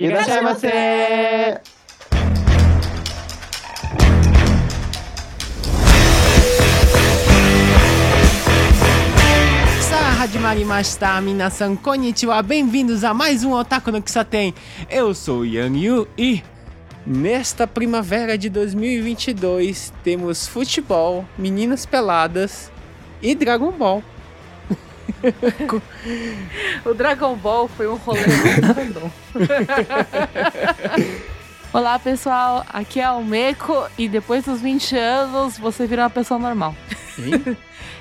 E deixa você! Hadimarimashita, minasan, konnichiwa, bem-vindos a mais um Otaku no tem. Eu sou Yang Yu e... Nesta primavera de 2022, temos futebol, meninas peladas e Dragon Ball. O Dragon Ball foi um rolê muito random. Olá pessoal, aqui é o Meiko e depois dos 20 anos você vira uma pessoa normal. Hein?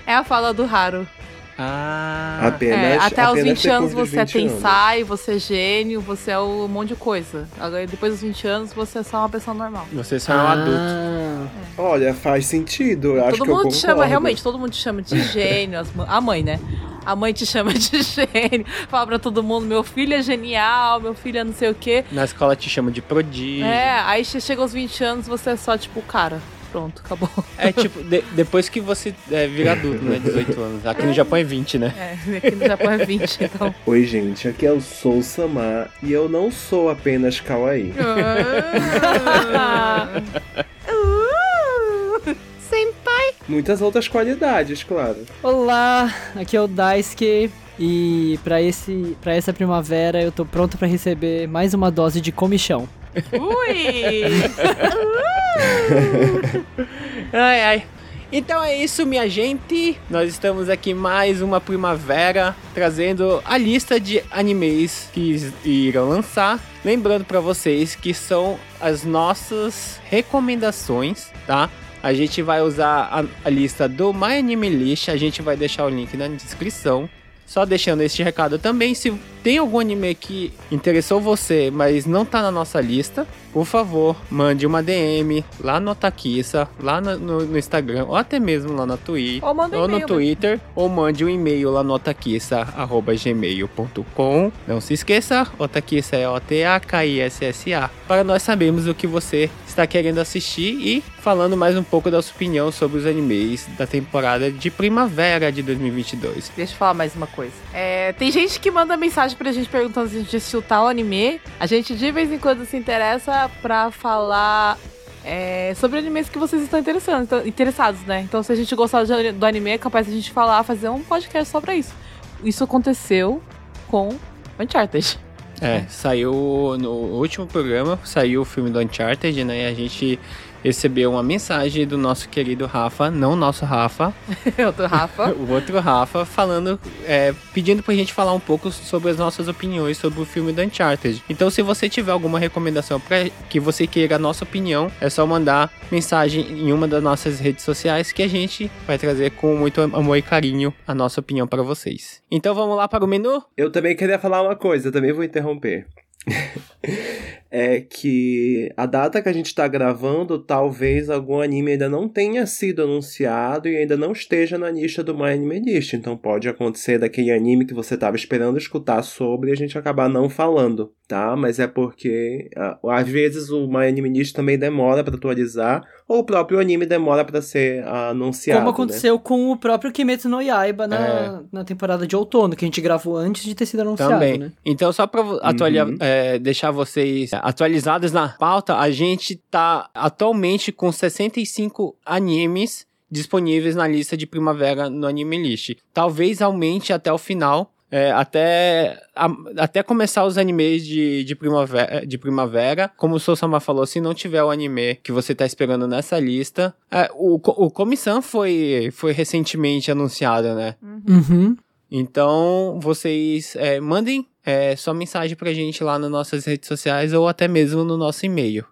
É a fala do Raro. Ah, Apenas, É, até os apenas 20 anos você é 20 anos. Tensai, você é gênio, você é um monte de coisa. Agora depois dos 20 anos você é só uma pessoa normal. você só é um Ah. adulto. Olha, faz sentido. Eu acho todo que eu mundo te chama, realmente, todo mundo te chama de gênio. as a mãe, né? A mãe te chama de gênio. Fala pra todo mundo, meu filho é genial, meu filho é não sei o quê. Na escola te chama de prodígio. É, aí você chega aos 20 anos, você é só tipo, cara, pronto, acabou. É tipo, de- depois que você é, vira adulto, né? 18 anos. Aqui no Japão é 20, né? É, aqui no Japão é 20, então. Oi, gente, aqui é o Sou Sama e eu não sou apenas kawaii. Senpai! Muitas outras qualidades, claro. Olá, aqui é o Daisuke e pra, esse, pra essa primavera eu tô pronto pra receber mais uma dose de comichão. Ui! Ai, ai. Então é isso, minha gente. Nós estamos aqui mais uma primavera trazendo a lista de animes que irão lançar. Lembrando pra vocês que são as nossas recomendações, tá? A gente vai usar a, a lista do My Anime List, a gente vai deixar o link na descrição. Só deixando este recado também, se tem algum anime que interessou você, mas não tá na nossa lista, por favor, mande uma DM lá no Otakissa, lá no, no- no Instagram, ou até mesmo lá na Twitch, Ou ou no Twitter, ou mande um e-mail lá no otakissa.gmail.com. Não se esqueça, Otakissa é O-T-A-K-I-S-S-A, para nós sabermos o que você está querendo assistir e falando mais um pouco da sua opinião sobre os animes da temporada de primavera de 2022. Deixa eu falar mais uma coisa. É, tem gente que manda mensagem pra gente perguntando se a gente assistiu tal anime. A gente de vez em quando se interessa pra falar é, sobre animes que vocês estão então- interessados, né? Então, se a gente gostar do anime, é capaz de a gente falar, fazer um podcast só pra isso. Isso aconteceu com Uncharted. É, saiu no último programa, saiu o filme do Uncharted, né? E a gente recebeu uma mensagem do nosso querido Rafa, não nosso Rafa, tô Rafa. o outro Rafa, falando, é, pedindo pra gente falar um pouco sobre as nossas opiniões sobre o filme do Uncharted. Então, se você tiver alguma recomendação para que você queira a nossa opinião, é só mandar mensagem em uma das nossas redes sociais que a gente vai trazer com muito amor e carinho a nossa opinião para vocês. Então, vamos lá para o menu? Eu também queria falar uma coisa, também vou interromper. É que a data que a gente tá gravando, talvez algum anime ainda não tenha sido anunciado e ainda não esteja na lista do My Anime List. Então pode acontecer daquele anime que você tava esperando escutar sobre e a gente acabar não falando, tá? Mas é porque às vezes o My Anime List também demora pra atualizar ou o próprio anime demora pra ser anunciado. Como né? aconteceu com o próprio Kimetsu no Yaiba na, na temporada de outono, que a gente gravou antes de ter sido anunciado, Também. né? Então, só pra vo- atualizar, Uhum. é, deixar vocês atualizados na pauta, a gente tá atualmente com 65 animes disponíveis na lista de primavera no Anime List. Talvez aumente até o final. é, até, a- até começar os animes de, de, primavera, de primavera. Como o Sousama falou, se não tiver o anime que você tá esperando nessa lista. é, o, o Komi-san foi, foi recentemente anunciado, né? Uhum. Então, vocês é, mandem é, sua mensagem pra gente lá nas nossas redes sociais ou até mesmo no nosso e-mail.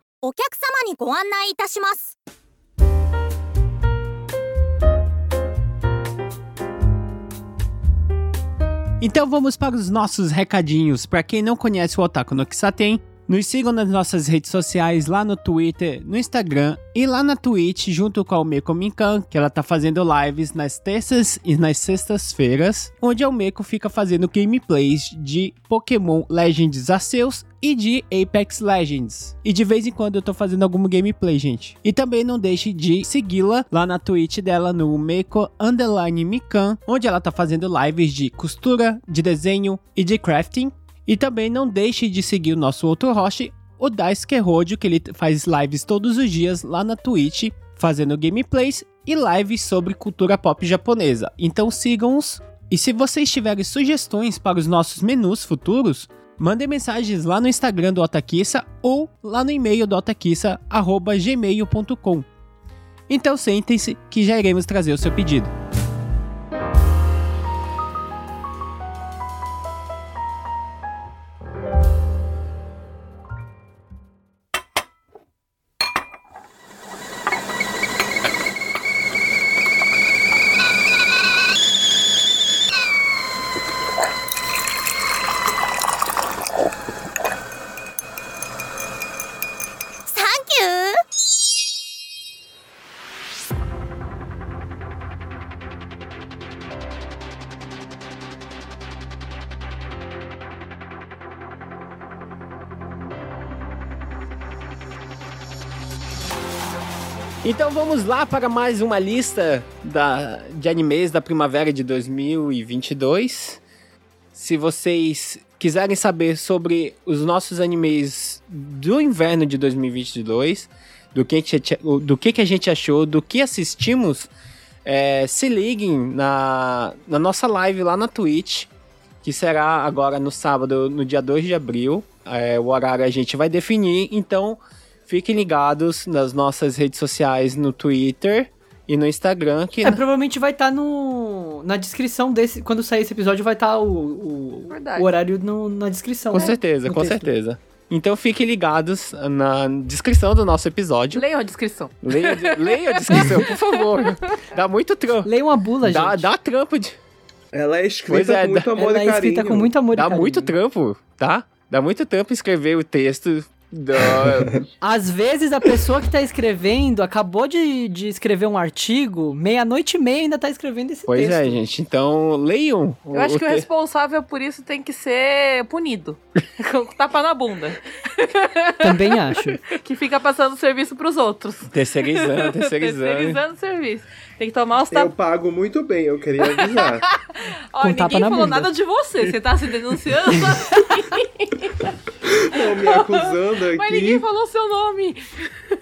Então vamos para os nossos recadinhos. Para quem não conhece o Otaku no Kisaten, nos sigam nas nossas redes sociais, lá no Twitter, no Instagram e lá na Twitch, junto com a Almeco Minkan, que ela tá fazendo lives nas terças e nas sextas-feiras, onde a Almeco fica fazendo gameplays de Pokémon Legends Arceus e de Apex Legends. E de vez em quando eu tô fazendo algum gameplay, gente. E também não deixe de segui-la lá na Twitch dela no Meiko Underline Mikan, onde ela tá fazendo lives de costura, de desenho e de crafting. E também não deixe de seguir o nosso outro host, o Daisuke Rodio, que ele faz lives todos os dias lá na Twitch, fazendo gameplays e lives sobre cultura pop japonesa. Então sigam-os. E se vocês tiverem sugestões para os nossos menus futuros, mandem mensagens lá no Instagram do Otakissa ou lá no e-mail do otakissa@gmail.com. Então sentem-se que já iremos trazer o seu pedido. Vamos lá para mais uma lista da, de animes da primavera de 2022. Se vocês quiserem saber sobre os nossos animes do inverno de 2022, do que, do que, que a gente achou, do que assistimos, é, se liguem na, na nossa live lá na Twitch, que será agora no sábado, no dia 2 de abril. É, o horário a gente vai definir, então Fiquem ligados nas nossas redes sociais, no Twitter e no Instagram. Que é, provavelmente vai estar tá no, na descrição desse. Quando sair esse episódio, vai estar tá o, o, o, horário no, na descrição. Com né? certeza, no com texto. certeza. Então fiquem ligados na descrição do nosso episódio. Leiam a descrição. Leia, leia a descrição, por favor. Dá muito trampo. Leiam a bula, dá, gente. Dá trampo de. Ela é escrita é, com muito amor ela e carinho. é escrita com muito amor dá e carinho. Dá muito trampo, tá? Dá muito trampo escrever o texto Às vezes a pessoa que tá escrevendo acabou de, de escrever um artigo, meia-noite e meia ainda tá escrevendo esse pois texto. Pois é, gente. Então, leiam. Eu acho que o responsável por isso tem que ser punido. Com tapa na bunda. Também acho. que fica passando serviço pros outros. Terceirizando, terceirizando. terceirizando o serviço. Tem que tomar os tapas. Eu pago muito bem, eu queria avisar. Olha, ninguém falou bunda. nada de você. Você tá se denunciando Não, me acusando aqui. Mas ninguém falou seu nome.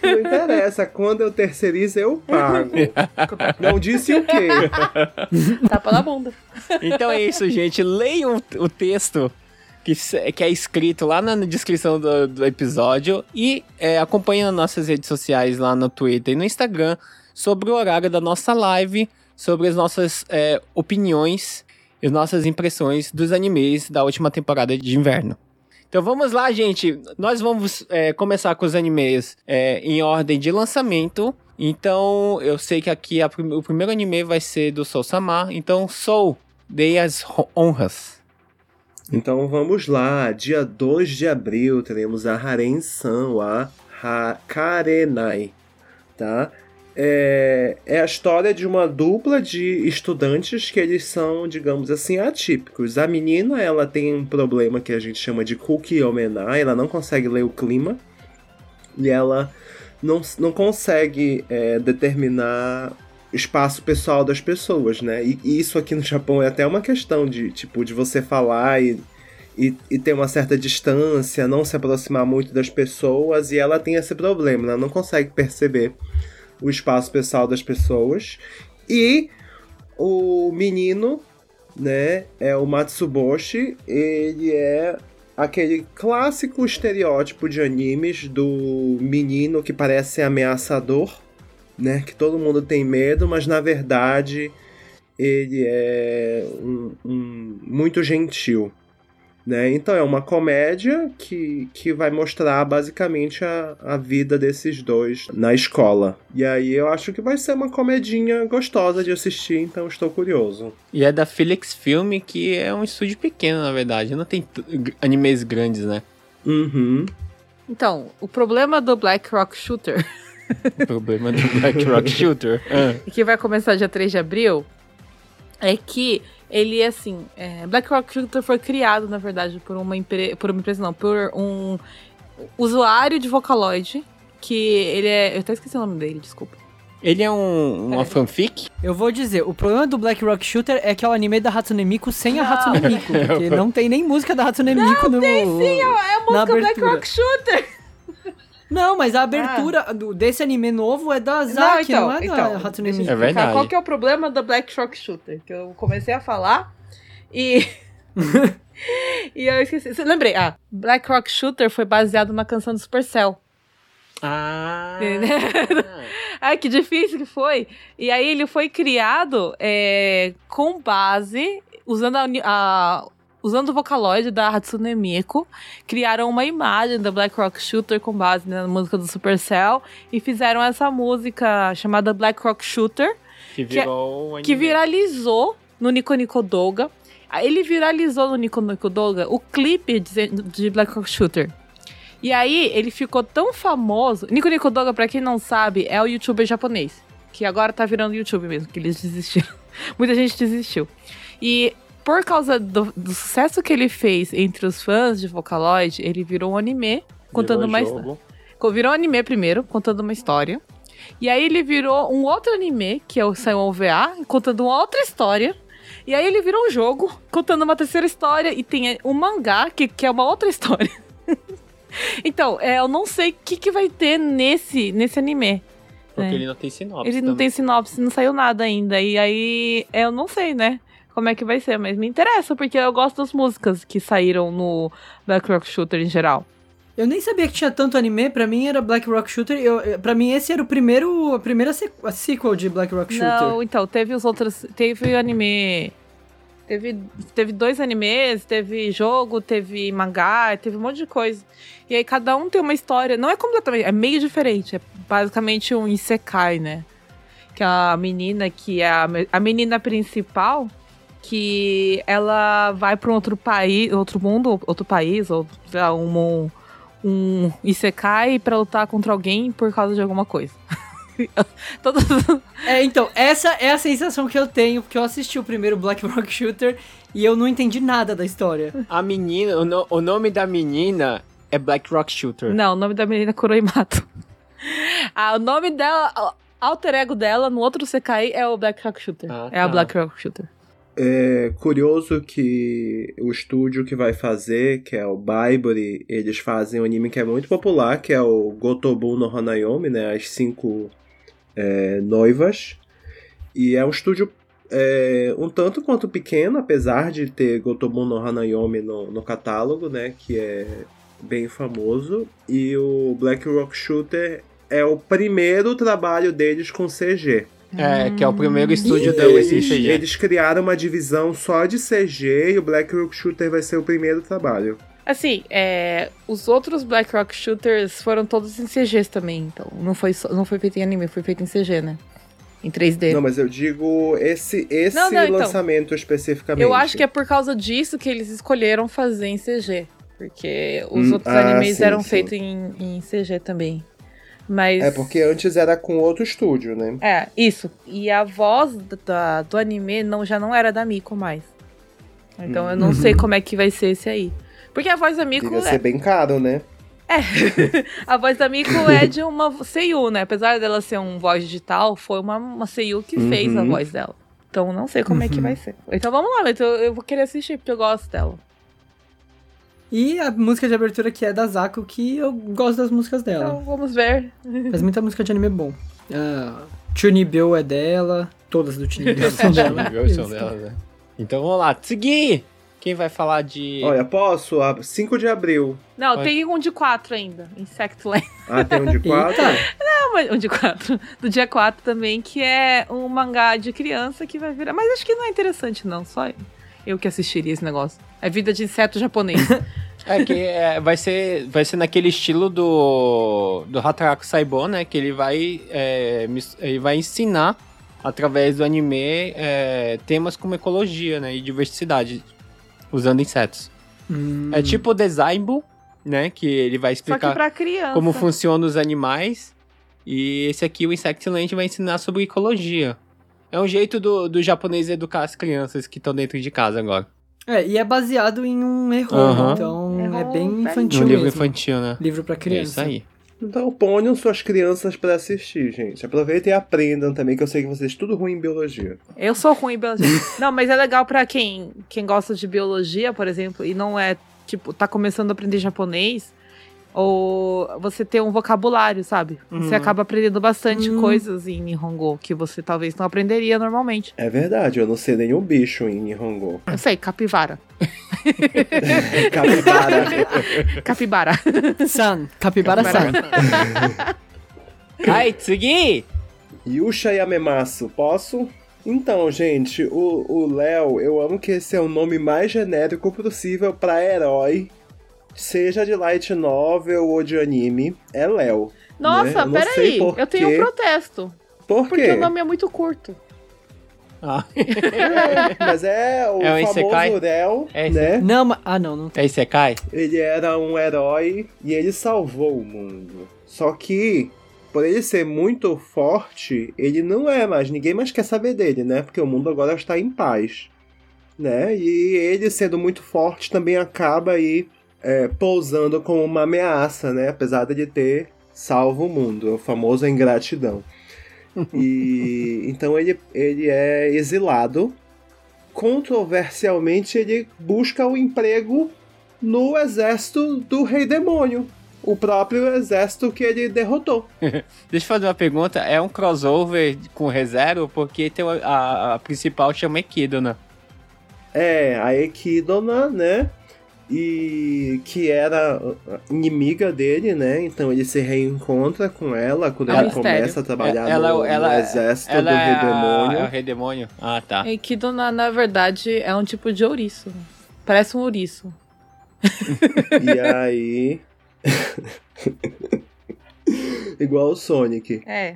Não interessa. Quando eu terceirizo, eu pago. Não disse o quê? Tapa na bunda. Então é isso, gente. Leiam o texto que, que é escrito lá na descrição do, do episódio e é, acompanhem nas nossas redes sociais lá no Twitter e no Instagram sobre o horário da nossa live, sobre as nossas é, opiniões e as nossas impressões dos animes da última temporada de inverno. Então vamos lá, gente. Nós vamos é, começar com os animes é, em ordem de lançamento. Então eu sei que aqui a, o primeiro anime vai ser do Soul Samar. Então Soul, dei as honras. Então vamos lá. Dia 2 de abril teremos a Haren-san, a ha Karenai, tá? É, é a história de uma dupla de estudantes que eles são, digamos assim, atípicos. A menina, ela tem um problema que a gente chama de cookie omenar, ela não consegue ler o clima e ela não, não consegue é, determinar espaço pessoal das pessoas, né? E, e, isso aqui no Japão é até uma questão de, tipo, de você falar e, e, e, ter uma certa distância, não se aproximar muito das pessoas, e ela tem esse problema, ela não consegue perceber o espaço pessoal das pessoas. E o menino, né, é o Matsuboshi, ele é aquele clássico estereótipo de animes do menino que parece ameaçador, né, que todo mundo tem medo, mas na verdade ele é um, um muito gentil. Né? Então é uma comédia que, que vai mostrar basicamente a, a vida desses dois na escola. E aí eu acho que vai ser uma comedinha gostosa de assistir, então estou curioso. E é da Felix Film, que é um estúdio pequeno, na verdade. Não tem animes grandes, né? Uhum. Então, o problema do Black Rock Shooter. o problema do Black Rock Shooter. Ah. que vai começar dia 3 de abril. É que ele, assim, é, Black Rock Shooter foi criado, na verdade, por uma, empresa, por uma empresa, não, por um usuário de Vocaloid, que ele é, eu até esqueci o nome dele, desculpa. Ele é um, uma fanfic? Eu vou dizer, o problema do Black Rock Shooter é que é o anime da Hatsune Miku sem a Não. Hatsune Miku, porque não tem nem música da Hatsune Miku no Tem sim, é a música Black. Rock Shooter. Não, mas a abertura do- desse anime novo é da Zaki, não, é da Hatsune deixa eu Miku. É verdade. Qual que é o problema do Black Rock Shooter? Que eu comecei a falar e. e eu esqueci. Você- Lembrei, ah, Black Rock Shooter foi baseado numa canção do Supercell. Ah. Ai, que difícil que foi. E aí ele foi criado é, com base, usando a, a- usando o Vocaloid da Hatsune Miku, criaram uma imagem da Black Rock Shooter com base na música do Supercell e fizeram essa música chamada Black Rock Shooter, que virou um anime. que viralizou no Nico Nico Doga. Aí Ele viralizou no Nico Nico Doga o clipe de, de Black Rock Shooter. E aí ele ficou tão famoso. Nico Nico Doga, pra quem não sabe, é o youtuber japonês. Que agora tá virando YouTube mesmo, que eles desistiram. Muita gente desistiu. E por causa do, do sucesso que ele fez entre os fãs de Vocaloid, ele virou um anime contando Virou uma história. Virou um anime primeiro, contando uma história. E aí ele virou um outro anime, que é o saiu um OVA, contando uma outra história. E aí ele virou um jogo, contando uma terceira história. E tem um mangá, que, que é uma outra história. então, é, eu não sei o que, que vai ter nesse, nesse anime. Porque É. ele não tem sinopse. Ele não também. tem sinopse, não saiu nada ainda. E aí, eu não sei, né? Como é que vai ser, mas me interessa, porque eu gosto das músicas que saíram no Black Rock Shooter em geral. Eu nem sabia que tinha tanto anime, pra mim era Black Rock Shooter. Eu, pra mim esse era o primeiro, a primeira sequ- a sequel de Black Rock Shooter. Não, então, teve os outros. Teve anime. Teve, teve dois animes, teve jogo, teve mangá, teve um monte de coisa. E aí cada um tem uma história. Não é completamente. É meio diferente. É basicamente um Isekai, né? Que é a menina que é a, a menina principal. Que ela vai para um outro país, outro mundo, outro país, ou sei lá, um, um Isekai pra lutar contra alguém por causa de alguma coisa. Todas, É, então, essa é a sensação que eu tenho, porque eu assisti o primeiro Black Rock Shooter e eu não entendi nada da história. A menina, o, no- o nome da menina é Black Rock Shooter. Não, o nome da menina é Kuroimato. ah, o nome dela, o alter ego dela no outro CKI é o Black Rock Shooter. Ah, é a tá. Black Rock Shooter. É curioso que o estúdio que vai fazer, que é o Baibori, eles fazem um anime que é muito popular, que é o Gotobu no Hanayomi, né? As cinco é, noivas. E é um estúdio é, um tanto quanto pequeno, apesar de ter Gotobu no Hanayomi no, no catálogo, né? Que é bem famoso. E o Black Rock Shooter é o primeiro trabalho deles com CG. É, que é o primeiro estúdio Então, deles em eles, CG. eles criaram uma divisão só de CG e o Black Rock Shooter vai ser o primeiro trabalho. Assim, é, os outros Black Rock Shooters foram todos em CGs também, então não foi, só- não foi feito em anime, foi feito em CG, né? Em 3D. Não, mas eu digo esse, esse Não, não, então. lançamento especificamente. Eu acho que é por causa disso que eles escolheram fazer em CG. Porque os Hum, outros ah, animes sim, eram sim. feitos em, em CG também. Mas. É porque antes era com outro estúdio, né? É, isso. E a voz da, do anime não, já não era da Miko mais. Então eu não sei como é que vai ser esse aí. Porque a voz da Miko Devia é, ser bem caro, né? a voz da Miko é de uma Seiyu, né? Apesar dela ser um voz digital, foi uma, uma Seiyu que fez a Uhum. voz dela. Então não sei como é que vai ser. Então vamos lá, mas eu, eu vou querer assistir, porque eu gosto dela. E a música de abertura que é da Zako, que eu gosto das músicas dela. Então vamos ver. Faz muita música de anime bom. Uh, Chunibyo é dela, todas do Chunibyo são dela. São delas, né? Então vamos lá, seguir! Quem vai falar de. Olha, posso? A 5 de abril. Não, tem um de quatro ainda. Insectland. Ah, tem um de 4? Eita. Não, mas um de quatro. Do dia 4 também, que é um mangá de criança que vai virar. Mas acho que não é interessante, não. Só eu que assistiria esse negócio. É vida de inseto japonês. É que é, vai, ser, vai ser naquele estilo do, do Hataraku Saibou, né? Que ele vai, é, ele vai ensinar, através do anime, é, temas como ecologia né, e diversidade, usando insetos. Hum, É tipo o Design né? Que ele vai explicar como funcionam os animais. E esse aqui, o Insectland, vai ensinar sobre ecologia. É um jeito do, do japonês educar as crianças que estão dentro de casa agora. É, e é baseado em um erro, então Erro é bem infantil Um livro mesmo. infantil, né? Livro pra É isso criança. aí. Então ponham suas crianças pra assistir, gente. Aproveitem e aprendam também, que eu sei que vocês tudo ruim em biologia. Eu sou ruim em biologia. não, mas é legal pra quem, quem gosta de biologia, por exemplo, e não é, tipo, tá começando a aprender japonês, ou você ter um vocabulário, sabe? Você Uhum. acaba aprendendo bastante Hum. coisas em Nihongo que você talvez não aprenderia normalmente. É verdade, eu não sei nenhum bicho em Nihongo. Eu sei, capivara. Capibara. Capibara. San, Capibara-san. Ai, Tsugi! Yusha Yamemasu, posso? Então, gente, o o Léo, eu amo que esse é o nome mais genérico possível pra herói, seja de light novel ou de anime, é Léo. Nossa, Eu não sei peraí. por Eu tenho um protesto. Por Porque quê? o nome é muito curto. Ah, É, mas é o É famoso? Léo, É né? Não, mas... Ah, não, não é Isekai? Ele era um herói e ele salvou o mundo. Só que, por ele ser muito forte, ele não é mais. Ninguém mais quer saber dele, né? Porque o mundo agora está em paz. Né? E ele sendo muito forte também acaba aí é, pousando como uma ameaça, né? Apesar de ter salvo o mundo, o famoso ingratidão. E então ele, ele é exilado. Controversialmente, ele busca o emprego no exército do Rei Demônio. O próprio exército que ele derrotou. Deixa eu fazer uma pergunta. É um crossover com ReZero? Porque tem uma- a, a principal chama Equidna. É, a Equidna, né? E que era inimiga dele, né? Então ele se reencontra com ela quando É ele mistério. começa a trabalhar Ela- no, ela- no exército Ela do é, Rei a- Demônio. é o Rei Demônio? Ah, tá. E que, na, na verdade, é um tipo de ouriço. Parece um ouriço. E aí. Igual o Sonic. É.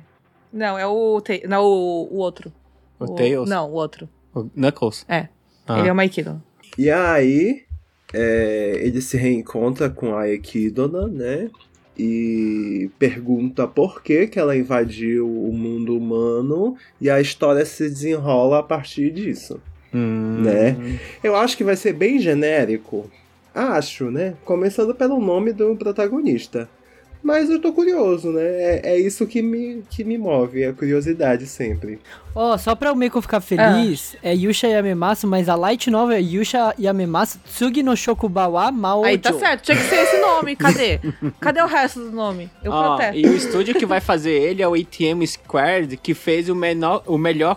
Não, é o... Te- Não, o, o outro. O Tails? Não, o outro. O Knuckles? É. Ah. Ele é o Maikidon. E aí, é, ele se reencontra com a Equidna, né? E pergunta por que, que ela invadiu o mundo humano. E a história se desenrola a partir disso. Hum. Né? Eu acho que vai ser bem genérico. Acho, né? Começando pelo nome do protagonista. Mas eu tô curioso, né? É, é isso que me, que me move, a curiosidade sempre. Ó, só pra o Meiko ficar feliz, é Yusha Yamemasu, mas a light novel é Yusha Yamemasu Tsugi no Shokubawa Maojo. Aí tá certo, tinha que ser esse nome. Cadê? Cadê o resto do nome? Eu Ó, protesto. e o estúdio que vai fazer ele é o ATM Squared, que fez o, menor, o melhor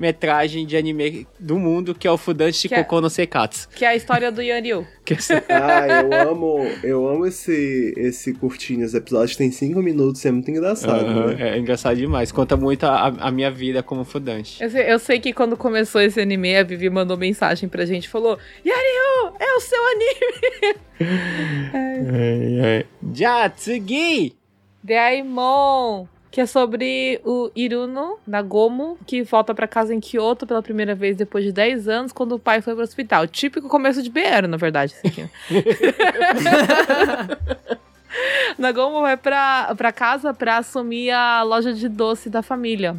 curta-metragem de anime do mundo, que é o Fudanshi Que é- no Sekatsu. Que é a história do Yanryu. Que é- Ah, eu amo, eu amo esse, esse curtinho. Os episódios têm cinco minutos, é muito engraçado, Aham, né? é engraçado demais. Conta muito a, a minha vida como Fudanshi. Eu sei, eu sei que quando começou esse anime, a Vivi mandou mensagem pra gente. Falou, Yanryu, é o seu anime. Jatsugi! Daimon. Que é sobre o Iruno Nagomo, que volta pra casa em Kyoto pela primeira vez depois de 10 anos, quando o pai foi pro hospital. Típico começo de BR, na verdade, isso aqui. Nagomo vai pra, pra casa pra assumir a loja de doce da família.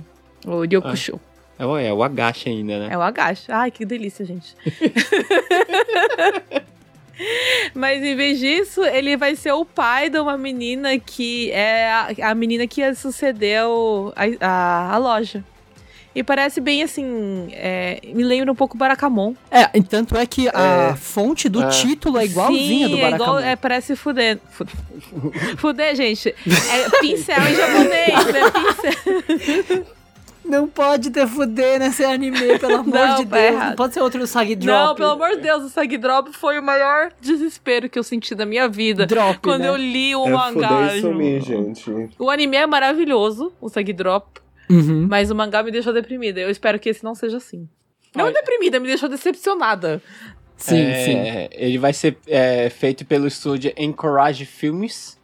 O Ryokushu. É, o- é o Agashi ainda, né? É o agacho. Ai, que delícia, gente. Mas em vez disso, ele vai ser o pai de uma menina que é a, a menina que sucedeu a, a, a loja. E parece bem assim. é, me lembra um pouco Barakamon. É, tanto é que a É. fonte do É. título é igualzinha Sim, do é Barakamon. igual. É, parece fuder. Fuder, fuder gente. É pincel em japonês, é pincel. Não pode ter fuder nesse anime, pelo amor Não, de tá Deus. errado. Não pode ser outro Sag Drop. Não, pelo amor de Deus, o Sag Drop foi o maior desespero que eu senti da minha vida. Drop, Quando né? eu li o É mangá. fuder e Ju. sumir, gente. O anime é maravilhoso, o Sag Drop, Uhum. mas o mangá me deixou deprimida. Eu espero que esse não seja assim. Não Olha- deprimida, me deixou decepcionada. Sim, É, sim. Ele vai ser é, feito pelo estúdio Encourage Filmes,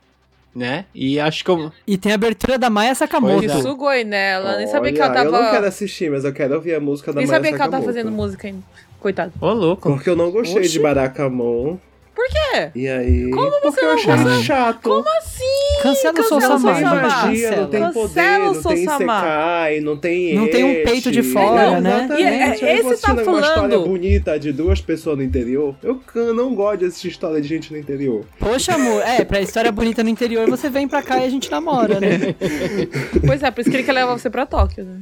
né? E acho que eu, E tem a abertura da Maya Sakamoto. Pois é. Sugoi nela, nem sabia que ela Olha, Eu não quero tava. assistir, mas eu quero ouvir a música da Nem Maya sabia que ela tava Sakamoto. fazendo música ainda. Coitado. Ô, louco. Porque eu não gostei Oxi. de Barakamon. Por quê? E aí. Como porque você eu não achei chato. Como assim? Cancela o o Não tem magia, não tem Cancela poder, o não tem. Sekai, não tem Não tem um peito de fora, É, né? Exatamente. E é- Aí esse tá uma falando- história bonita de duas pessoas no interior. Eu não gosto de assistir história de gente no interior. Poxa, amor, é, pra história bonita no interior, você vem pra cá e a gente namora, né? Pois é, por isso que ele quer levar você pra Tóquio, né?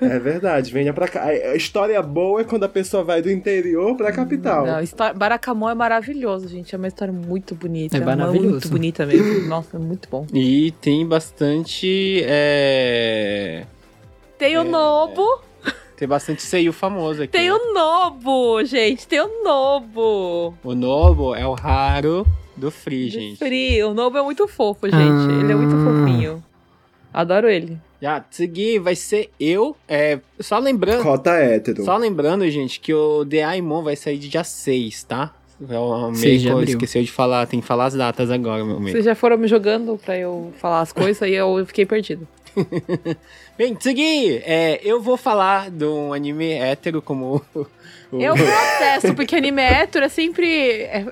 É verdade, venha pra cá. A história boa é quando a pessoa vai do interior pra capital. Não, história... É maravilhoso, gente. É uma história muito bonita. É uma- maravilhoso. Muito bonita mesmo. Nossa, é muito bom. E tem bastante. É... Tem o Nobo. Tem bastante seio famoso aqui. Tem né? o Nobo, gente. Tem o Nobo. O Nobo é o raro do Free, gente. frio. O Nobo é muito fofo, gente. Ah. Ele é muito fofinho. Adoro ele. Já, seguir vai ser eu. É, só lembrando. Cota hétero. Só lembrando, gente, que o The Aimon vai sair de dia 6, tá? É o 6 meio de que abril. esqueceu de falar, tem que falar as datas agora, meu amigo. Vocês já foram me jogando pra eu falar as coisas e eu fiquei perdido. Bem, seguir, é, eu vou falar de um anime hétero como o, Eu protesto, porque anime hétero é sempre. É, um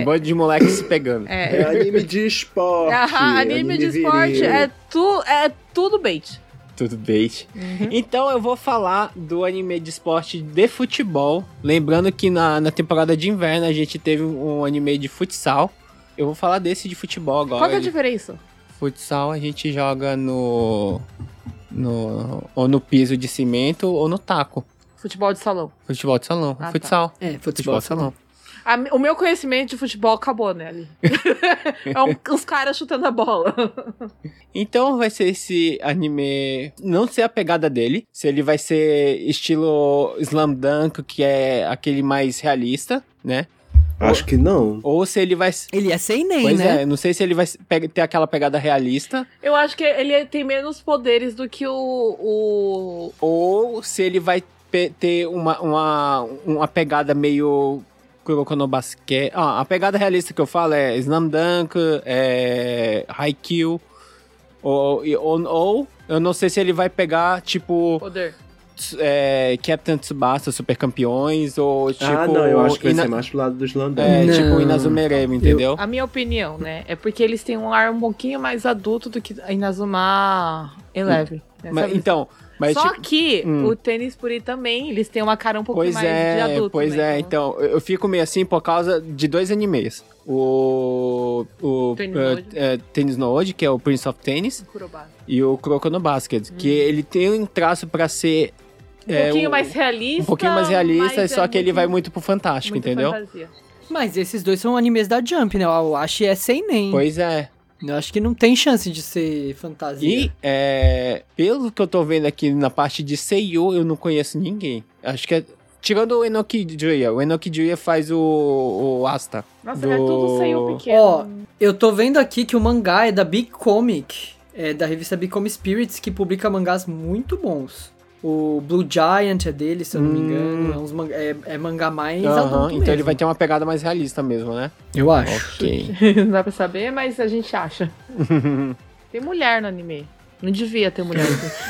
é, bando de moleques se pegando. é, É anime de esporte. Aham, anime de esporte viril. é, tu, é tudo bait. Tudo bait. Uhum. Então eu vou falar do anime de esporte de futebol. Lembrando que na, na temporada de inverno a gente teve um anime de futsal. Eu vou falar desse de futebol agora. Qual que é a de diferença? Futsal a gente joga no, no. ou no piso de cimento ou no taco. Futebol de salão. Futebol de salão. Ah, tá. futsal. É, Futebol futebol de salão. A o meu conhecimento de futebol acabou, né, ali. é um- os caras chutando a bola. Então vai ser esse anime. Não sei a pegada dele. Se ele vai ser estilo Slam Dunk, que é aquele mais realista, né? Acho que não. Ou se ele vai. Ele é sem nem, Pois né? é, não sei se ele vai ter aquela pegada realista. Eu acho que ele tem menos poderes do que o. o... Ou se ele vai ter uma, uma, uma pegada meio. Kuroko no Basket. Ah, a pegada realista que eu falo é Slam Dunk, é. Haikyuu. Ou, ou, ou eu não sei se ele vai pegar, tipo, poder. É, Captain Tsubasa, Super Campeões, ou tipo. ah, não, eu acho que vai Ina- ser mais pro lado dos Landão. É, Não. tipo Inazumereme, entendeu? A minha opinião, né? É porque eles têm um ar um pouquinho mais adulto do que a Inazuma Eleven. né, Mas, então, mas Só tipo, que hum. o tênis puri também, eles têm uma cara um pouco Pois mais de é, adulto. pois né? é, então, eu eu fico meio assim por causa de dois animes. O. O. Tennis eh, no Ode. que é o Prince of Tennis, e o Kuroko no Basket, que ele tem um traço pra ser. Um é, pouquinho o- mais realista. Um pouquinho mais realista, mas só é que ele vai muito pro fantástico, muito entendeu? fantasia. Mas esses dois são animes da Jump, né? O Ashi é sem nem. Pois é. Eu acho que não tem chance de ser fantasia. E, é, pelo que eu tô vendo aqui na parte de Seiyu, eu não conheço ninguém. Acho que é. Tirando o Enoki Juya. O Enoki Juya faz o, o Asta. Nossa, do- é tudo saiu pequeno. Ó, eu tô vendo aqui que o mangá é da Big Comic, é da revista Big Comic Spirits, que publica mangás muito bons. O Blue Giant é dele, se eu não me Hum. engano. É, uns manga- é- é mangá mais Aham, adulto então mesmo. ele vai ter uma pegada mais realista mesmo, né? Eu acho. Ok. Não dá pra saber, mas a gente acha. Tem mulher no anime. Não devia ter mulher.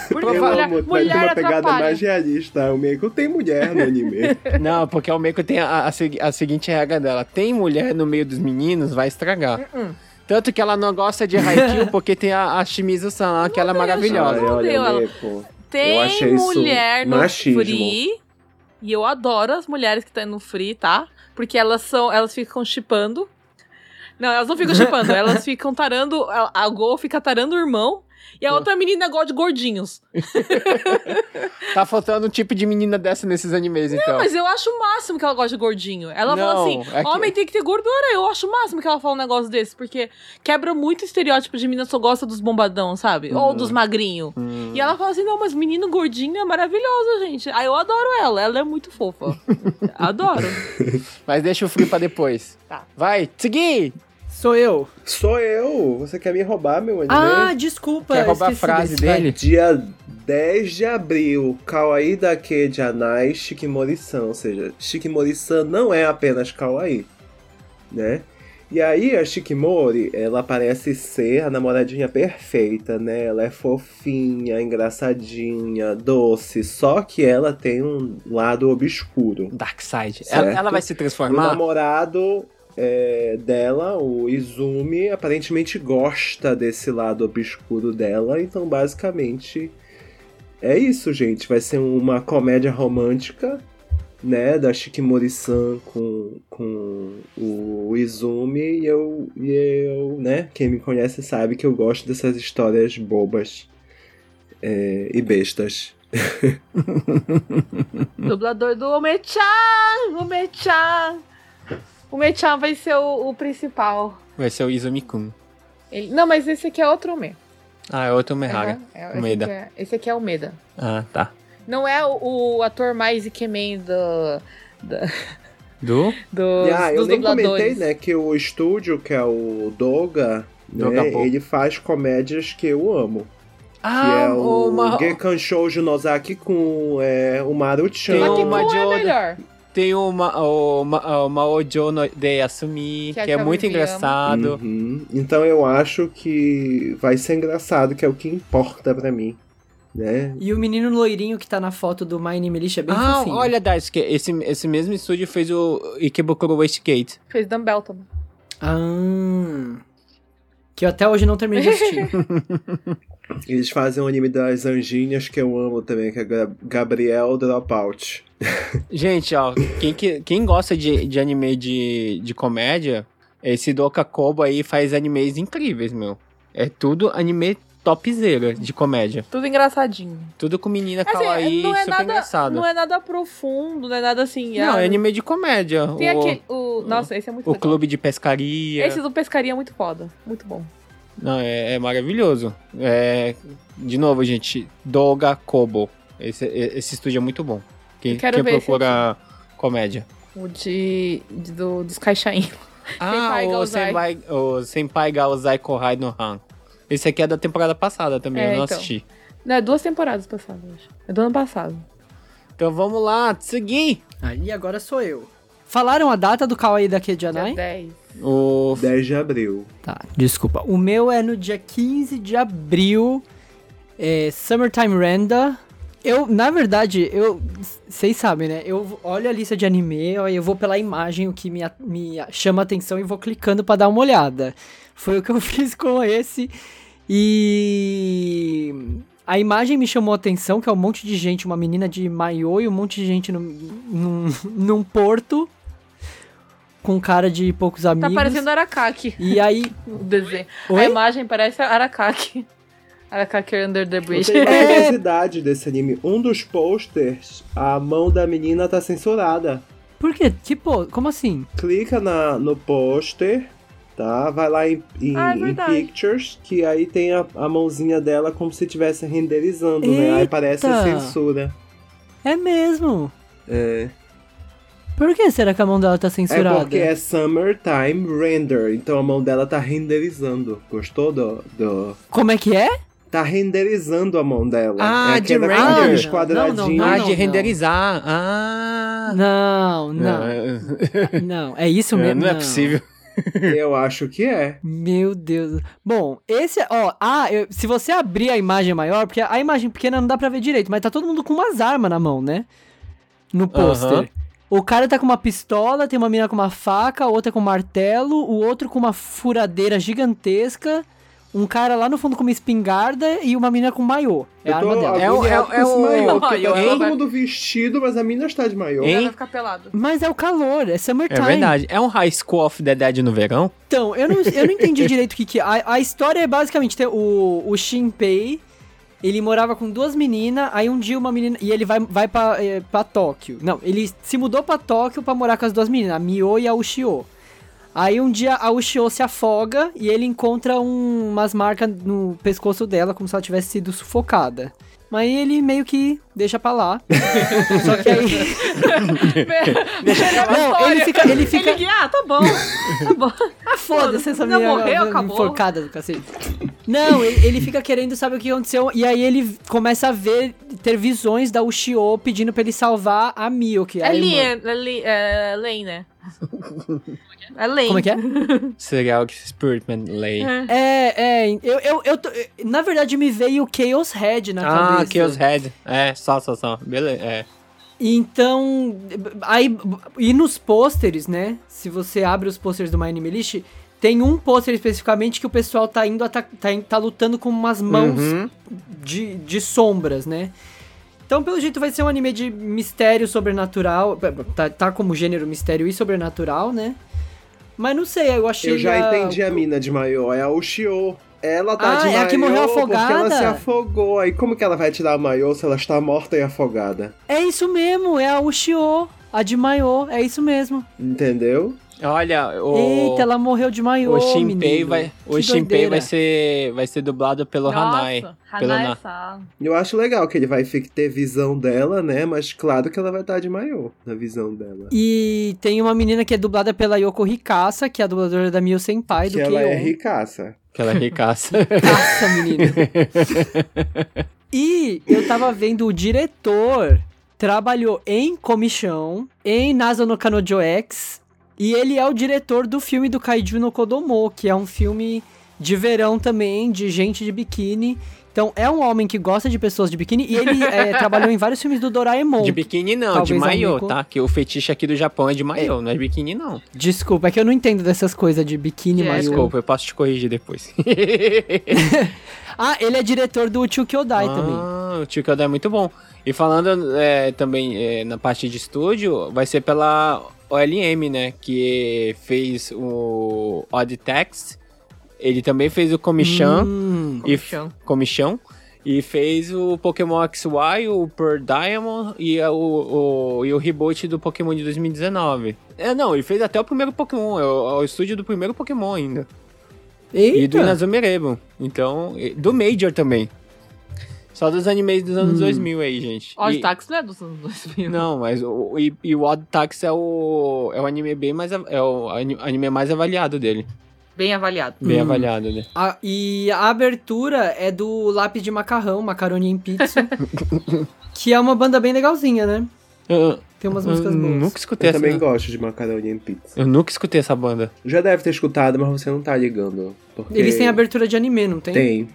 Porque Eu mulher, amo, mas tem mulher uma pegada atrapalha. mais realista. O Meiko tem mulher no anime. Não, porque o Meiko tem a, a a seguinte regra dela. Tem mulher no meio dos meninos, vai estragar. Uh-uh. Tanto que ela não gosta de Haikyuu porque tem a, a Shimizu-san que ela é maravilhosa. Não olha, ela- Meiko. Tem Eu achei mulher no machismo. free. E eu adoro as mulheres que estão no free, tá? Porque elas são. Elas ficam chipando. Não, elas não ficam chipando, elas ficam tarando. A, a Gol fica tarando o irmão. E a outra menina gosta de gordinhos. Tá faltando um tipo de menina dessa nesses animes, então. Mas eu acho o máximo que ela gosta de gordinho. Ela fala Não, assim: é que- homem tem que ter gordura. Eu acho o máximo que ela fala um negócio desse. Porque quebra muito o estereótipo de menina só gosta dos bombadão, sabe? Ou Hum. dos magrinhos. E ela fala assim: não, mas menino gordinho é maravilhoso, gente. Aí eu adoro ela. Ela é muito fofa. adoro. Mas deixa o frio pra depois. Tá. Vai, seguir! Sou eu. Sou eu. Você quer me roubar, meu anime? Ah, desculpa. Quer roubar a frase dele? Dia 10 de abril, Kawaii dake janai Shikimori-san. Ou seja, Shikimori-san não é apenas Kawaii, né? E aí a Shikimori, ela parece ser a namoradinha perfeita, né? Ela é fofinha, engraçadinha, doce, só que ela tem um lado obscuro. Dark Side. Ela, ela vai se O transformar? namorado é, dela, o Izumi, aparentemente gosta desse lado obscuro dela, então basicamente é isso, gente. Vai ser uma comédia romântica, né, da Shikimori-san com, com o Izumi, e eu, e eu, né, quem me conhece sabe que eu gosto dessas histórias bobas é, e bestas. Dublador do Ome-chan! Ome-chan! O Ome-chan vai ser o, o principal. Vai ser o Izumi-kun. Ele- Não, mas esse aqui é outro Ome. Ah, é outro Mehara. Aham, é, esse, Umeda. é, esse aqui é o Meda. Ah, tá. Não é o, o ator mais Ikemen do, da- Do? dos, ah, eu dos nem dubladores. comentei, né, que o estúdio, que é o Doga, Doga né, ele faz comédias que eu amo. que Ah, é o uma... Gekan Shoujo Nozaki com é, o Maru-chan. Tem que Kun de é melhor. Tem uma, o, ma, o Maojo no de Asumi, Que é que, é a muito engraçado. Uhum. Então eu acho que vai ser engraçado, que é o que importa pra mim. Né? E o menino loirinho que tá na foto do My Name é bem ah, fofinho. olha, Daisuke, esse, esse mesmo estúdio fez o Ikebukuro Westgate. Fez Dumbbell também. Ah. Que eu até hoje não terminei de assistir. Eles fazem o anime das anjinhas que eu amo também, que é Ga- Gabriel Dropout. Gente, ó, quem, que- quem gosta de, de anime de, de comédia, esse Doka Kobo aí faz animes incríveis, meu. É tudo anime topzera de comédia. Tudo engraçadinho. Tudo com menina Assim, kawaii, não é super nada, engraçado. não é nada profundo, não é nada assim. Não, ah, é anime de comédia. Tem o, aquele. O, nossa, esse é muito o legal. clube de pescaria. Esse do pescaria é muito foda. Muito bom. Não, é, é maravilhoso. É, de novo, gente, Doga Kobo. Esse, esse estúdio é muito bom. Quem, quem ver esse procura comédia. O de. de- do, dos caixainhos. Ah, Senpai o. Senpai, o Senpai Gaozai Kohai no Han. Esse aqui é da temporada passada também, É, eu não então. assisti. Não, é duas temporadas passadas, acho. É do ano passado. Então vamos lá, seguir. Aí agora sou eu. Falaram a data do Kawaii da Dia Kejanai? 10. O 10 de abril. Tá, desculpa. O meu é no dia 15 de abril. É Summertime Renda. Eu, na verdade, eu. Vocês sabem, né? Eu olho a lista de anime, aí eu vou pela imagem, o que me, me a- chama atenção e vou clicando pra dar uma olhada. Foi o que eu fiz com esse. E. A imagem me chamou a atenção, que é um monte de gente, uma menina de maiô e um monte de gente num, num, num porto. Com cara de poucos Tá amigos. parecendo Arakaki. E aí. O desenho. Oi? A imagem parece Arakaki. Arakaki Under the Eu Bridge. tenho uma curiosidade desse anime. Um dos posters, a mão da menina tá censurada. Por quê? Tipo, como assim? Clica na, no pôster, tá? Vai lá em, em, Ah, é em. Pictures, que aí tem a, a mãozinha dela como se estivesse renderizando, né? Aí parece a Eita! censura. É mesmo. É. Por que será que a mão dela tá É censurada? porque é Summertime Render, então a mão dela tá renderizando. Gostou do. do... Como é que é? Tá renderizando a mão dela. Ah, é de render. Não, quadradinhos. não, não, ah, não, de não. renderizar. Ah. Não, não, é- não. É isso é, mesmo? não é possível. Eu acho que é. Meu Deus. Bom, esse, ó, ah, eu- se você abrir a imagem maior, porque a imagem pequena não dá pra ver direito, mas tá todo mundo com umas armas na mão, né? No pôster. Aham. O cara tá com uma pistola, tem uma mina com uma faca, outra com um martelo, o outro com uma furadeira gigantesca, um cara lá no fundo com uma espingarda e uma mina com maiô. É a arma dela. É o- agoniado é o- é o- maiô, tá hein? todo mundo vestido, mas a mina está de maiô. Ela vai ficar pelado. Mas é o calor, é É summertime. verdade. É um High School of the Dead no verão? Então, eu não, eu não entendi direito o que que é. A, a história é basicamente ter o, o Shinpei, ele morava com duas meninas, aí um dia uma menina... E ele vai, vai pra, é, pra Tóquio. Não, ele se mudou pra Tóquio pra morar com as duas meninas, a Mio e a Ushio. Aí um dia a Ushio se afoga e ele encontra um- umas marcas no pescoço dela, como se ela tivesse sido sufocada. Mas ele meio que deixa pra lá. Só que aí... Não, ele fica... Ele fica... Ele, ah, tá bom. Tá bom. Ah, foda-se essa menina morreu, acabou. enforcada do cacete. Não, ele, ele fica querendo saber o que aconteceu. E aí ele começa a ver, ter visões da Ushio pedindo pra ele salvar a Mio, que é É a irmã. Lien, é, é Lane, né? É Lane. Como é que é? Serial Spiritman Lay. É. É, é, eu, eu, eu tô- na verdade me veio o Chaos Head na Ah, cabeça. Chaos Head. É, só, só, só. Beleza. É. Então, aí, e nos pôsteres, né? Se você abre os pôsteres do My Anime List, tem um pôster especificamente que o pessoal tá indo, tá, tá, tá lutando com umas mãos Uhum. de, de sombras, né? Então, pelo jeito, vai ser um anime de mistério sobrenatural. Tá, tá como gênero mistério e sobrenatural, né? Mas não sei, eu achei. Eu já a- entendi a mina de maiô, é a Ushio. Ela tá Ah, de é a que maiô morreu porque ela afogada? se afogou. Aí como que ela vai tirar o maiô se ela está morta e afogada? É isso mesmo, é a Ushio, a de maiô, é isso mesmo. Entendeu? Olha, o. Eita, ela morreu de maiô, O Shinpei vai, o Que Shinpei vai ser, vai ser dublado pelo Hanai. Pelo Hanai Na-. Eu acho legal que ele vai ter visão dela, né? Mas claro que ela vai estar de maiô na visão dela. E tem uma menina que é dublada pela Yoko Rikasa, que é a dubladora da Mio Senpai, do que ela é Keion. ricaça. Aquela ricaça. Nossa, menino. e eu tava vendo o diretor trabalhou em Comichão, em Nazo no Kanojo X, e ele é o diretor do filme do Kaiju no Kodomo, que é um filme de verão também, de gente de biquíni. Então, é um homem que gosta de pessoas de biquíni, e ele é, trabalhou em vários filmes do Doraemon. De biquíni não, de maiô, tá? Que o fetiche aqui do Japão é de maiô, não é de biquíni não. Desculpa, é que eu não entendo dessas coisas de biquíni, É, maiô. Desculpa, eu posso te corrigir depois. Ah, ele é diretor do Chukyodai também. Ah, o Tio Kyodai é muito bom. E falando é, também é, na parte de estúdio, vai ser pela OLM, né? Que fez o Odd Text. Ele também fez o Comichan. Hum, e Comichão. Comichão. E fez o Pokémon XY, o Pearl Diamond e o, o, e o reboot do Pokémon de 2019. É, não, ele fez até o primeiro Pokémon, é o, é o estúdio do primeiro Pokémon ainda. E do Eita. Eleven. Então, do Major também. Só dos animes dos anos 2000 aí, gente. Odd E- Tax não é dos anos 2000. Não, mas o, o- e, e o Odd Tax é o, é o anime bem mais... É o ani- anime mais avaliado dele. Bem avaliado. Bem Hum. avaliado, né? A- e a abertura é do Lápis de Macarrão, Macaroni em Pizza, que é uma banda bem legalzinha, né? Eu, Tem umas eu músicas boas. nunca escutei Eu essa... também gosto de macaroni em pizza. Eu nunca escutei essa banda. Já deve ter escutado, mas você não tá ligando. Porque Eles têm abertura de anime, não tem? Tem.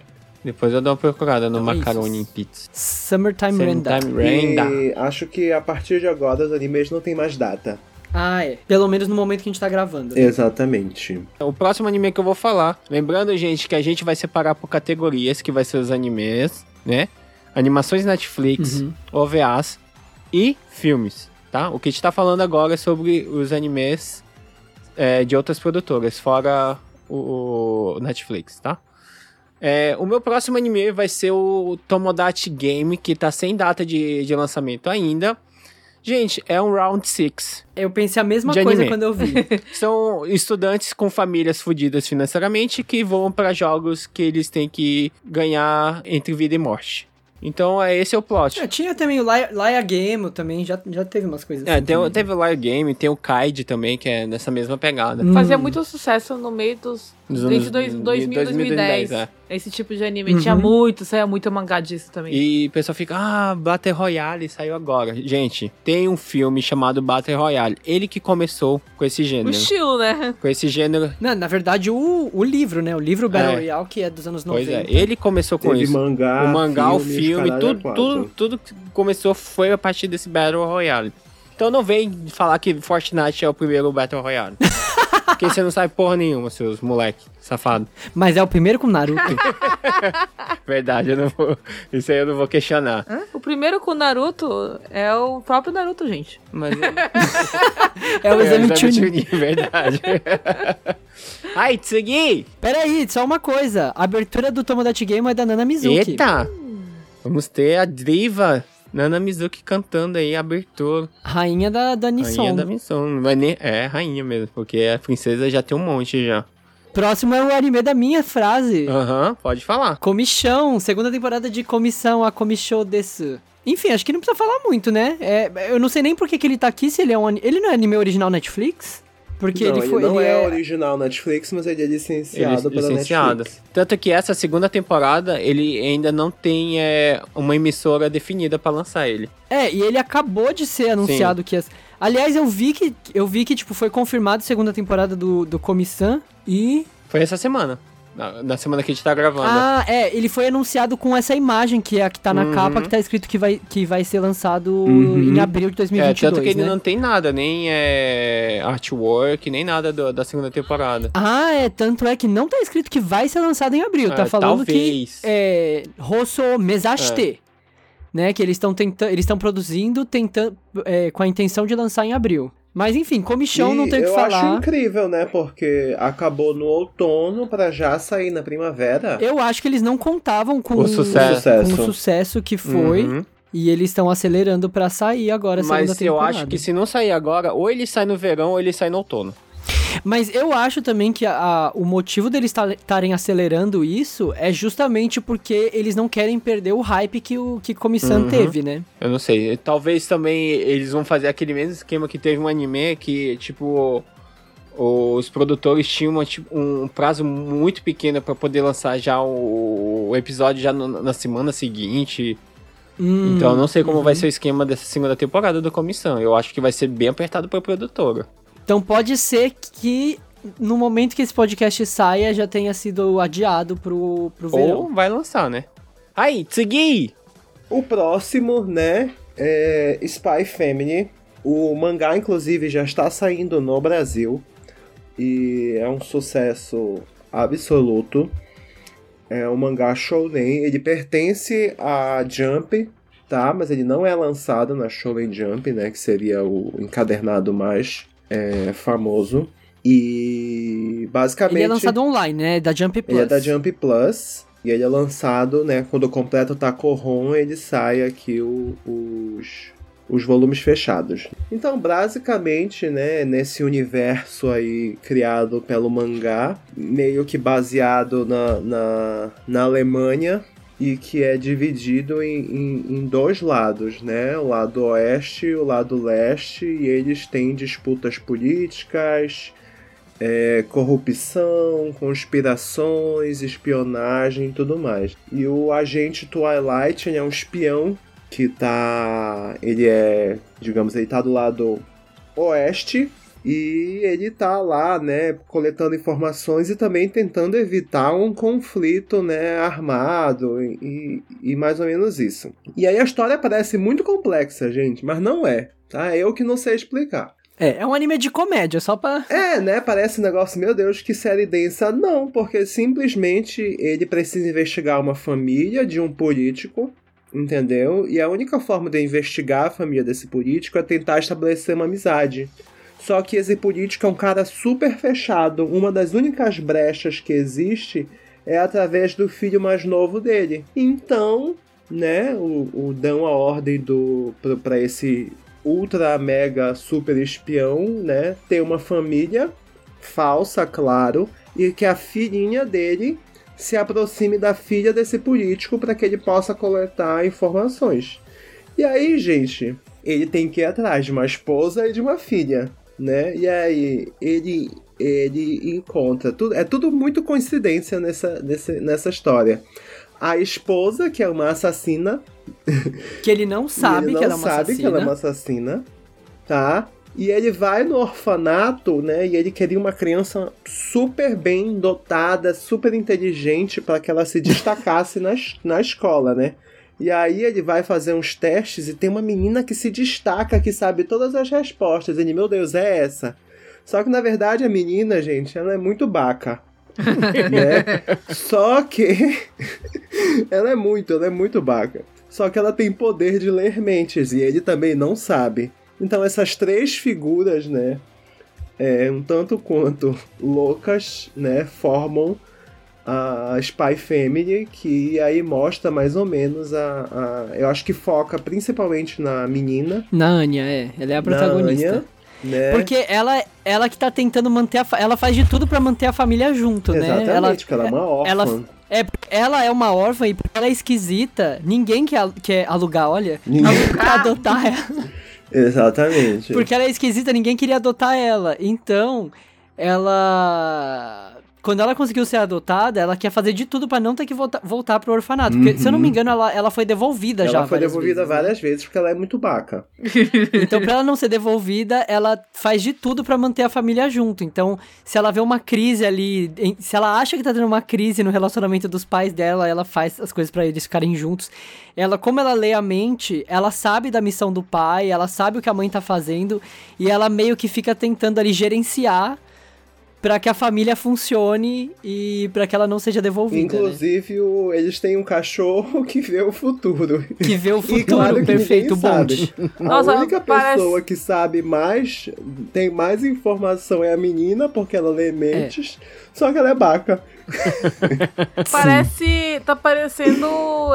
Depois eu dou uma procurada no Então é Macaroni isso. em Pizza. Summertime Renda. Time Renda. E acho que a partir de agora os animes não tem mais data. Ah, é. Pelo menos no momento que a gente tá gravando. Exatamente. O próximo anime que eu vou falar. Lembrando, gente, que a gente vai separar por categorias, que vai ser os animes, né? Animações Netflix, Uhum. OVAs e filmes, tá? O que a gente tá falando agora é sobre os animes é, de outras produtoras, fora o, o Netflix, tá? É, o meu próximo anime vai ser o Tomodachi Game, que tá sem data de, de lançamento ainda. Gente, é um Round 6. Eu pensei a mesma coisa anime. quando eu vi. São estudantes com famílias fodidas financeiramente que vão pra jogos que eles têm que ganhar entre vida e morte. Então, é esse é o plot. É, tinha também o Laia, Laia Game também, já, já teve umas coisas É, assim. tem, teve o Liar Game, tem o Kaid também, que é nessa mesma pegada. Hum. Fazia muito sucesso no meio dos. Dos entre anos dois, de 2000 e 2010. 2010, é. Esse tipo de anime. Uhum. Tinha muito, saia muito mangá disso também. E o pessoal fica, ah, Battle Royale saiu agora. Gente, tem um filme chamado Battle Royale. Ele que começou com esse O gênero. estilo, né? Com esse gênero. Não, na verdade, o, o livro, né? O livro Battle É. Royale, que é dos anos Pois 90. é, ele começou com Teve isso. mangá, o mangá, o filme, os filme, a tudo, tudo, tudo que começou foi a partir desse Battle Royale. Então não vem falar que Fortnite é o primeiro Battle Royale. Porque você não sabe porra nenhuma, seus moleque, safado. Mas é o primeiro com Naruto. Verdade, eu não vou. Isso aí eu não vou questionar. Hã? O primeiro com o Naruto é o próprio Naruto, gente. Mas. é o exame é, Chunin. Chunin, verdade. Ai, Tsugi! Pera aí, só uma coisa. A abertura do Tomodachi Game é da Nana Mizuki. Eita! Vamos ter a diva Nana Mizuki cantando aí a abertura. Rainha da, da Nissan. Rainha da missão. Não vai nem... É, rainha mesmo, porque a princesa já tem um monte já. Próximo é o anime da minha frase. Aham, pode falar. Comichão, segunda temporada de Comissão, a Comichou desu. Enfim, acho que não precisa falar muito, né? É, eu não sei nem por que, que ele tá aqui, se ele é um Ele não é anime original Netflix? Porque não, ele foi. não ele é, é original Netflix, mas ele é licenciado Ele- pela licenciado. Netflix. Tanto que essa segunda temporada, ele ainda não tem é, uma emissora definida pra lançar ele. É, e ele acabou de ser anunciado que as. Aliás, eu vi que eu vi que tipo foi confirmado a segunda temporada do do Comissão e Foi essa semana. Na, na semana que a gente tá gravando. Ah, é, ele foi anunciado com essa imagem que é a que tá na Uhum. capa, que tá escrito que vai, que vai ser lançado Uhum. em abril de é, 2022, tanto que ele né? não tem nada, nem é, artwork, nem nada do- da segunda temporada. Ah, é, tanto é que não tá escrito que vai ser lançado em abril, tá É, falando que talvez. é Rosso Mesashite, né, que eles estão tentando, eles estão produzindo tentando é, com a intenção de lançar em abril. Mas enfim, comichão E não tem o que eu acho falar. incrível, né? Porque acabou no outono pra já sair na primavera. Eu acho que eles não contavam com O sucesso. com o sucesso que foi Uhum. e eles estão acelerando pra sair agora a segunda Mas eu temporada. acho que se não sair agora, ou ele sai no verão ou ele sai no outono. Mas eu acho também que a- a- o motivo deles estarem acelerando isso é justamente porque eles não querem perder o hype que o que Comissão Uhum. teve, né? Eu não sei. Talvez também eles vão fazer aquele mesmo esquema que teve um anime que, tipo, os produtores tinham uma, tipo, um prazo muito pequeno pra poder lançar já o, o episódio já no- na semana seguinte. Hum, Então eu não sei como uhum. vai ser o esquema dessa segunda temporada do Comissão. Eu acho que vai ser bem apertado pra produtora. Então pode ser que no momento que esse podcast saia já tenha sido adiado pro, pro verão. Ou vai lançar, né? Aí, Tsugi! O próximo, né, é Spy Family. O mangá, inclusive, já está saindo no Brasil. E é um sucesso absoluto. É um mangá shounen. Ele pertence à Jump, tá? Mas ele não é lançado na Shonen Jump, né? Que seria o encadernado mais é, famoso. E basicamente. Ele é lançado online, né? Da Jump Plus. Ele é da Jump Plus. E ele é lançado, né? Quando completa o Takohon, ele sai aqui o- os, os volumes fechados. Então, basicamente, né? Nesse universo aí criado pelo mangá, meio que baseado na, na, na Alemanha. E que é dividido em, em, em dois lados, né? O lado oeste e o lado leste. E eles têm disputas políticas, é, corrupção, conspirações, espionagem e tudo mais. E o agente Twilight ele é um espião que tá. Ele é. Digamos, ele tá do lado oeste. E ele tá lá, né, coletando informações e também tentando evitar um conflito, né, armado e, e mais ou menos isso. E aí a história parece muito complexa, gente, mas não é, tá? Eu que não sei explicar. É, é um anime de comédia, só pra. É, né? Parece um negócio, meu Deus, que série densa. Não, porque simplesmente ele precisa investigar uma família de um político, entendeu? E a única forma de investigar a família desse político é tentar estabelecer uma amizade. Só que esse político é um cara super fechado. Uma das únicas brechas que existe é através do filho mais novo dele. Então, né, o, o dão a ordem do para esse ultra mega super espião, né, ter uma família falsa, claro, e que a filhinha dele se aproxime da filha desse político para que ele possa coletar informações. E aí, gente, ele tem que ir atrás de uma esposa e de uma filha, né? E aí ele ele encontra tudo, é tudo muito coincidência nessa, nessa, nessa história. A esposa, que é uma assassina, Que ele não sabe ele não que ela é uma sabe assassina. que ela é uma assassina, tá? E ele vai no orfanato, né? E ele queria uma criança super bem dotada, super inteligente, para que ela se destacasse na, na escola, né? E aí ele vai fazer uns testes e tem uma menina que se destaca, que sabe todas as respostas. Ele, meu Deus, é essa. Só que na verdade a menina, gente, ela é muito baca. né? Só que ela é muito, ela é muito baca. Só que ela tem poder de ler mentes e ele também não sabe. Então essas três figuras, né, é, um tanto quanto loucas, né, formam a Spy Family, que aí mostra mais ou menos a, a eu acho que foca principalmente na menina, Na Anya, é. Ela é a protagonista. Anya, né? Porque ela, ela que tá tentando manter a Ela faz de tudo pra manter a família junto, Exatamente, né? Ela, porque ela é uma órfã. ela- é, ela é uma órfã e porque ela é esquisita, ninguém quer, quer alugar, olha. Ninguém- Quer adotar ela. Exatamente. Porque ela é esquisita, ninguém queria adotar ela. Então, ela. Quando ela conseguiu ser adotada, ela quer fazer de tudo pra não ter que voltar, voltar pro orfanato. Porque, se eu não me engano, ela, ela foi devolvida já. Ela foi várias devolvida vezes, né? várias vezes porque ela é muito baca. Então, pra ela não ser devolvida, ela faz de tudo pra manter a família junto. Então, se ela vê uma crise ali, se ela acha que tá tendo uma crise no relacionamento dos pais dela, ela faz as coisas pra eles ficarem juntos. Ela, como ela lê a mente, ela sabe da missão do pai, ela sabe o que a mãe tá fazendo e ela meio que fica tentando ali gerenciar pra que a família funcione e pra que ela não seja devolvida. né? Inclusive, o- eles têm um cachorro que vê o futuro. Que vê o E futuro claro perfeito. Nossa, a única parece- pessoa que sabe mais, tem mais informação é a menina, porque ela lê mentes, só que ela é baca. Parece. Tá parecendo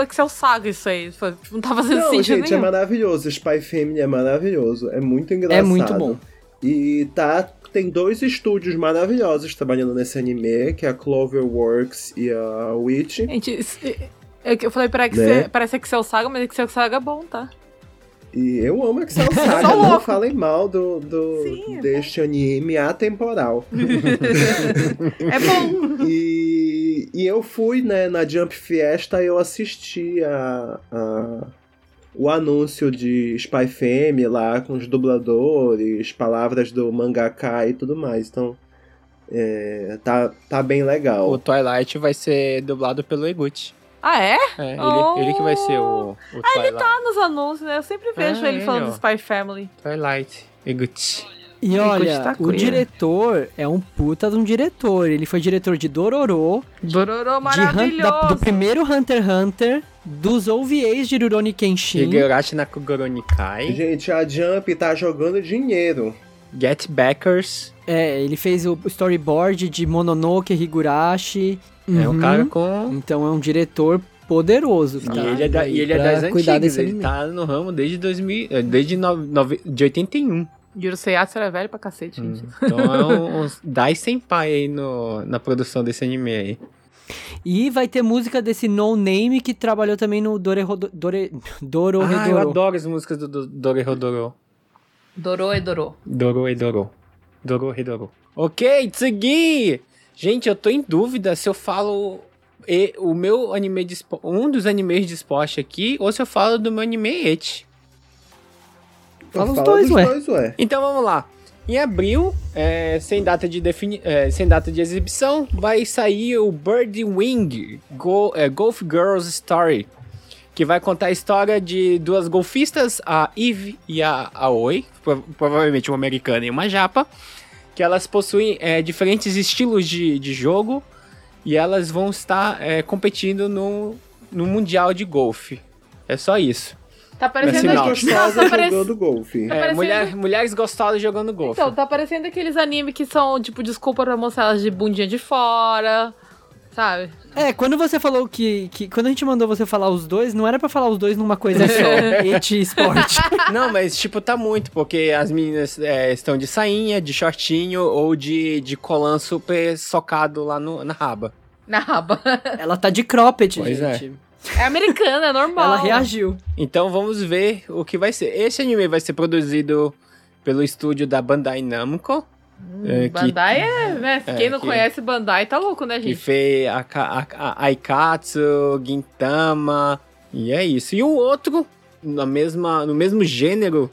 Excel Saga isso aí. Não tá fazendo Não, sentido gente, é nenhum. maravilhoso. Spy Family é maravilhoso. É muito engraçado. É muito bom. E tá, tem dois estúdios maravilhosos trabalhando nesse anime, que é a Cloverworks e a Witch. Gente, é que eu falei pra Excel, Né? parece Excel Saga, mas Excel Saga é bom, tá? E eu amo Excel Saga, não louco. falem mal do, do- Sim, é deste anime atemporal. É bom. E, e eu fui, né, na Jump Fiesta e eu assisti a, a- o anúncio de Spy Family lá com os dubladores, palavras do mangaka e tudo mais. Então, é, tá, tá bem legal. O Twilight vai ser dublado pelo Eguchi. Ah, é? É, ele, Oh. ele que vai ser o, o Twilight. Tá nos anúncios, né? Eu sempre vejo Ah, ele ele, falando ó. do Spy Family. Twilight. Eguchi. E olha, tá o diretor é um puta de um diretor. Ele foi diretor de Dororo, de Hun- maravilhoso. da- do primeiro Hunter x Hunter, dos OVAs de Rurouni Kenshin. Higurashi na Kugoronikai. Gente, a Jump tá jogando dinheiro. Get Backers. É, ele fez o storyboard de Mononoke Higurashi. É um Uhum. cara com... Então é um diretor poderoso. que E tá ele é, da, e ele é das antigas, ele anime. tá no ramo desde 2000, eh, desde no, nove- de 81. Juro, Seiatsu era velho pra cacete, gente. Então é um, uns Dai Senpai aí no, na produção desse anime aí. E vai ter música desse No Name que trabalhou também no Dore, Dore, Dore, Doro Ah, eu Redoro. adoro as músicas do, do Doro Redoro. Dorô e Dorô. Doro e Doro. Doro Redoro. Ok, Tsugi! Gente, eu tô em dúvida se eu falo e- o meu anime de um dos animes de esporte aqui ou se eu falo do meu anime Eti. Fala os dois, dos ué. dois, ué. Então vamos lá. Em abril, é, sem, data de defini é, sem data de exibição, vai sair o Bird Wing Go é, Golf Girls Story, que vai contar a história de duas golfistas, a Eve e a Aoi, prov- provavelmente uma americana e uma japa, que elas possuem é, diferentes estilos de, de jogo e elas vão estar é, competindo no, no Mundial de Golfe. É só isso. Tá parecendo... Tá gostosas parece- jogando golfe. Tá É, parecendo- mulher- mulheres gostosas jogando golfe. Então, tá parecendo aqueles animes que são, tipo, desculpa pra mostrar elas de bundinha de fora, sabe? É, quando você falou que, que. Quando a gente mandou você falar os dois, não era pra falar os dois numa coisa só. Et esporte. Não, mas tipo, tá muito, porque as meninas é, estão de sainha, de shortinho ou de, de colã super socado lá no, na raba. Na raba. Ela tá de cropped, Pois é. gente. É americana, é normal. Ela reagiu. Então vamos ver o que vai ser. Esse anime vai ser produzido pelo estúdio da Bandai Namco, é, que- Bandai é, né? É, Quem não que- conhece Bandai tá louco, né, que gente? fez a, a, a Aikatsu, Gintama, e é isso. E o outro, na mesma, no mesmo gênero,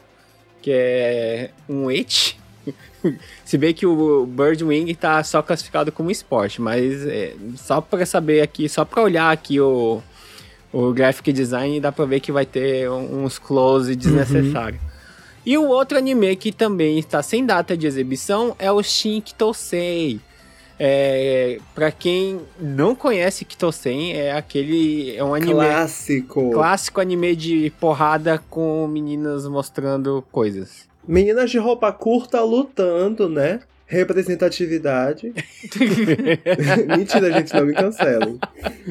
que é um Eti. Se bem que o Birdwing tá só classificado como esporte, mas é, só pra saber aqui, só pra olhar aqui o, o graphic design, dá pra ver que vai ter uns close desnecessários. E o outro anime que também está sem data de exibição é o Shin Kitosei. É, para quem não conhece Kitosen, é aquele é um anime Clássico. clássico anime de porrada com meninas mostrando coisas. Meninas de roupa curta lutando, né? Representatividade. Mentira, gente, não me cancelem.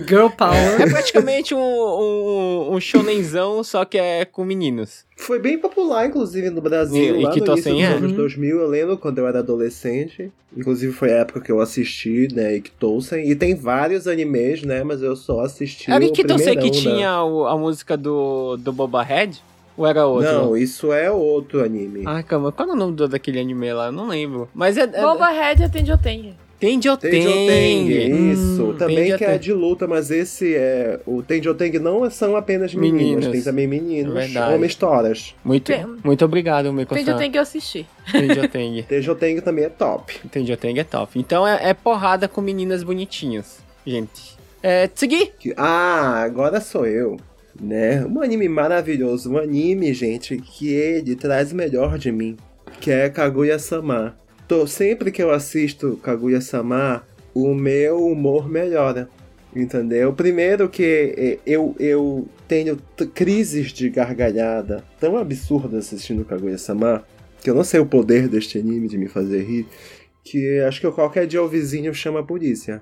Girl É Power. praticamente um, um, um shonenzão, só que é com meninos. Foi bem popular, inclusive, no Brasil, E- e lá que no tô início dos é. anos Uhum. 2000. Eu lembro quando eu era adolescente. Inclusive, foi a época que eu assisti, né, Ikitosen. E tem vários animes, né, mas eu só assisti Era o o Kitosei que né? tinha o- a música do, do Boba Head? Ou era outro? Não, isso é outro anime. Ai, calma, qual é o nome do, daquele anime lá? Eu não lembro. Mas é. é Boba Head atende Otengue. Tenjo Tenjoteng, Teng. isso. Hum, também que é Tenjoteng. de luta, mas esse é. O Tenjoteng não são apenas meninas, Meninas. tem também meninos, É verdade. homens toras. Muito, Tem- muito obrigado, Miko Tem, eu tenho que assistir. Tenjo Teng. Tenjoteng também é top. Tenjo Teng é top. Então é, é porrada com meninas bonitinhas, gente. É, Tsugi. Ah, agora sou eu. Né? Um anime maravilhoso. Um anime, gente, que ele traz o melhor de mim. Que é Kaguya-sama. Sempre que eu assisto Kaguya-sama, o meu humor melhora. Entendeu? Primeiro que eh, eu, eu tenho crises de gargalhada tão absurdas assistindo Kaguya-sama, que eu não sei o poder deste anime de me fazer rir, que acho que qualquer dia o vizinho chama a polícia.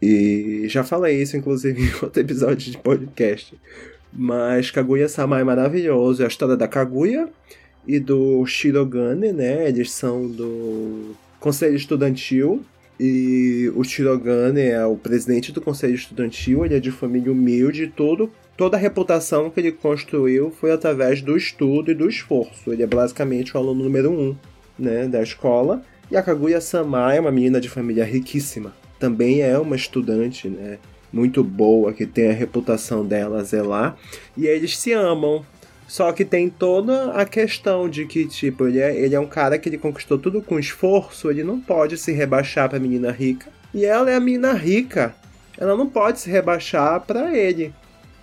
E já falei isso, inclusive, em outro episódio de podcast. Mas Kaguya-sama é maravilhoso. É a história da Kaguya e do Shirogane, né? Eles são do Conselho Estudantil. E o Shirogane é o presidente do Conselho Estudantil. Ele é de família humilde tudo. Toda a reputação que ele construiu foi através do estudo e do esforço. Ele é basicamente o aluno número um né, da escola. E a Kaguya-sama é uma menina de família riquíssima também é uma estudante, né? Muito boa, que tem a reputação dela zelar. E eles se amam. Só que tem toda a questão de que, tipo, ele é, ele é um cara que ele conquistou tudo com esforço, ele não pode se rebaixar pra menina rica. E ela é a menina rica. Ela não pode se rebaixar pra ele.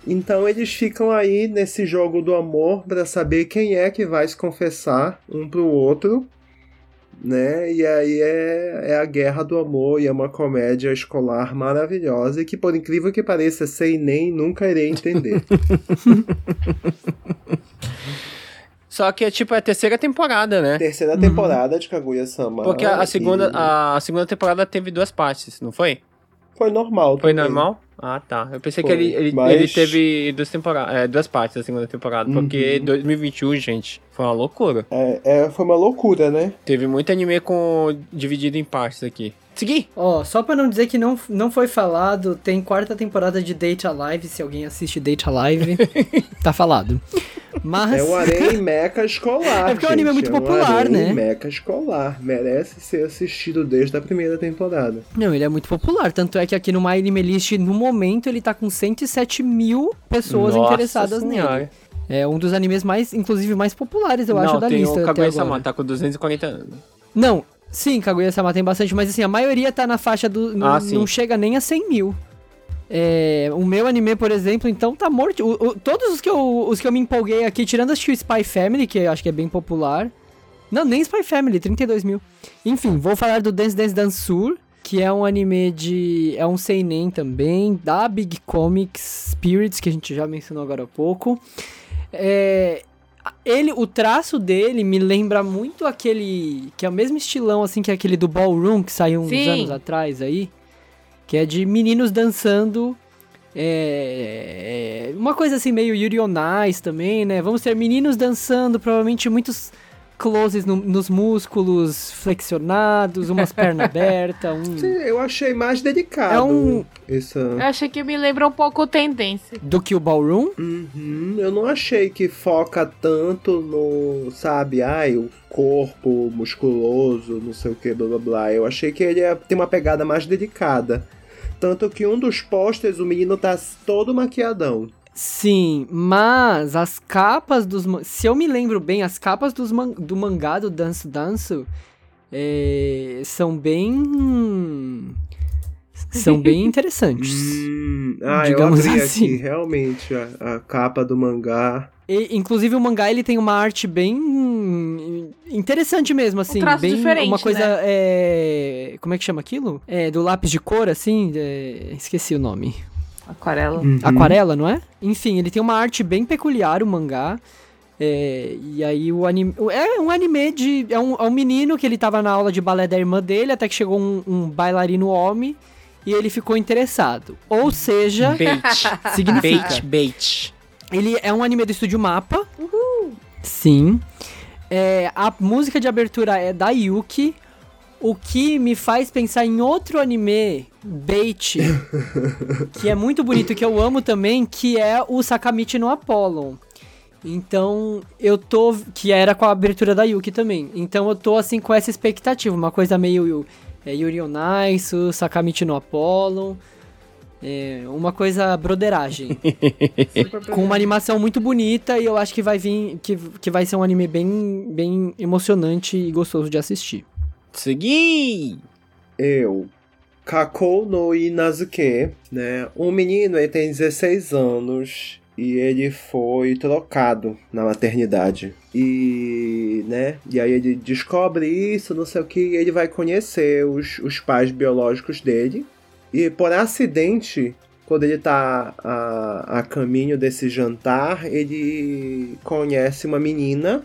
Então eles ficam aí nesse jogo do amor pra saber quem é que vai se confessar um pro outro né? E aí é, é a guerra do amor e é uma comédia escolar maravilhosa e que, por incrível que pareça, sei nem nunca irei entender. Só que é tipo é a terceira temporada, né? Terceira temporada de Kaguya-sama. Porque a, a segunda, e a, a segunda temporada teve duas partes, não foi? Foi normal. Foi também. normal? Ah, tá. Eu pensei Foi, que ele, ele, mas- ele teve duas, temporada, é, duas partes da segunda temporada. Porque Uhum. 2021, gente, foi uma loucura. É, é, foi uma loucura, né? Teve muito anime com dividido em partes aqui. Segui! Ó, só pra não dizer que não, não foi falado, tem quarta temporada de Date Alive, se alguém assiste Date Alive, tá falado. Mas... É um harém meca escolar. É porque o anime é gente, muito popular, um né? meca escolar. Merece ser assistido desde a primeira temporada. Não, ele é muito popular, tanto é que aqui no My Anime List, no momento, ele tá com 107 mil pessoas Nossa interessadas Senhora. nele. É um dos animes mais, inclusive, mais populares, eu não, acho, da tem lista o Kaguya-sama, tá com 240 anos. Não, sim, Kaguya-sama tem bastante, mas assim, a maioria tá na faixa do... Não, Ah, sim. não chega nem a 100 mil. É, o meu anime, por exemplo, então tá morto. O- o- todos os que, eu, os que eu me empolguei aqui, tirando acho que o Spy Family, que eu acho que é bem popular. Não, nem Spy Family, 32 mil. Enfim, vou falar do Dance Dance Dansur, que é um anime de... É um seinen também, da Big Comics Spirits, que a gente já mencionou agora há pouco. É, ele, o traço dele me lembra muito aquele. Que é o mesmo estilão, assim, que é aquele do Ballroom que saiu uns Sim. anos atrás aí. Que é de meninos dançando. É, é, uma coisa assim, meio Yuri on Ice também, né? Vamos ter meninos dançando, provavelmente muitos closes no- nos músculos flexionados, umas pernas abertas, um. Sim, eu achei mais delicado. É um- Essa... Eu achei que me lembra um pouco tendência. Do que o Ballroom. Uhum, eu não achei que foca tanto no, sabe, ai, o corpo musculoso, não sei o que, blá blá blá. Eu achei que ele é- tem uma pegada mais delicada. Tanto que um dos posters o menino tá todo maquiadão. Sim, mas as capas dos. Se eu me lembro bem, as capas dos man- do mangá do Danço Danço é, são bem. São bem interessantes. Hum, ah, Digamos eu abri assim. aqui, realmente, a, a capa do mangá. E, inclusive o mangá ele tem uma arte bem interessante mesmo, assim, traço bem diferente, uma coisa né? é, como é que chama aquilo? É do lápis de cor assim, é, esqueci o nome. Aquarela. Uhum. Aquarela, não é? Enfim, ele tem uma arte bem peculiar, o mangá. É, e aí o anime. É um anime de. É um, é um menino que ele tava na aula de balé da irmã dele, até que chegou um, um bailarino homem e ele ficou interessado. Ou seja, Bait. significa. bait, bait. Ele é um anime do estúdio Mapa. Sim. É, a música de abertura é da Yuki. O que me faz pensar em outro anime, Bait, que é muito bonito, que eu amo também, que é o Sakamichi no Apollon. Então, eu tô. Que era com a abertura da Yuki também. Então, eu tô assim com essa expectativa. Uma coisa meio É Yuri on Ice, Sakamichi no Apollon. É uma coisa broderagem. com uma animação muito bonita e eu acho que vai vir. Que, que vai ser um anime bem, bem emocionante e gostoso de assistir. Segui! Eu. Kako no Inazuke, né? Um menino, ele tem 16 anos e ele foi trocado na maternidade. E, né? E aí ele descobre isso, não sei o que, e ele vai conhecer os, os pais biológicos dele. E por acidente, quando ele tá a, a caminho desse jantar, ele conhece uma menina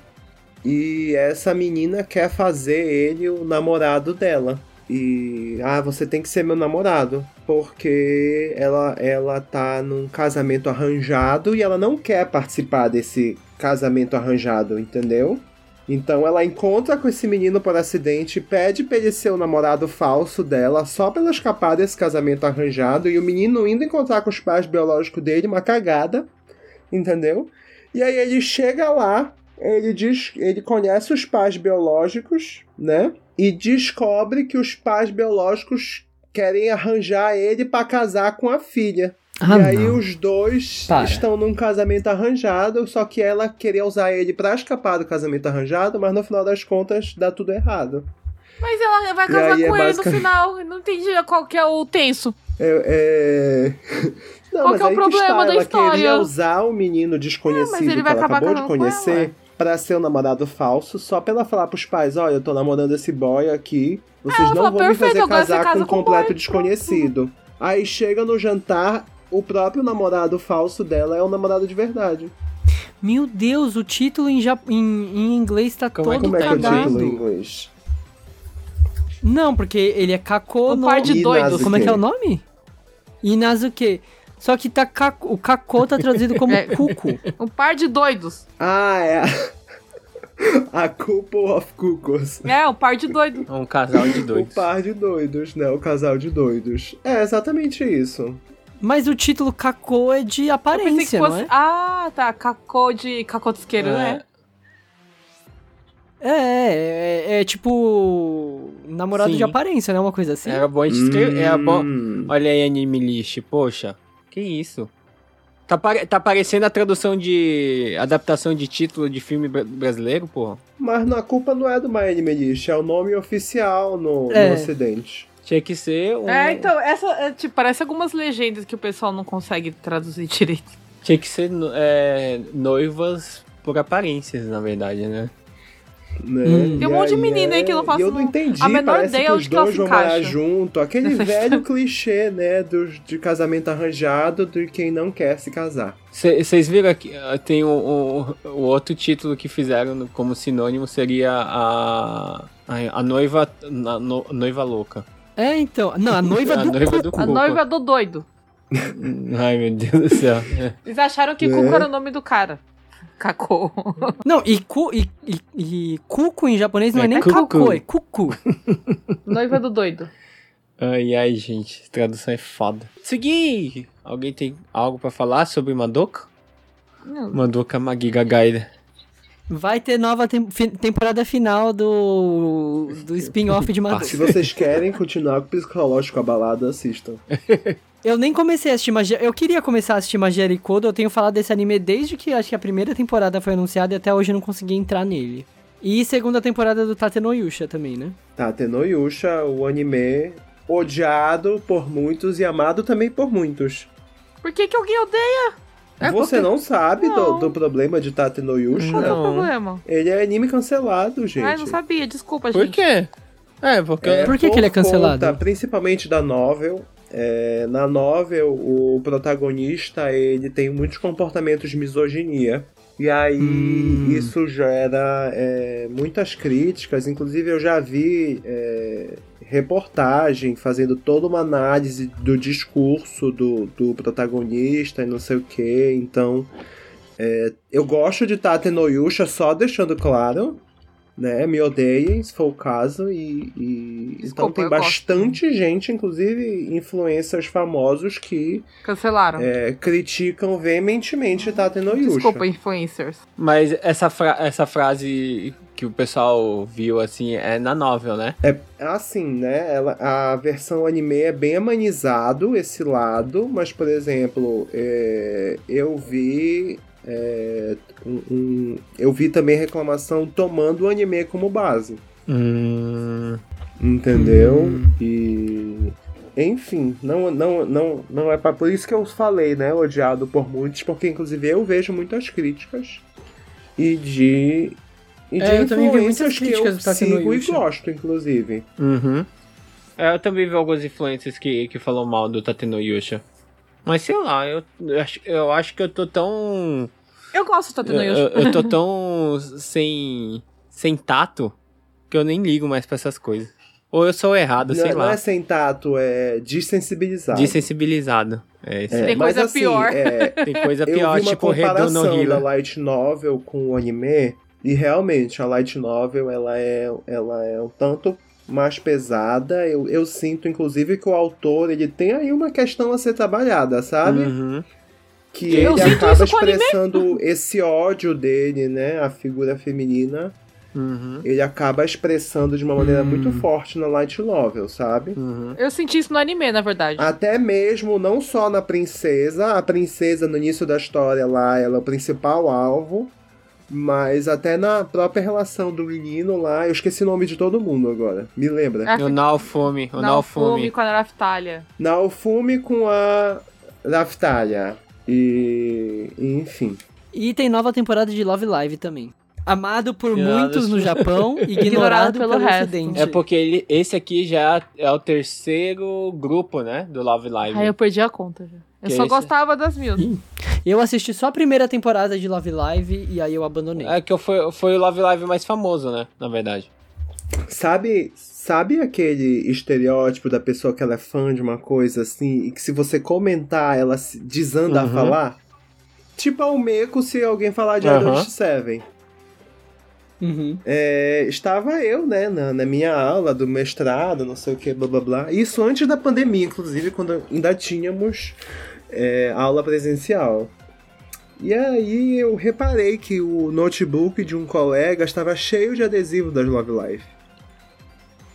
e essa menina quer fazer ele o namorado dela. E ah, você tem que ser meu namorado, porque ela ela tá num casamento arranjado e ela não quer participar desse casamento arranjado, entendeu? Então ela encontra com esse menino por acidente, pede pra ele ser o namorado falso dela, só pra ela escapar desse casamento arranjado, e o menino indo encontrar com os pais biológicos dele, uma cagada, entendeu? E aí ele chega lá, ele diz, ele conhece os pais biológicos, né? E descobre que os pais biológicos querem arranjar ele para casar com a filha. Ah, e aí não. os dois Para. estão num casamento arranjado, só que ela queria usar ele pra escapar do casamento arranjado, mas no final das contas dá tudo errado. Mas ela vai casar é com ele basicamente- no final. Não entendi qual que é o tenso. É, é... Não, Qual mas que é o problema está, da ela história? queria usar o menino desconhecido É, mas ele que vai ela acabar acabou de conhecer ela. pra ser o namorado falso, só pra ela falar pros pais, olha, eu tô namorando esse boy aqui, vocês ela não vão me "Perfeito, fazer casar casa com um com o completo boy, desconhecido. Aí chega no jantar, o próprio namorado falso dela é o namorado de verdade. Meu Deus, o título em, jap... em, em inglês tá Como é todo Como é que é o cagado. título em inglês? Não, porque ele é Kako Um no... par de doidos. Como é que é o nome? Inazuke. Só que tá Kako... o Kako tá traduzido como É. Cuco. Um par de doidos. Ah, é a... Couple of Cuckoos. É, um par de doidos. É um casal de doidos. par de doidos, né? O casal de doidos. É exatamente isso. Mas o título Kako é de aparência, fosse. não é? Ah, tá. Cacô de cacotesqueiro, É. né? É, é, é, é tipo... Namorado Sim. de aparência, né? Uma coisa assim. Era bom a gente escrever. Era bom. Hum. Olha aí, anime lixo. Poxa, que isso? Tá, pare... tá parecendo a tradução de. adaptação de título de filme bra- brasileiro, porra. Mas não, a culpa não é do My Anime List, é o nome oficial no, É. no ocidente. Tinha que ser um. É, então, essa. é, tipo, parece algumas legendas que o pessoal não consegue traduzir direito. Tinha que ser é, noivas por aparências, na verdade, né? Né? Hum. Tem um monte de menina aí que não é- faço e eu não entendi, a menor ideia que onde os que elas dois se vão morar junto. Aquele Nessa velho clichê, né, do, de casamento arranjado de quem não quer se casar. Vocês viram aqui, ah, tem o, o, o outro título que fizeram como sinônimo seria a. A, a noiva. A no- noiva louca. É, então. Não, a noiva A do noiva do Cuco. A noiva do doido. Ai, meu Deus do céu. É. Eles acharam que Né? Cuco era o nome do cara. Cacô. Não, e, cu, e, e, e Cuco em japonês não é, É nem. Kako, é Cuco. noiva do doido. Ai, ai, gente. Tradução é foda. Segui! Alguém tem algo pra falar sobre Madoka? Não. Madoka Magiga Gaida. Vai ter nova tem- temporada final do, do spin-off de Madoka. Se vocês querem continuar com o psicológico abalado, assistam. Eu nem comecei a assistir Magia. Eu queria começar a assistir Magia Kodo. Eu tenho falado desse anime desde que acho que a primeira temporada foi anunciada e até hoje eu não consegui entrar nele. E segunda temporada do Tate no Yusha também, né? Tá, Tenoyusha, o anime odiado por muitos e amado também por muitos. Por que, que alguém odeia? É, Você porque- não sabe do, Não. do problema de Tate no Yusha? Qual é o Não. problema? Ele é anime cancelado, gente. Ai, não sabia. Desculpa, Por gente. quê? É, porque. É, Por que que ele é cancelado? conta, principalmente da novel. É, na novel, o protagonista ele tem muitos comportamentos de misoginia. E aí Hum. isso gera é, muitas críticas. Inclusive eu já vi é, reportagem fazendo toda uma análise do discurso do, do protagonista e não sei o que. Então é, eu gosto de Tate no Yusha, só deixando claro né? Me odeiem, se for o caso. E, e- então Desculpa, tem eu gosto. bastante gente, inclusive influencers famosos, que Cancelaram. é, criticam veementemente Tate no Yusha. Desculpa, influencers. Mas essa, fra- essa frase que o pessoal viu, assim, é na novel, né? É assim, né? Ela, a versão anime é bem amenizado esse lado, mas, por exemplo, é, eu vi. É, um- um- eu vi também reclamação tomando o anime como base. Hum. Entendeu? E. Enfim, não, não, não, não é pra, por isso que eu falei, né? Odiado por muitos, porque inclusive eu vejo muitas críticas e de. E de É, eu também vi influências muitas que críticas eu do Tateno sigo e gosto, inclusive. Uhum. É, eu também vi alguns influencers que, que falam mal do Tateno Yusha. Mas sei lá, eu, eu, acho, eu acho que eu tô tão. Eu gosto do Eu, Tateno eu, Yusha. eu tô tão sem. sem tato que eu nem ligo mais pra essas coisas. Ou eu sou errado, Não, sei não lá. é sem tato, é desensibilizado. Desensibilizado. É isso. É, Tem mas coisa assim, pior. é, Tem coisa eu pior, vi uma tipo Redondo comparação da light novel com o anime e realmente a light novel ela é, ela é um tanto mais pesada. Eu, eu sinto inclusive que o autor ele tem aí uma questão a ser trabalhada, sabe? Uhum. Que Eu ele acaba expressando esse ódio dele, né, a figura feminina. Uhum. Ele acaba expressando de uma maneira Hum. muito forte na light novel, sabe? Uhum. Eu senti isso no anime, na verdade. Até mesmo, não só na princesa, a princesa no início da história lá, ela é o principal alvo, mas até na própria relação do menino lá, eu esqueci o nome de todo mundo agora, me lembra? Ah, O Naofumi, o Naofumi com a Naraftalha. Naofumi com a Raftalha. E. enfim. E tem nova temporada de Love Live também. Amado por muitos no Japão, ignorado, Ignorado pelo, pelo resto. ocidente. É porque ele, esse aqui já é o terceiro grupo, né? Do Love Live. Aí eu perdi a conta já. Eu só esse? gostava das mil. Eu assisti só a primeira temporada de Love Live e aí eu abandonei. É que foi, foi o Love Live mais famoso, né? Na verdade. Sabe, sabe aquele estereótipo da pessoa que ela é fã de uma coisa assim, e que se você comentar, ela se desanda a Uhum. falar? Tipo a Meco se alguém falar de Aham. Adult Seven. Uhum. É, estava eu, né, na, na minha aula do mestrado, não sei o que, blá blá blá. Isso antes da pandemia, inclusive, quando ainda tínhamos é, aula presencial. E aí eu reparei que o notebook de um colega estava cheio de adesivo das Love Live.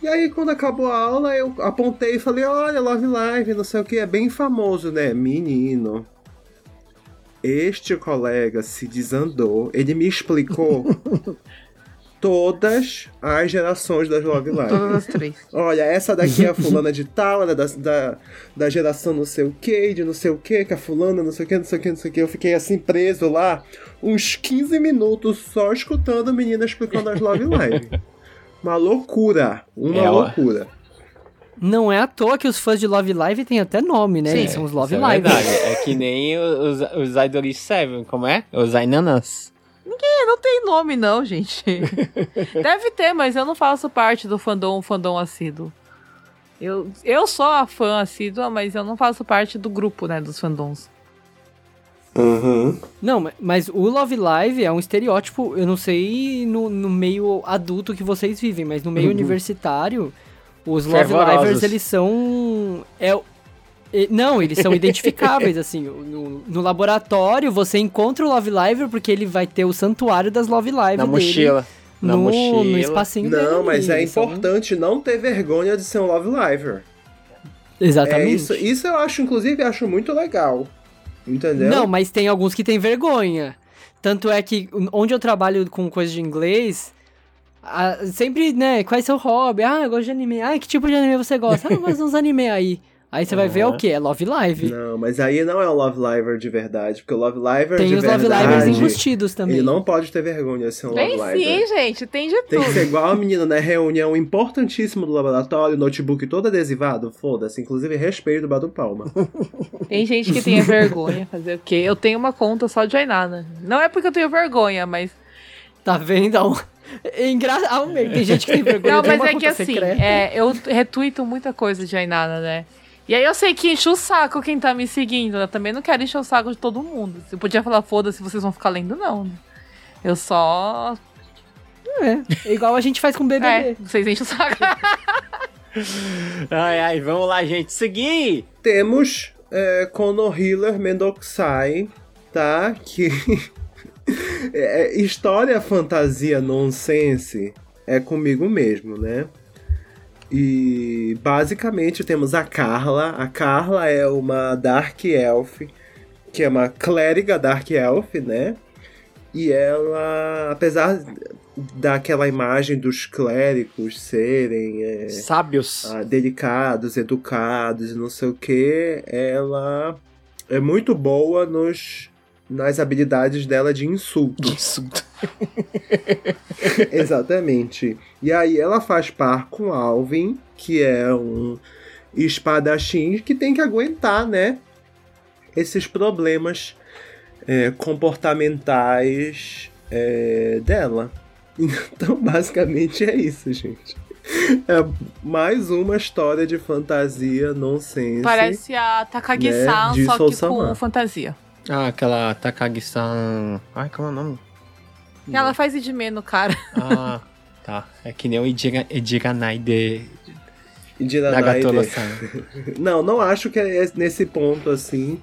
E aí, quando acabou a aula, eu apontei e falei: Olha, Love Live, não sei o que, é bem famoso, né? Menino. Este colega se desandou, ele me explicou todas as gerações das Love Live. Todas as três. Olha, essa daqui é a fulana de tal, ela é da, da, da geração não sei o que, de não sei o que, que a fulana não sei o que, não sei o que, não sei o que. Eu fiquei assim preso lá uns 15 minutos só escutando a menina explicando as Love Live. Uma loucura, uma É, ó. loucura. Não é à toa que os fãs de Love Live têm até nome, né? Sim. Eles são os Love é Live. verdade. É que nem os, os Idolish Seven, como é? Os Ainanas. Não tem nome, não, gente. Deve ter, mas eu não faço parte do fandom, fandom assíduo. Eu, eu sou a fã assídua, mas eu não faço parte do grupo, né, dos fandoms. Uhum. Não, ma- mas o Love Live é um estereótipo, eu não sei no, no meio adulto que vocês vivem, mas no meio universitário, os Love Fervorosos. Livers, eles são... É, não, eles são identificáveis, assim. No, no laboratório, você encontra o Love Live porque ele vai ter o santuário das Love Live Na dele mochila. Na no, mochila. no espacinho dele. Não, mas é eles são- importante não ter vergonha de ser um Love Liver. Exatamente. É isso, isso eu acho, inclusive, acho muito legal. Entendeu? Não, mas tem alguns que têm vergonha. Tanto é que onde eu trabalho com coisa de inglês, a- sempre, né, qual é seu hobby? Ah, eu gosto de anime. Ah, que tipo de anime você gosta? Ah, eu gosto de uns anime aí. Aí você vai ver é o quê? É Love Live. Não, mas aí não é o Love Liver de verdade, porque o Love Liver Tem de os Love verdade, Livers embustidos também. ele não pode ter vergonha de ser um Tem Love Liver. sim, gente, tem de Tem tudo. que ser igual a menina, né? Reunião importantíssima do laboratório, notebook todo adesivado, foda-se. Inclusive, respeito, bato palma. Tem gente que tem vergonha, fazer o quê? Eu tenho uma conta só de Ainana. Não é porque eu tenho vergonha, mas. Tá vendo? É engraçado. Tem gente que tem vergonha Não, mas uma é que assim, secreta. é, eu retuito muita coisa de Ainana, né? E aí eu sei que enche o saco quem tá me seguindo. Eu também não quero encher o saco de todo mundo. Eu podia falar, foda-se, vocês vão ficar lendo, não. né? Eu só. É, igual a gente faz com o BBB. É, vocês enchem o saco. Ai, ai, vamos lá, gente. Seguir! Temos é, Konohiller Mendokusai, tá? Que É, história, fantasia, nonsense é comigo mesmo, né? E basicamente temos a Carla. A Carla é uma Dark Elf, que é uma clériga Dark Elf, né? E ela, apesar daquela imagem dos clérigos serem é, Sábios. ah, delicados, educados e não sei o que, ela é muito boa nos nas habilidades dela de insulto. Insulto. Exatamente. E aí ela faz par com Alvin, que é um espadachim que tem que aguentar, né? Esses problemas é, comportamentais é, dela. Então, basicamente é isso, gente. É mais uma história de fantasia nonsense. Parece a Takagi-san, Né, só que com fantasia. Ah, aquela Takagi-san. Ai, como é o nome? E ela faz Idime no cara. Ah, tá. É que nem o Ejira- Ejiranai de de Nagatoro-san. Não, não acho que é nesse ponto assim.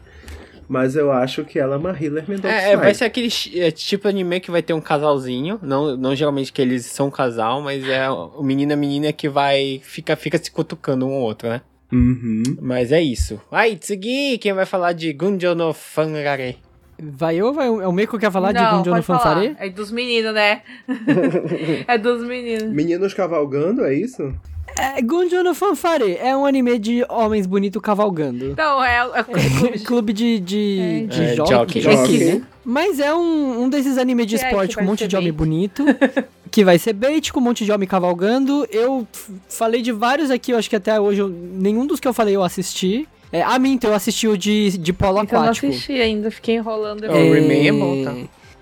Mas eu acho que ela é uma healer Mendoza. É, é, vai ser aquele é, tipo de anime que vai ter um casalzinho. Não, não geralmente que eles são um casal, mas é o menino e a menina que vai. Fica, fica se cutucando um ao outro, né? Uhum. Mas é isso. Aí, Tsugi, quem vai falar de Gunjo no Fangare? Vai eu ou vai o é o Meiko quer falar de Não, Gunjo no pode falar. Fanfare? É dos meninos, né? é dos meninos. Meninos cavalgando, é isso? É, Gunjo no Fanfare é um anime de homens bonitos cavalgando. Então, é, é clube de- Clube de, de, de É, jockey. jockey. Jockey. Mas é um, um desses animes de Que é, esporte com um monte de homem bait. bonito. que vai ser bait, com um monte de homem cavalgando. Eu falei de vários aqui, eu acho que até hoje eu- nenhum dos que eu falei eu assisti. É, a minto, eu assisti o de, de polo Então, eu não aquático. assisti ainda, fiquei enrolando. É, o Remain é bom, tá?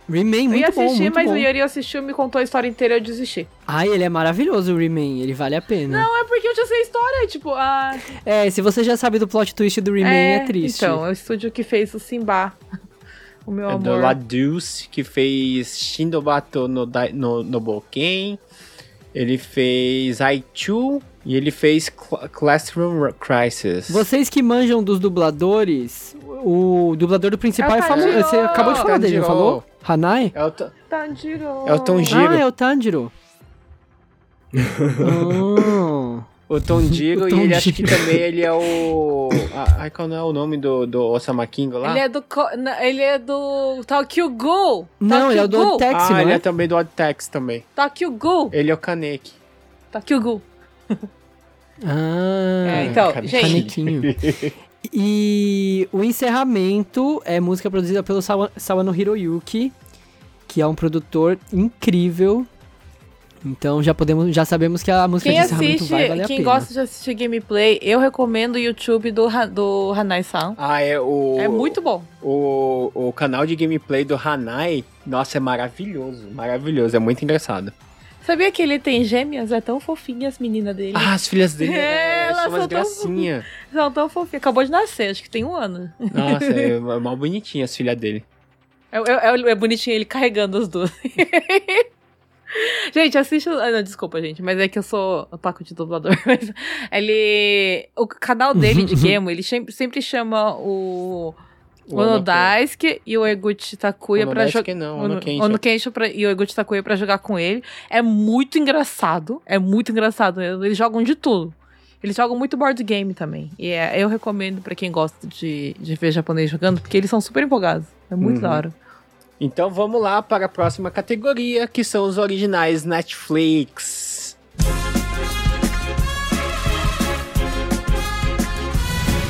Remain, eu ia muito bom, assistir, muito mas bom. o Yuri assistiu, me contou a história inteira e eu desisti. Ai, ele é maravilhoso, o Remain, ele vale a pena. Não, é porque eu já sei a história, tipo, ah... É, se você já sabe do plot twist do Remain, é, triste. Então, é o estúdio que fez o Simba. O meu É do amor. Ladus, que fez Shindobato no, no, no Boken. Ele fez Aichu e ele fez Cl- Classroom Crisis. Vocês que manjam dos dubladores, o dublador do principal É é, o famoso. Tanjiro! Você acabou de falar dele, não Tanjiro! falou? Hanai? É o, Tanjiro. é o Tonjiro. Ah, é o Tanjiro. Ah. O Tonjiro O e ele acho que também ele é o. Ah, Ai, qual não é o nome do, do Osama King lá? Ele é do. Ele é do. Tokyo Ghoul. Não, ele é do. Odd Taxi, ah, não ele é é? também do Odd Tax também. Tokyo Ghoul. Ele é o Kaneki. Tokyo Ghoul. Ah, É, então, gente. Canequinho. E o encerramento é música produzida pelo Sawa- Sawano Hiroyuki, que é um produtor incrível. Então já podemos, já sabemos que a música Quem de encerramento assiste, vai valer a quem gosta de assistir gameplay, eu recomendo o YouTube do, do Hanai-san. Ah, é o. É muito bom. O, o canal de gameplay do Hanai, nossa, é maravilhoso. Maravilhoso, é muito engraçado. Sabia que ele tem gêmeas? É tão fofinha as meninas dele. Ah, as filhas dele É, é, elas são umas tão gracinhas. São tão fofinhas. Acabou de nascer, acho que tem um ano. Nossa, é mal bonitinha as filhas dele. É, é- é bonitinho ele carregando as duas. gente, assiste. o- ah, não, desculpa, gente, mas é que eu sou otaku de dublador. Mas ele. O canal dele de game, ele sempre, sempre chama o. O Ono Daisuke e o Eguchi Takuya pra jogar. não, Ono Kensho. Ono pra, e o Eguchi Takuya pra jogar com ele. É muito engraçado. É muito engraçado. Eles jogam de tudo. Eles jogam muito board game também. E é, eu recomendo pra quem gosta de, de ver japonês jogando, porque eles são super empolgados. É muito Uhum. da hora. Então vamos lá para a próxima categoria, que são os originais Netflix.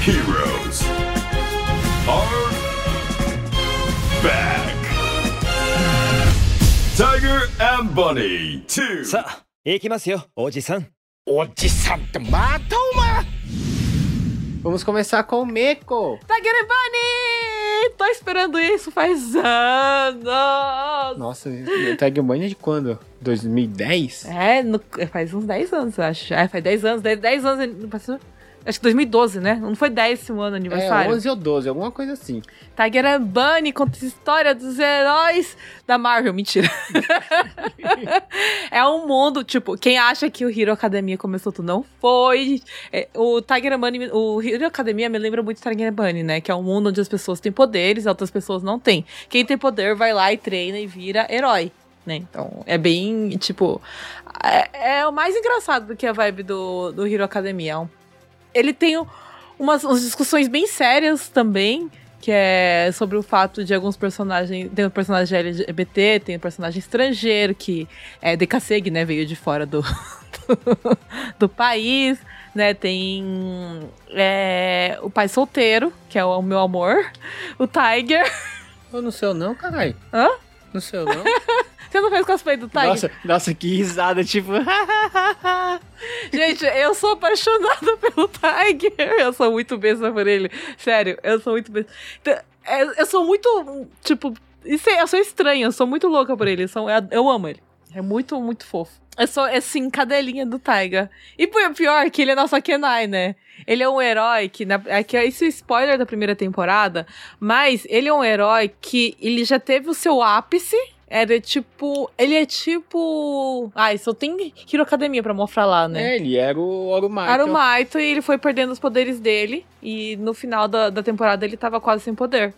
Heroes and Bunny 2. さあ行きますよおじさん Vamos começar com o Meko. Tiger and Bunny! Tô esperando isso faz anos! Nossa, o Tiger Bunny é de quando? 2010? É, no- é, faz uns 10 anos, eu acho. É, faz 10 anos, 10, 10 anos. ele- Passou, Acho que 2012, né? Não foi 10 esse ano É, aniversário. 11 ou 12, alguma coisa assim. Tiger Bunny conta a história dos heróis da Marvel. Mentira. é um mundo, tipo, quem acha que o Hero Academia começou tudo não foi. É, o Tiger Bunny, o Hero Academia me lembra muito Tiger Bunny, né? Que é um mundo onde as pessoas têm poderes, outras pessoas não têm. Quem tem poder vai lá e treina e vira herói. Né? Então, é bem, tipo. É, é o mais engraçado do que a vibe do, do Hero Academia. É um ele tem um- umas, umas discussões bem sérias também, que é sobre o fato de alguns personagens. Tem um personagem LGBT, tem um personagem estrangeiro, que é Decaseg, né? Veio de fora do, do, do país, né? Tem é, o pai solteiro, que é o meu amor, o Tiger. Ô, no seu não, caralho. Hã? No seu não? Você não fez cosplay do Tiger? nossa, nossa, que risada, tipo. Gente, eu sou apaixonada pelo Tiger. Eu sou muito besta por ele. Sério, eu sou muito besta. Então, é, Eu sou muito, tipo... isso é- Eu sou estranha, eu sou muito louca por ele. Eu, amo ele. É muito, muito fofo. Eu sou, assim, cadelinha do Taiga. E pi- pior que ele é nosso Kenai, né? Ele é um herói que... Na, aqui, isso é spoiler da primeira temporada. Mas ele é um herói que ele já teve o seu ápice. Era tipo... Ele é tipo... Ai, só tem Hero Academia pra mostrar lá, né? É, ele era o Orumaito. Era o Maito e ele foi perdendo os poderes dele. E no final da, da temporada ele tava quase sem poder.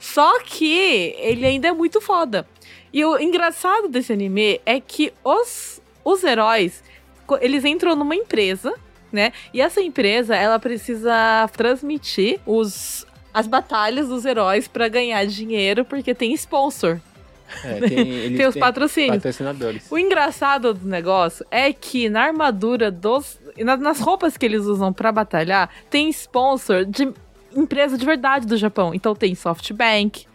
Só que ele ainda é muito foda. E o engraçado desse anime é que os, os heróis, eles entram numa empresa, né? E essa empresa, ela precisa transmitir os, as batalhas dos heróis pra ganhar dinheiro, porque tem sponsor, É, tem, eles tem os patrocínios. patrocinadores. O engraçado do negócio é que na armadura dos. na- Nas roupas que eles usam pra batalhar, tem sponsor de empresa de verdade do Japão. Então tem SoftBank,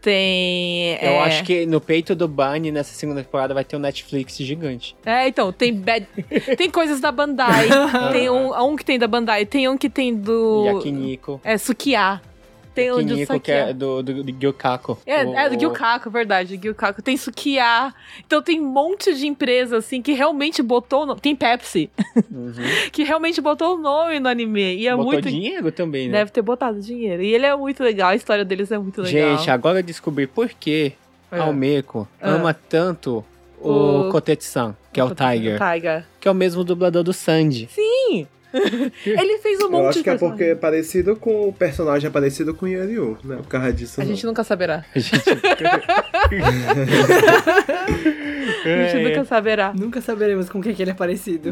tem. Eu é, acho que no peito do Bunny, nessa segunda temporada, vai ter um Netflix gigante. É, então, tem bad... tem coisas da Bandai. tem um, um que tem da Bandai, tem um que tem do. Yakiniko. É, Sukiá. Tem um de Yakiniko, que é do, do, do Gyokako. É, O- é do o- Gyukaku, verdade, Gyukaku. Tem Sukiá. Então tem um monte de empresa, assim, que realmente botou... o nome- Tem Pepsi, Uhum. que realmente botou o nome no anime. E é Botou muito... dinheiro também, né? Deve ter botado dinheiro. E ele é muito legal, a história deles é muito legal. Gente, agora eu descobri por que É. Almeco Ah. ama tanto o, O- Kotetsu-san, que é o Tiger, Tiger. que é o mesmo dublador do Sandy. Sim! ele fez um monte Eu acho de que é personagem. porque é parecido com o personagem, é parecido com o Yanryu, né? Por causa disso. A não. gente nunca saberá. A gente... A gente É. nunca saberá. Nunca saberemos com quem que ele é parecido.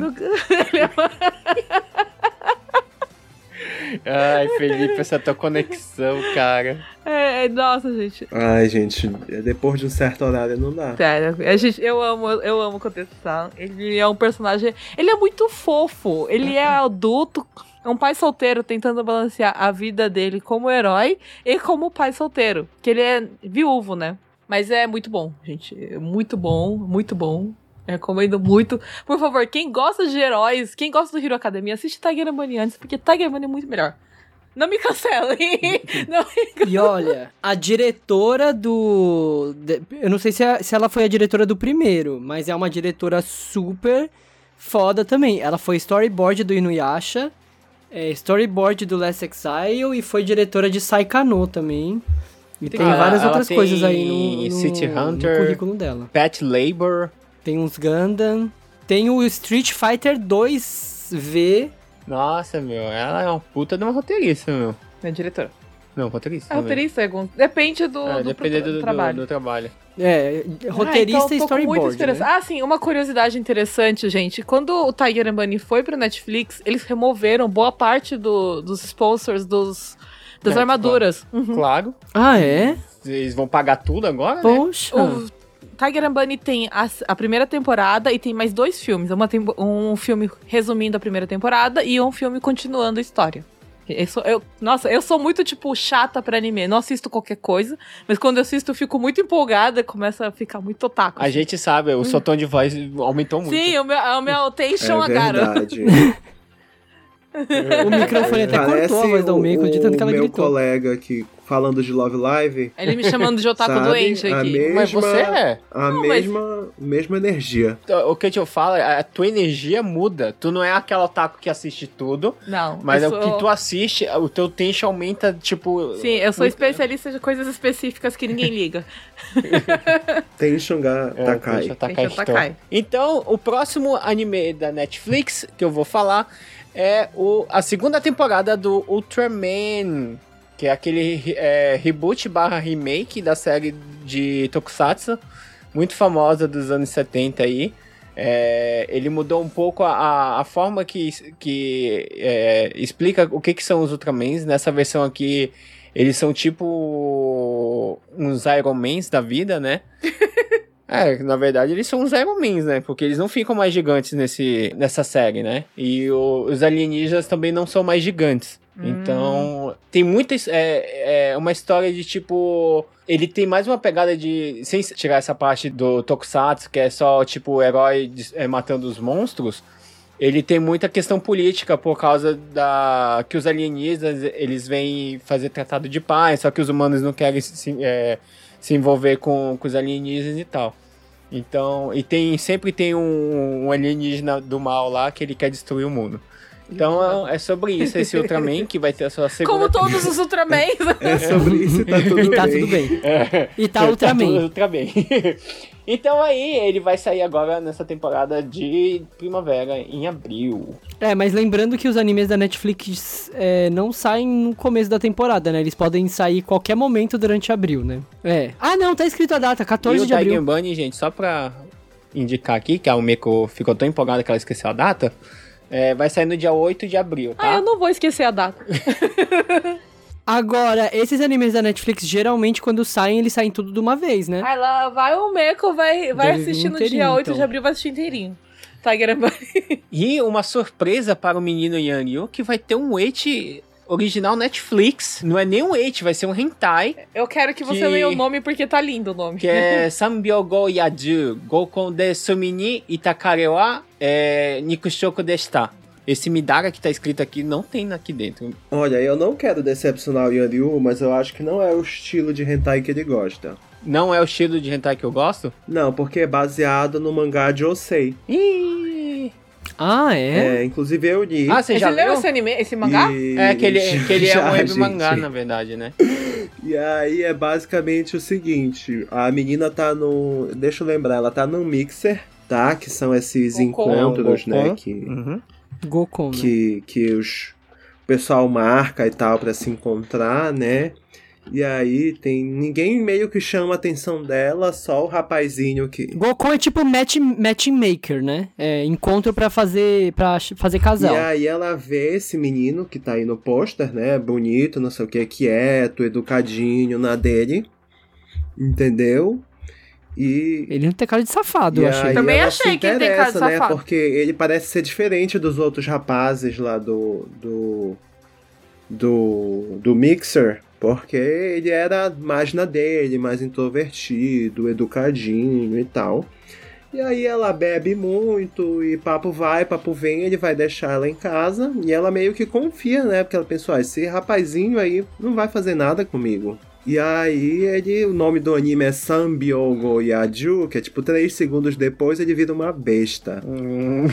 Ai, Felipe, essa tua conexão, cara. É, é, nossa, gente. Ai, gente, depois de um certo horário não dá. Sério, a gente, eu amo, eu amo o Kotetsu-san. Ele é um personagem. Ele é muito fofo. Ele é adulto. É um pai solteiro tentando balancear a vida dele como herói e como pai solteiro. Que ele é viúvo, né? Mas é muito bom, gente. Muito bom, muito bom. Eu Recomendo muito. Por favor, quem gosta de heróis, quem gosta do Hero Academia, assiste Tiger Bunny antes, porque Tiger Bunny é muito melhor. Não me cancelem! Não me E olha, a diretora do. eu não sei se, é- se ela foi a diretora do primeiro, mas é uma diretora super foda também. Ela foi storyboard do Inuyasha, é, storyboard do Last Exile e foi diretora de Saikano também. E tem, Ela- várias ela outras tem coisas aí no, no, City no Hunter. currículo dela. Pet Labor. Tem uns Gundam, tem o Street Fighter 2V. Nossa, meu, ela é uma puta de uma roteirista, meu. é diretora. Não, roteirista. É também. roteirista, é algum- depende do, É, do, depende do, do- trabalho. do trabalho. É, roteirista Ah, então e storyboard. esperança. né? Ah, sim, uma curiosidade interessante, gente. Quando o Tiger and Bunny foi pro Netflix, eles removeram boa parte do- dos sponsors dos, das É, armaduras. Uhum. Claro. Ah, é? Eles vão pagar tudo agora, né? Poxa. O Tiger and Bunny tem a, a primeira temporada e tem mais dois filmes. Uma um filme resumindo a primeira temporada e um filme continuando a história. Eu sou- eu- nossa, eu sou muito, tipo, chata pra anime. Não assisto qualquer coisa, mas quando eu assisto eu fico muito empolgada e começa a ficar muito otaku. A gente sabe, o seu tom de voz aumentou muito. Sim, o meu, o meu tension É agarra. O microfone até cortou a voz da Almeida de tanto que ela meu gritou. colega que falando de Love Live, Ele me chamando de otaku Sabe? doente A aqui. mesma- Mas você é. a Não, mas- mesma, mesma energia. O que eu falo, é a tua energia muda. Tu não é aquela otaku que assiste tudo, Não. mas é o sou- que tu assiste, o teu tension aumenta, tipo. Sim, eu sou especialista de coisas específicas que ninguém liga. Tem Xangá É, Takai. então. tacar. Então, o próximo anime da Netflix que eu vou falar é o, a segunda temporada do Ultraman, que é aquele é, reboot barra remake da série de Tokusatsu, muito famosa dos anos 70 aí. É, ele mudou um pouco a, a- forma que, que é, explica o que, que são os Ultramans. Nessa versão aqui, eles são tipo uns Iron Mans da vida, né? É, na verdade eles são os Iron Mans, né? Porque eles não ficam mais gigantes nesse, nessa série, né? E o- os alienígenas também não são mais gigantes. Então, tem muita. É, é uma história de tipo. Ele tem mais uma pegada de. Sem tirar essa parte do Tokusatsu, que é só tipo o herói é, matando os monstros. Ele tem muita questão política por causa da. que os alienígenas eles vêm fazer tratado de paz, só que os humanos não querem se, é, se envolver com, com os alienígenas e tal. Então, e tem sempre tem um, um alienígena do mal lá que ele quer destruir o mundo. Então é, é sobre isso esse Ultraman que vai ter a sua segunda. Como todos os Ultramans. É sobre isso e tá tudo E tá bem. tudo bem. É, E tá Ultraman. Ultraman. Então aí ele vai sair agora nessa temporada de primavera em abril. É, mas lembrando que os animes da Netflix é, não saem no começo da temporada, né? Eles podem sair qualquer momento durante abril, né? É. Ah, não, tá escrito a data, e 14 o de abril. Tiger Bunny, gente, só pra indicar aqui que a Umeko ficou tão empolgada que ela esqueceu a data. é, vai sair no dia 8 de abril, Ah, tá? eu não vou esquecer a data. Agora, esses animes da Netflix, geralmente, quando saem, eles saem tudo de uma vez, né? Aí lá vai o Meco, vai, vai Deve assistir no dia 8 então. de abril, vai assistir inteirinho. Tiger. E uma surpresa para o menino Yanryu que vai ter um Wait original Netflix. Não é nem um Wait, vai ser um hentai. Eu quero que você Que- leia o nome porque tá lindo o nome. Que é Sambyogo Yaju Gokon de Sumini Itakare wa é, Nikushoku desta. Esse Midara que tá escrito aqui não tem aqui dentro. Olha, eu não quero decepcionar o Yanryu, mas eu acho que não é o estilo de hentai que ele gosta. Não é o estilo de hentai que eu gosto? Não, porque é baseado no mangá de Osei. Ih! Ah, é? É, inclusive eu li. Ah, você já leu leu? esse anime, esse mangá? e- É que ele, que ele é Já, um web gente. mangá, na verdade, né? E aí é basicamente o seguinte: a menina tá no. Deixa eu lembrar, ela tá num mixer, tá? Que são esses Gokon. encontros, É Gokon. né? Que, Uhum. Gokon, né? que, que os, o pessoal marca e tal pra se encontrar, né? E aí tem. Ninguém meio que chama a atenção dela, só o rapazinho que. Gokon é tipo match, matchmaker, né? É, encontro pra fazer, ch- fazer casal. E aí ela vê esse menino que tá aí no pôster, né? Bonito, não sei o que, quieto, educadinho na dele. Entendeu? E. Ele não tem cara de safado, e eu achei. Também achei que ele tem cara de interessa, né? safado. Porque ele parece ser diferente dos outros rapazes lá do. do. do, do Mixer. Porque ele era mais na dele, mais introvertido, educadinho e tal. E aí ela bebe muito e papo vai, papo vem, ele vai deixar ela em casa e ela meio que confia, né? Porque ela pensou, ah, esse rapazinho aí não vai fazer nada comigo. E aí ele, o nome do anime é Sambyogo Yaju, que é tipo três segundos depois ele vira uma besta. Hum,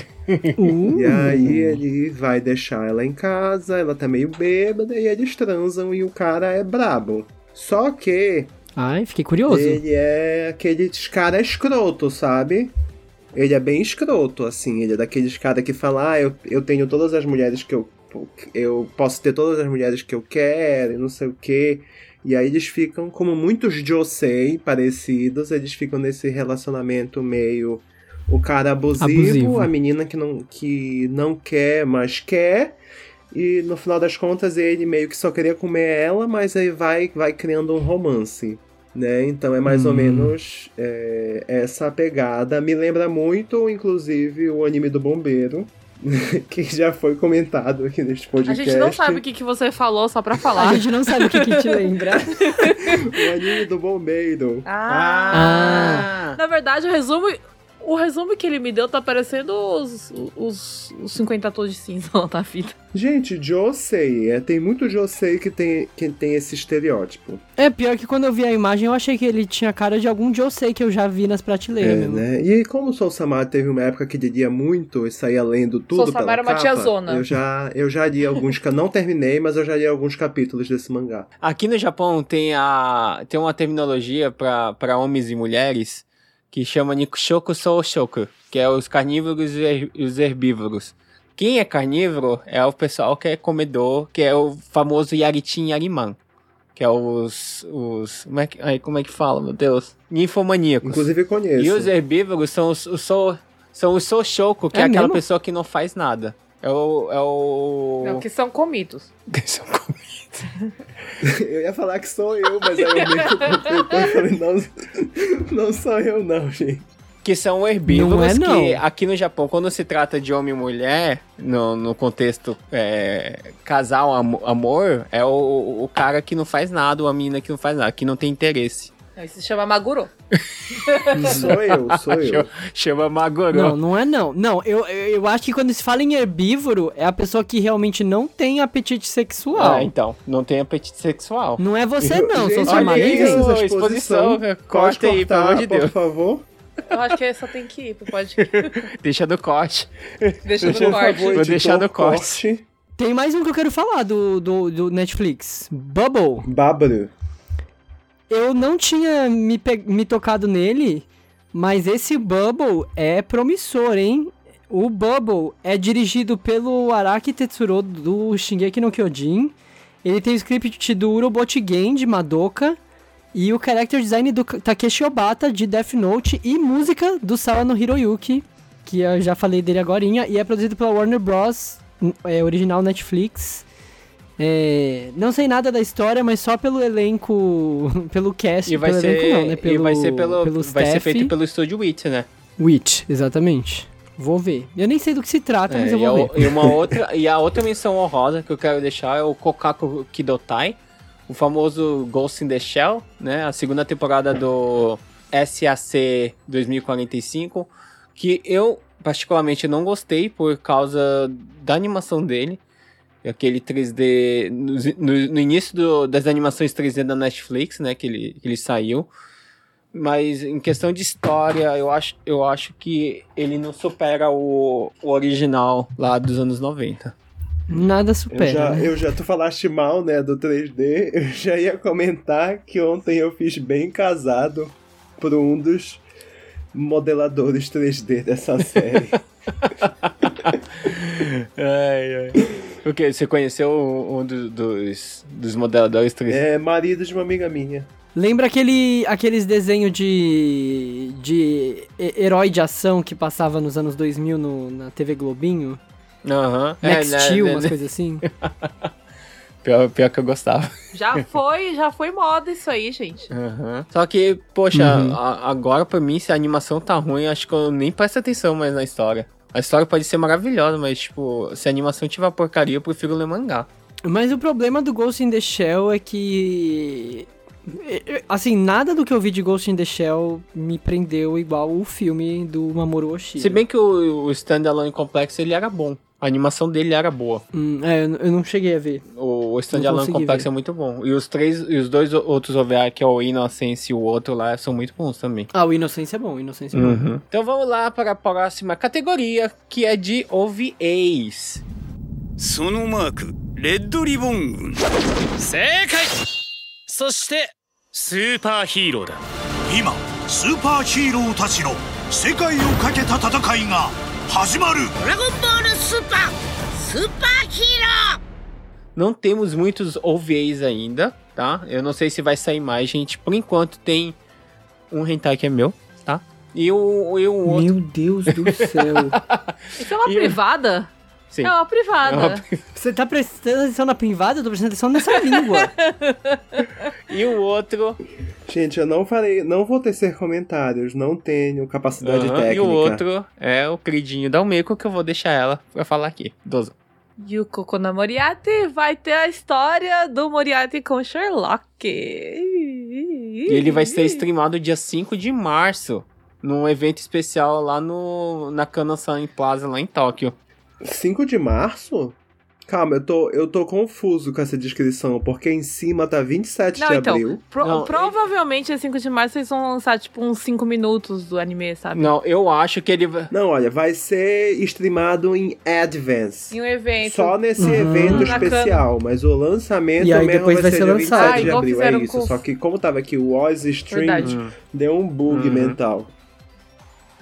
Uh, E aí ele vai deixar ela em casa, ela tá meio bêbada e eles transam e o cara é brabo. Só que Ai, fiquei curioso. ele é aqueles cara escroto, sabe? Ele é bem escroto, assim. Ele é daqueles cara que fala, ah, eu, eu tenho todas as mulheres que eu. Eu posso ter todas as mulheres que eu quero, e não sei o quê. E aí eles ficam, como muitos Josei parecidos, eles ficam nesse relacionamento meio. O cara abusivo, Abusivo. a menina que não, que não quer, mas quer. E no final das contas ele meio que só queria comer ela, mas aí vai, vai criando um romance. Né? Então é mais ou Hum. menos é, essa pegada. Me lembra muito, inclusive, o anime do Bombeiro, que já foi comentado aqui neste A podcast. gente não sabe o que, que você falou só pra A falar. gente não sabe o que, que te lembra. O anime do Bombeiro. Ah. Ah! Na verdade, o resumo. O resumo que ele me deu tá parecendo os, os, os 50 tons de cinza lá da vida. Gente, Josei, é, tem muito Josei que tem, que tem esse estereótipo. É, pior que quando eu vi a imagem, eu achei que ele tinha cara de algum Josei que eu já vi nas prateleiras. É, mesmo. né? E como o Soul Samar teve uma época que lia muito e saía lendo tudo pela Samar era uma capa, tiazona. eu já, eu já li alguns, não terminei, mas eu já li alguns capítulos desse mangá. Aqui no Japão tem, a, tem uma terminologia para homens e mulheres que chama Nikushoku Soushoku, que é os carnívoros e os herbívoros. Quem é carnívoro é o pessoal que é comedor, que é o famoso Yaritin Yariman, que é os. os como, é que, ai, como é que fala, meu Deus? Ninfomaníacos. Inclusive eu conheço. E os herbívoros são os, os, sou, são os Soushoku, que é, É aquela mesmo? pessoa que não faz nada. É o. É o... Não, que são comidos. que são comidos. Eu ia falar que sou eu, mas aí eu meio que completou e falei, não, não sou eu não, gente. Que são herbívoros Não é, não. que aqui no Japão, quando se trata de homem e mulher, no, no contexto é, casal, amo- amor, é o, o cara que não faz nada, ou a menina que não faz nada, que não tem interesse. Isso se chama Maguro. Sou eu, sou eu. Chama Magoro. Não, não é não. Não, eu, eu eu acho que quando se fala em herbívoro, é a pessoa que realmente não tem apetite sexual. Ah, então, não tem apetite sexual. Não é você não, Gente, sou sua isso. exposição, Pode aí, pelo amor de por Deus. favor. Eu acho que essa tem que ir pro podcast. Deixa no corte. Deixa Por no corte. favor, Vou deixar editor, no corte. Tem mais um que eu quero falar do, do, do Netflix. Bubble. Bárbaro. Eu não tinha me, me tocado nele, mas esse Bubble é promissor, hein? O Bubble é dirigido pelo Araki Tetsuro do Shingeki no Kyojin. Ele tem o script do Urobot Game de Madoka e o character design do Takeshi Obata de Death Note e música do Sawano Hiroyuki, que eu já falei dele agora, e é produzido pela Warner Bros. É, original Netflix. É, não sei nada da história, mas só pelo elenco, pelo cast, E vai pelo ser, elenco não, né? Pelo, e vai ser pelo, pelo vai ser feito pelo estúdio Wit, né? Witch, exatamente. Vou ver. Eu nem sei do que se trata, mas É, eu e, a, vou o- ver. e uma outra e a outra menção honrosa que eu quero deixar é o Kokaku Kidotai, o famoso Ghost in the Shell, né? A segunda temporada do SAC 2045, que eu particularmente não gostei por causa da animação dele. Aquele 3D. No, no- no início do- das animações 3D da Netflix, né? Que ele, que ele saiu. Mas em questão de história, eu acho, eu acho que ele não supera o, o original lá dos anos 90. Nada Eu supera. já, né? eu já, tu falaste mal, né, do 3D. Eu já ia comentar que ontem eu fiz bem casado por um dos modeladores 3D dessa série. Ai, ai. Porque você conheceu um, do- dos, dos modeladores 3D? é marido de uma amiga minha. Lembra aquele, aqueles desenhos de, de he- herói de ação que passava nos anos 2000 no, na TV Globinho? Aham. Next É, Steel, né, umas né, coisas assim. pior, pior que eu gostava. Já foi, já foi moda isso aí, gente. Aham. Só que, poxa, Uhum. a- agora pra mim, se a animação tá ruim, eu acho que eu nem presto atenção mais na história. A história pode ser maravilhosa, mas, tipo, se a animação tiver porcaria, eu prefiro ler mangá. Mas o problema do Ghost in the Shell é que. Assim, nada do que eu vi de Ghost in the Shell me prendeu igual o filme do Mamoru Oshii. Se bem que o, o Standalone Complex, ele era bom. A animação dele era boa. Hum, é, eu eu não cheguei a ver. O, o Standalone consegui Complex ver. é muito bom. E os três, e os dois outros OVA, que é o Innocence e o outro lá, são muito bons também. Ah, o Inocência é bom, o Inocência é bom. Então vamos lá para a próxima categoria, que é de OVAs. そのマークレッドリボン軍正解そしてスーパーヒーローだ今スーパーヒーローたちの世界をかけた戦いが始まるドラゴンボール Super! Super Hero! Não temos muitos OVAs ainda, tá? Eu não sei se vai sair mais, gente. Por enquanto tem um hentai que é meu, tá? E o, e o outro... Meu Deus do céu. Isso é uma e privada? Sim. É uma privada. É uma- Você tá prestando atenção na privada? Eu tô prestando atenção nessa língua. E o outro... Gente, eu não falei, não vou tecer comentários, não tenho capacidade Aham, técnica. E o outro é o queridinho da Umeko, que eu vou deixar ela pra falar aqui. Dozo. E o Kokona Moriarty vai ter a história do Moriarty com Sherlock. E ele vai ser streamado dia 5 de março num evento especial lá no na Kanasan Plaza, lá em Tóquio. 5 de março? Calma, eu tô, eu tô confuso com essa descrição, porque em cima tá 27 Não, de então, abril. pro- Não, provavelmente é 5 de março eles vão lançar, tipo, uns 5 minutos do anime, sabe? Não, eu acho que ele vai. Não, olha, vai ser streamado em Advance. Em um evento. Só nesse Uhum. evento Na especial, mas o lançamento E aí mesmo depois vai ser ser dia lançado. 27 Ah, de abril, é fizeram isso. com- Só que como tava aqui o Oz Stream, Verdade. Hum. deu um bug Uhum. mental.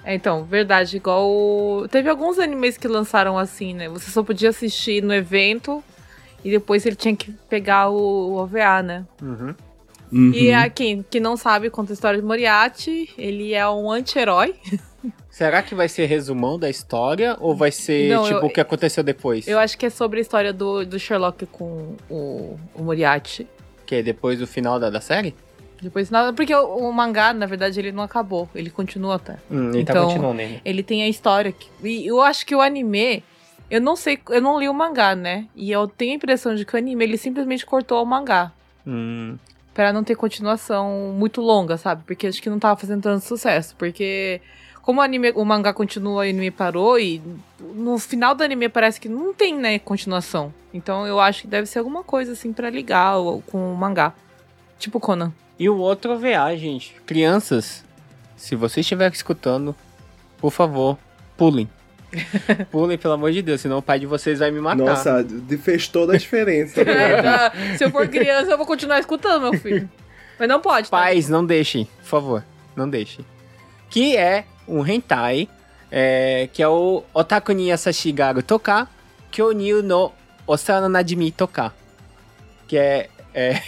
É, então, verdade, igual. Teve alguns animes que lançaram assim, né? Você só podia assistir no evento e depois ele tinha que pegar o, o OVA, né? Uhum. Uhum. E a quem que não sabe conta a história de Moriarty, ele é um anti-herói. Será que vai ser resumão da história ou vai ser Não, tipo eu- o que aconteceu depois? Eu acho que é sobre a história do, do Sherlock com o, o Moriarty. Que é depois do final da, da série? Depois nada. Porque o, o mangá, na verdade, ele não acabou. Ele continua até. Hum, ele tá Então, continuando ainda. Ele tem a história. que- e eu acho que o anime. Eu não sei, eu não li o mangá, né? E eu tenho a impressão de que o anime ele simplesmente cortou o mangá. Hum. Pra não ter continuação muito longa, sabe? Porque acho que não tava fazendo tanto sucesso. Porque como o anime, o mangá continua e o anime parou, e no final do anime parece que não tem, né, continuação. Então eu acho que deve ser alguma coisa assim pra ligar com o mangá. Tipo Conan. E o outro OVA, gente. Crianças, se vocês estiverem escutando, por favor, pulem. pulem, pelo amor de Deus, senão o pai de vocês vai me matar. Nossa, de- fez toda a diferença. Se eu for criança, eu vou continuar escutando, meu filho. Mas não pode, tá? Pais, não deixem, por favor, não deixem. Que é um hentai, é, que é o Otaku ni Yasashigaru Toka, Kyonyu no Osana Najimi Toka. Que é, é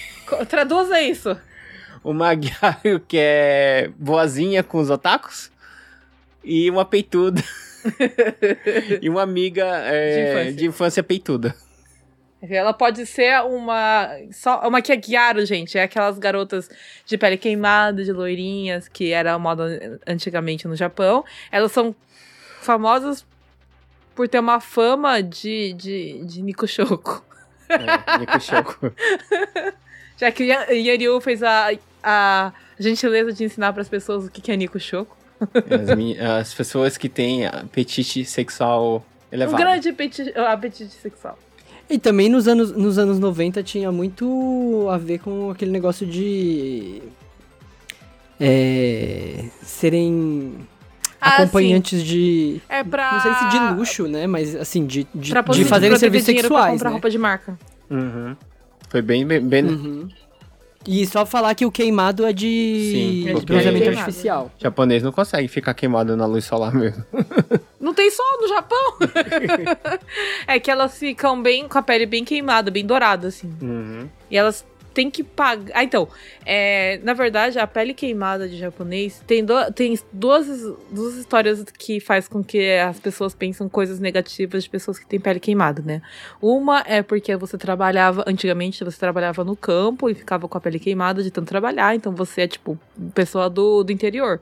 Traduza isso. Uma Gyaru que é boazinha com os otakus e uma peituda. e uma amiga é, De infância. de infância peituda. Ela pode ser uma. Só, uma que é Guiaro, gente. É aquelas garotas de pele queimada, de loirinhas, que era a moda antigamente no Japão. Elas são famosas por ter uma fama de, de, de Nikushoko. É, Nikushoko. Já que Yanryu fez a, a gentileza de ensinar para as pessoas o que é Nikushoko. As, meni- as pessoas que têm apetite sexual Um elevado. grande apetite, apetite sexual. E também nos anos, nos anos 90 tinha muito a ver com aquele negócio de. É, serem Ah, acompanhantes de. É pra. Não sei se de luxo, né? Mas assim, de, de, pra de fazerem serviços dinheiro pra sexuais. comprar Né? roupa de marca. Uhum. Foi bem, bem, bem- Uhum. E só falar que o queimado é de Sim, bronzeamento artificial. japonês não consegue ficar queimado na luz solar mesmo. Não tem sol no Japão. é que elas ficam bem com a pele bem queimada, bem dourada, assim. Uhum. E elas têm que pagar. Ah, então, é, na verdade, a pele queimada de japonês tem, do- tem duas, duas histórias que faz com que as pessoas pensam coisas negativas de pessoas que têm pele queimada, né? Uma é porque você trabalhava, antigamente você trabalhava no campo e ficava com a pele queimada de tanto trabalhar, então você é tipo pessoa do, do interior.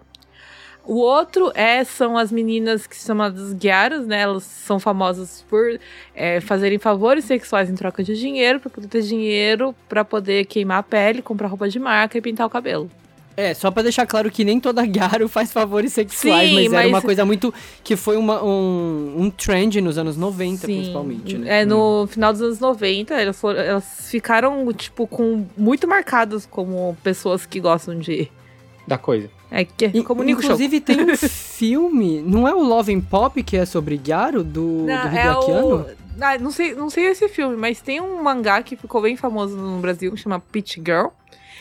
O outro é, são as meninas que são chamadas guiaras, né? Elas são famosas por é, fazerem favores sexuais em troca de dinheiro, pra poder ter dinheiro pra poder queimar a pele, comprar roupa de marca e pintar o cabelo. É, só pra deixar claro que nem toda Garo faz favores sexuais, Sim, mas, era mas- uma coisa muito. que foi uma, um, um trend nos anos 90, principalmente, né? É, no final dos anos 90, elas, foram- elas ficaram, tipo, com muito marcadas como pessoas que gostam de. Da coisa. É, que, Nico Show. Inclusive tem um filme, não é o Love and Pop que é sobre Garo, do, Não, do é o. Ah, não sei, não sei esse filme, mas tem um mangá que ficou bem famoso no Brasil, que chama Peach Girl.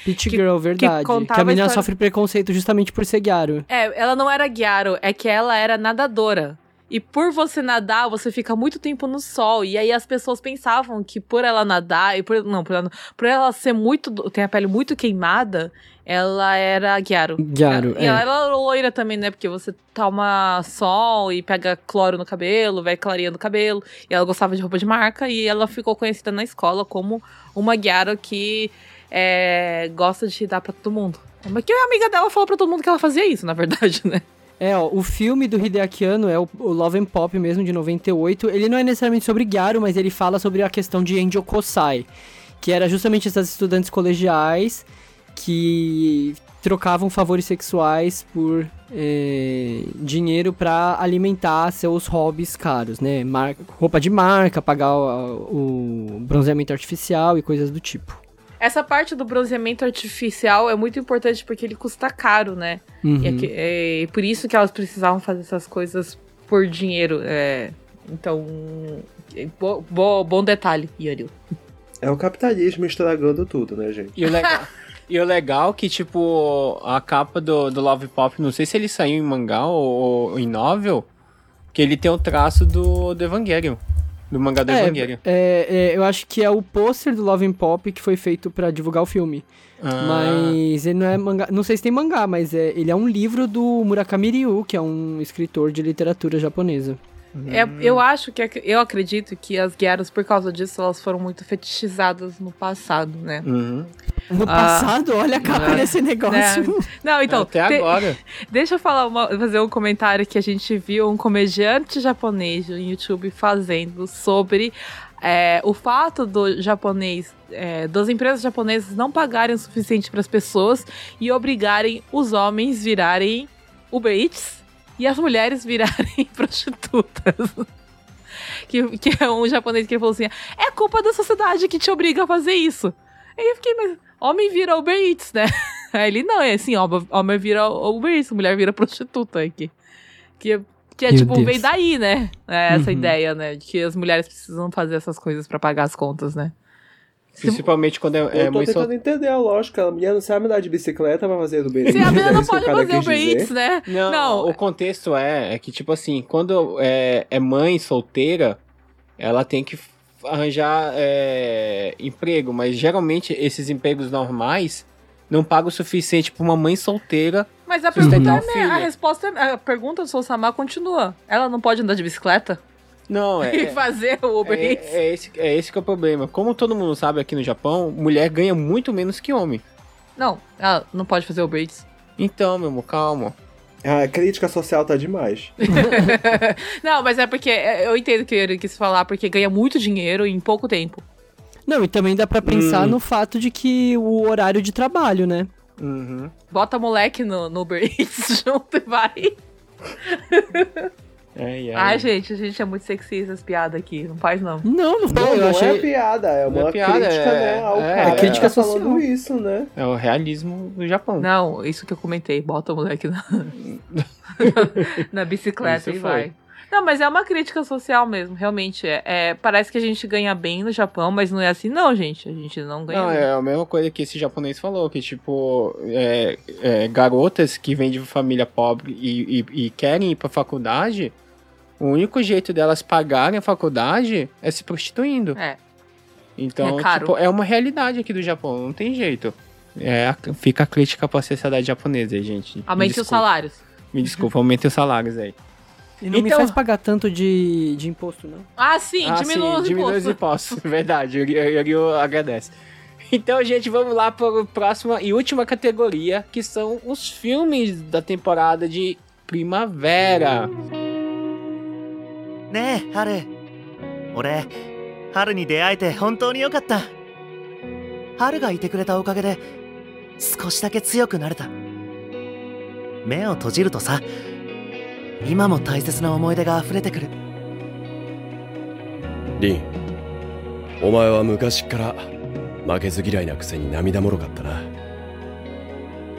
Pitch que- Girl, verdade. Que, contava a menina história- sofre preconceito justamente por ser Garo. É, ela não era Gyaro, é que ela era nadadora. E por você nadar, você fica muito tempo no sol. E aí as pessoas pensavam que por ela nadar, e por, não, por ela, por ela ser muito. tem a pele muito queimada, ela era Gyaro. Gyaro, E é. ela era loira também, né? Porque você toma sol e pega cloro no cabelo, vai clareando o cabelo. E ela gostava de roupa de marca. E ela ficou conhecida na escola como uma Gyaro que é, gosta de dar pra todo mundo. Mas que a amiga dela falou pra todo mundo que ela fazia isso, na verdade, né? É, ó, o filme do Hideaki Anno é o, o Love and Pop mesmo, de 98. Ele não é necessariamente sobre Garo, mas ele fala sobre a questão de Angel Kosai, que era justamente essas estudantes colegiais que trocavam favores sexuais por é, dinheiro pra alimentar seus hobbies caros, né? Mar- roupa de marca, pagar o, o bronzeamento artificial e coisas do tipo. Essa parte do bronzeamento artificial é muito importante porque ele custa caro, né? Uhum. E é, que- é por isso que elas precisavam fazer essas coisas por dinheiro. é. Então, é, bo- bo- bom detalhe, Yuri. É o capitalismo estragando tudo, né, gente? E o legal, e o legal que, tipo, a capa do, do Love Pop, não sei se ele saiu em mangá ou, ou em novel, que ele tem o traço do, do Evangelion. Do mangá do Evangelion. É, é, eu acho que é o pôster do Love Pop que foi feito pra divulgar o filme. Ah, Mas ele não é mangá. Não sei se tem mangá, mas é, ele é um livro do Murakami Ryu, que é um escritor de literatura japonesa. É, eu acho que eu acredito que as guerras, por causa disso, elas foram muito fetichizadas no passado, né? Uhum. No Ah, passado, olha a capa né, desse negócio. Não, então. Até te- agora. Deixa eu falar uma- fazer um comentário que a gente viu um comediante japonês no YouTube fazendo sobre é, o fato do japonês, é, das empresas japonesas não pagarem o suficiente para as pessoas e obrigarem os homens virarem Uber Eats e as mulheres virarem prostitutas. Que, que é um japonês que falou assim: é culpa da sociedade que te obriga a fazer isso. Aí eu fiquei, mas homem vira Uber Eats, né? Aí ele, não, é assim, homem, homem vira Uber Eats, mulher vira prostituta aqui. Que, que é Meu tipo, Deus. vem daí, né? É essa Uhum. ideia, né? De que as mulheres precisam fazer essas coisas pra pagar as contas, né? Principalmente quando é, é eu tô tentando sol... entender a lógica. A mulher não sabe andar de bicicleta pra fazer do bem. Se a menina não É isso que o pode fazer Uber. Eats, né? Não, Não, o contexto é, é que, tipo assim, quando é, é mãe solteira, ela tem que arranjar é, emprego, mas geralmente esses empregos normais não pagam o suficiente pra uma mãe solteira. Mas a pergunta, é, a resposta, é- a pergunta do Sousama continua. Ela não pode andar de bicicleta Não, é. e fazer o Uber É, Eats? é esse, é esse que é o problema. Como todo mundo sabe aqui no Japão, mulher ganha muito menos que homem. Não, ela não pode fazer Uber Eats. Então, meu amor, calma. A crítica social tá demais. Não, mas é porque é, eu entendo o que ele quis falar, porque ganha muito dinheiro em pouco tempo. Não, e também dá pra pensar Hum. no fato de que o horário de trabalho, né? Uhum. Bota moleque no, no Uber Eats junto e vai. É, é. Ai, gente, a gente é muito sexista as piadas aqui. Não faz, não. Não, não. Não, eu não achei. é piada, é Não é uma piada, crítica, é- né, ao é, cara. é crítica tá falando social. isso, né? É o realismo do Japão. Não, isso que eu comentei. Bota o moleque na, na bicicleta Isso e foi. vai. Não, mas é uma crítica social mesmo, realmente. É, é, parece que a gente ganha bem no Japão, mas não é assim, não, gente. A gente não ganha Não, bem. é a mesma coisa que esse japonês falou, que tipo, é, é, garotas que vêm de família pobre e, e- e querem ir pra faculdade, o único jeito delas pagarem a faculdade é se prostituindo. É. Então, É tipo, é uma realidade aqui do Japão, não tem jeito. É, fica a crítica pra sociedade japonesa aí, gente. Me Aumente os salários. Me desculpa, aumentem os salários aí. E não me Então- faz pagar tanto de, de imposto, não. Ah, sim, ah, diminua sim, os diminui os impostos. impostos. Verdade, o Yuri agradece. Então, gente, vamos lá para a próxima e última categoria, que são os filmes da temporada de primavera. ねえ春俺春に出会えて本当によかった。春がいてくれたおかげで少しだけ強くなれた。目を閉じるとさ今も大切な思い出が溢れてくる。リンお前は昔っから負けず嫌いなくせに涙もろかったな。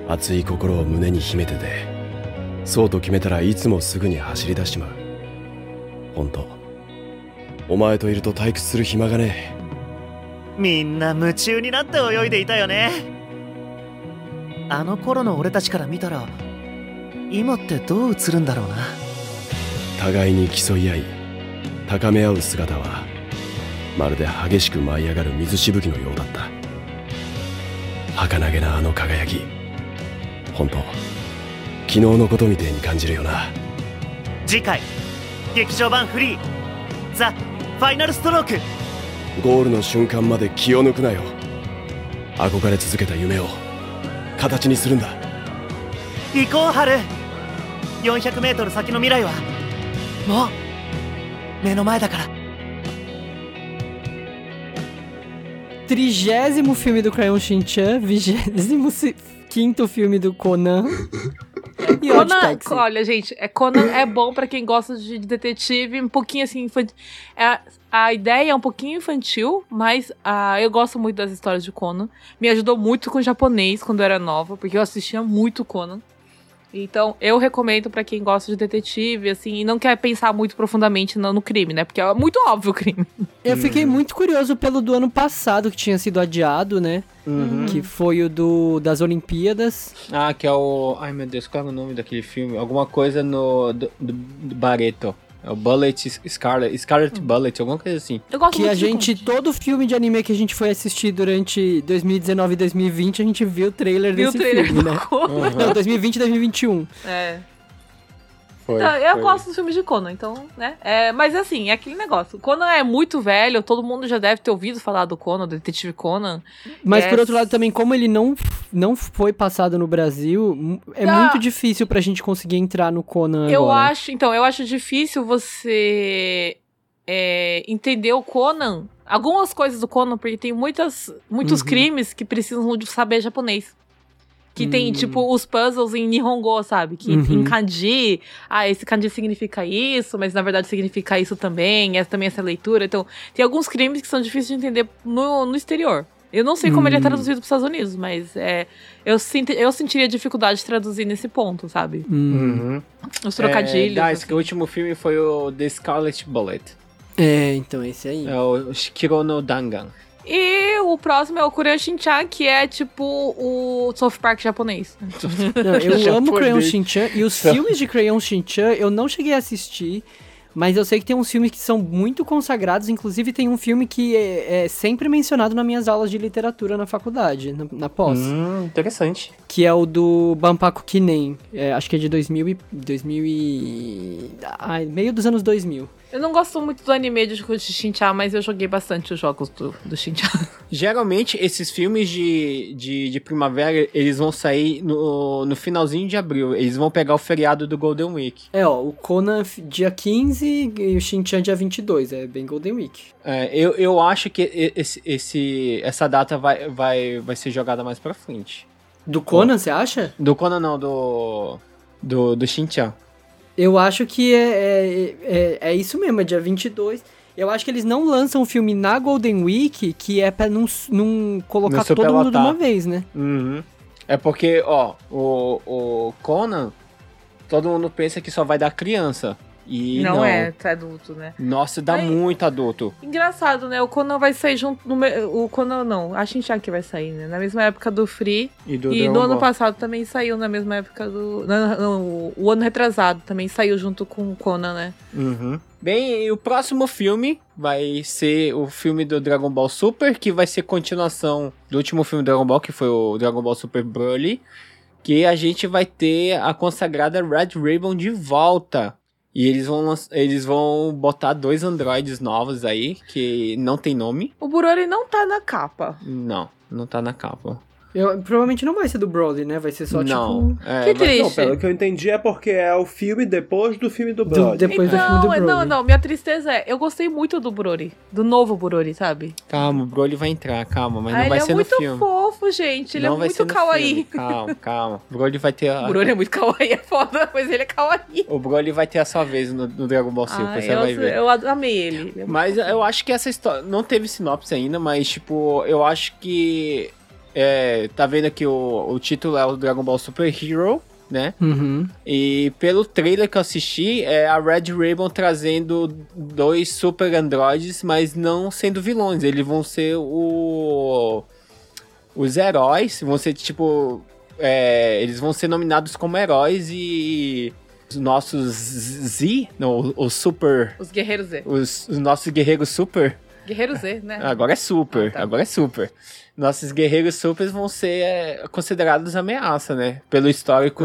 熱い心を胸に秘めててそうと決めたらいつもすぐに走り出しちまう。本当。お前といると退屈する暇がねみんな夢中になって泳いでいたよね。あの頃の俺たちから見たら今ってどう映るんだろうな。え互いに競い合い高め合う姿はまるで激しく舞い上がる水しぶきのようだった。儚げなあの輝き本当昨日のことみてえに感じるよな。次回劇場版フリー。ザ・ファイナルストローク。ゴールの瞬間まで気を抜くなよ。憧れ続けた夢を形にするんだ。行こう春 400m 先の未来はもう目の前だから。Trigésimo filme do Crayon Shin-chan, vigésimo quinto filme do Conan. E Odd Conan, olha, gente, é, Conan é bom pra quem gosta de detetive, um pouquinho assim, infantil. É, a ideia é um pouquinho infantil, mas ah, eu gosto muito das histórias de Conan. Me ajudou muito com japonês quando eu era nova, porque eu assistia muito Conan. Então, eu recomendo pra quem gosta de detetive, assim, e não quer pensar muito profundamente no, no crime, né? Porque é muito óbvio o crime. Eu fiquei muito curioso pelo do ano passado, que tinha sido adiado, né? Uhum. Que foi o do das Olimpíadas. Ah, que é o. Ai meu Deus, qual é o nome daquele filme? Alguma coisa no. do, do, do Barreto. É o Bullet Scarlet. Scarlet Bullet, alguma coisa assim. Eu gosto Que muito a gente, todo filme de anime que a gente foi assistir durante 2019 e 2020, a gente viu o trailer Viu o desse trailer filme, né? Conan. Não, 2020 e 2021. É. Foi, Então, eu foi. gosto dos filmes de Conan, então, né? É, mas assim, é aquele negócio. Conan é muito velho, todo mundo já deve ter ouvido falar do Conan, do detetive Conan. Mas É, por outro lado também, como ele não, não foi passado no Brasil, é Ah. muito difícil pra gente conseguir entrar no Conan Eu agora. acho, então, eu acho difícil você é, entender o Conan, algumas coisas do Conan, porque tem muitas, muitos Uhum. crimes que precisam de saber japonês. Que tem, Hum. tipo, os puzzles em Nihongo, sabe? Que Uhum. em kanji, ah, esse kanji significa isso, mas na verdade significa isso também, essa também essa leitura. Então, tem alguns crimes que são difíceis de entender no, no exterior. Eu não sei como ele é Hum. traduzido para os Estados Unidos, mas é, eu, sinto, eu sentiria dificuldade de traduzir nesse ponto, sabe? Hum. Uhum. Os trocadilhos. É, assim. que o último filme foi o The Scarlet Bullet. É, então esse aí. É o Shikiro no Dangan. E o próximo é o Kuren Shinchan, que é tipo o South Park japonês. Não, eu amo. Crayon Shin-chan e os filmes de Crayon Shin-chan eu não cheguei a assistir, mas eu sei que tem uns filmes que são muito consagrados, inclusive tem um filme que é, é sempre mencionado nas minhas aulas de literatura na faculdade, na, na pós, Hum, interessante. que é o do Bampaku Kinen, é, acho que é de 2000 e... 2000 e... Ai, meio dos anos 2000. Eu não gosto muito do anime de de Shinchan, mas eu joguei bastante os jogos do, do Shinchan. Geralmente, esses filmes de, de, de primavera, eles vão sair no, no finalzinho de abril. Eles vão pegar o feriado do Golden Week. É, ó, o Conan dia 15 e o Shin-chan dia 22, é bem Golden Week. É, eu, eu acho que esse, esse, essa data vai, vai, vai ser jogada mais pra frente. Do Conan, você acha? Do Conan não, do... Do, do Shin-chan. Eu acho que é, é, é, é isso mesmo, é dia 22. Eu acho que eles não lançam o filme na Golden Week, que é pra não, não colocar Não todo mundo de uma vez, né? Uhum. É porque, ó, o, o Conan, todo mundo pensa que só vai dar criança. E não, não, é, tá adulto, né? Nossa, dá Aí- muito adulto. Engraçado, né? O Conan vai sair junto. No, o Conan não, a Shinchan que vai sair, né? Na mesma época do Free. E do e ano passado também saiu na mesma época do. Não, não, o- ano retrasado também saiu junto com o Conan, né? Uhum. Bem, e o próximo filme vai ser o filme do Dragon Ball Super, que vai ser continuação do último filme do Dragon Ball, que foi o Dragon Ball Super Broly. Que a gente vai ter a consagrada Red Ribbon de volta. E eles vão, eles vão botar dois androides novos aí, que não tem nome. O Burori não tá na capa. Não, não tá na capa. Eu, provavelmente não vai ser do Broly, né? Vai ser só não, tipo. é, Que vai- triste. Não, pelo que eu entendi é porque é o filme depois do filme do Do- Brother. depois do filme do Então, Broly. não, não, minha tristeza é, eu gostei muito do Burori, do novo Burori, sabe? Calma, o Broly vai entrar, calma, mas ah, não ele vai é ser muito no filme. fofo, gente, ele não é muito filme. kawaii. Calma, calma. O Broly vai ter a... O Burori é muito kawaii, é foda, mas ele é kawaii. O Broly vai ter a sua vez no, no Dragon Ball Super, Ah, você eu, vai ver. eu amei ele. ele é muito Mas fofo. eu acho que essa história. Não teve sinopse ainda, mas, tipo, eu acho que. É, tá vendo aqui o, o título é o Dragon Ball Super Hero, né? Uhum. E pelo trailer que eu assisti, é a Red Ribbon trazendo dois super androides, mas não sendo vilões. Eles vão ser o. Os heróis. Vão ser tipo. é, eles vão ser nominados como heróis e. Os nossos Z, não, os super. Os Guerreiros Z. Os, os nossos guerreiros super. Guerreiro Z, né? Agora é super, Ah, tá. agora é super. Nossos guerreiros super vão ser é, considerados ameaça, né? Pelo histórico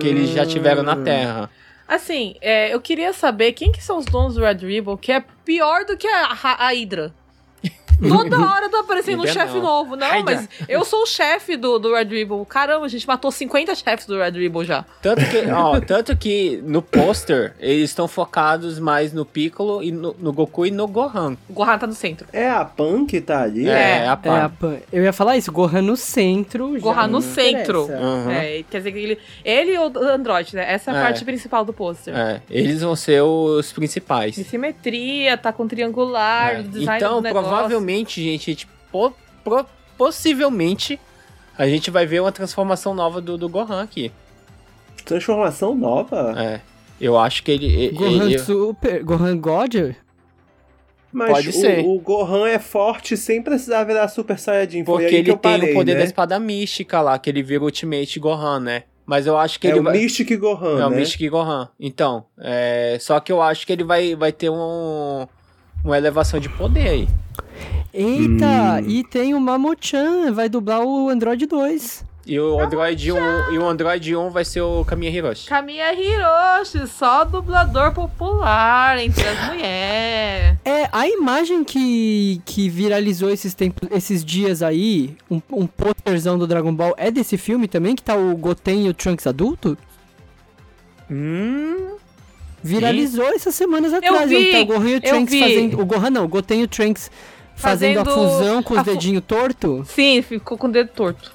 que eles já tiveram na Terra. Assim, é, eu queria saber quem que são os donos do Red Ribbon, que é pior do que a, a, a Hydra. Toda hora tá aparecendo um chefe novo. Não, mas eu sou o chefe do, do Red Ribbon. Caramba, a gente matou 50 chefes do Red Ribbon já. Tanto que, ó, tanto que no pôster eles estão focados mais no Piccolo e no, no Goku e no Gohan. O Gohan tá no centro. É a Pan que tá ali? É, a É, Pan. a Pan- eu ia falar isso, Gohan no centro. já Gohan no centro. Uhum. É, quer dizer que ele. Ele e o Android, né? Essa é a É. parte principal do pôster. É, eles vão ser os principais. De simetria, tá com triangular, É. design Então, do negócio. Provavelmente, gente, a gente po- pro- possivelmente a gente vai ver uma transformação nova do, do Gohan aqui. Transformação nova? É. Eu acho que ele. ele- Gohan ele- Super, Gohan God? Mas Pode o, ser. o Gohan é forte sem precisar virar Super Saiyajin. Foi porque aí que ele eu tem parei, o poder né? da espada mística lá, que ele vira o Ultimate Gohan, né? Mas eu acho que É ele o vai. Mystic Gohan, É o né? Mystic Gohan. Então, é... só que eu acho que ele vai, vai ter um... uma elevação de poder aí. Eita, Hum. e tem o Mamochan, vai dublar o Android 2. E o Android 1, e o Android 1 vai ser o Kamiya Hiroshi. Kamiya Hiroshi, só dublador popular entre as mulheres. É, a imagem que, que viralizou esses, tempos, esses dias aí, um, um posterzão do Dragon Ball, é desse filme também, que tá o Goten e o Trunks adulto? Hum. Viralizou essas semanas atrás. vi, aí tá o Gohan e o eu Trunks vi. fazendo. O Gohan não, o Goten e o Trunks fazendo, a Fazendo fusão com os a fu- dedinhos tortos. Sim, ficou com o dedo torto.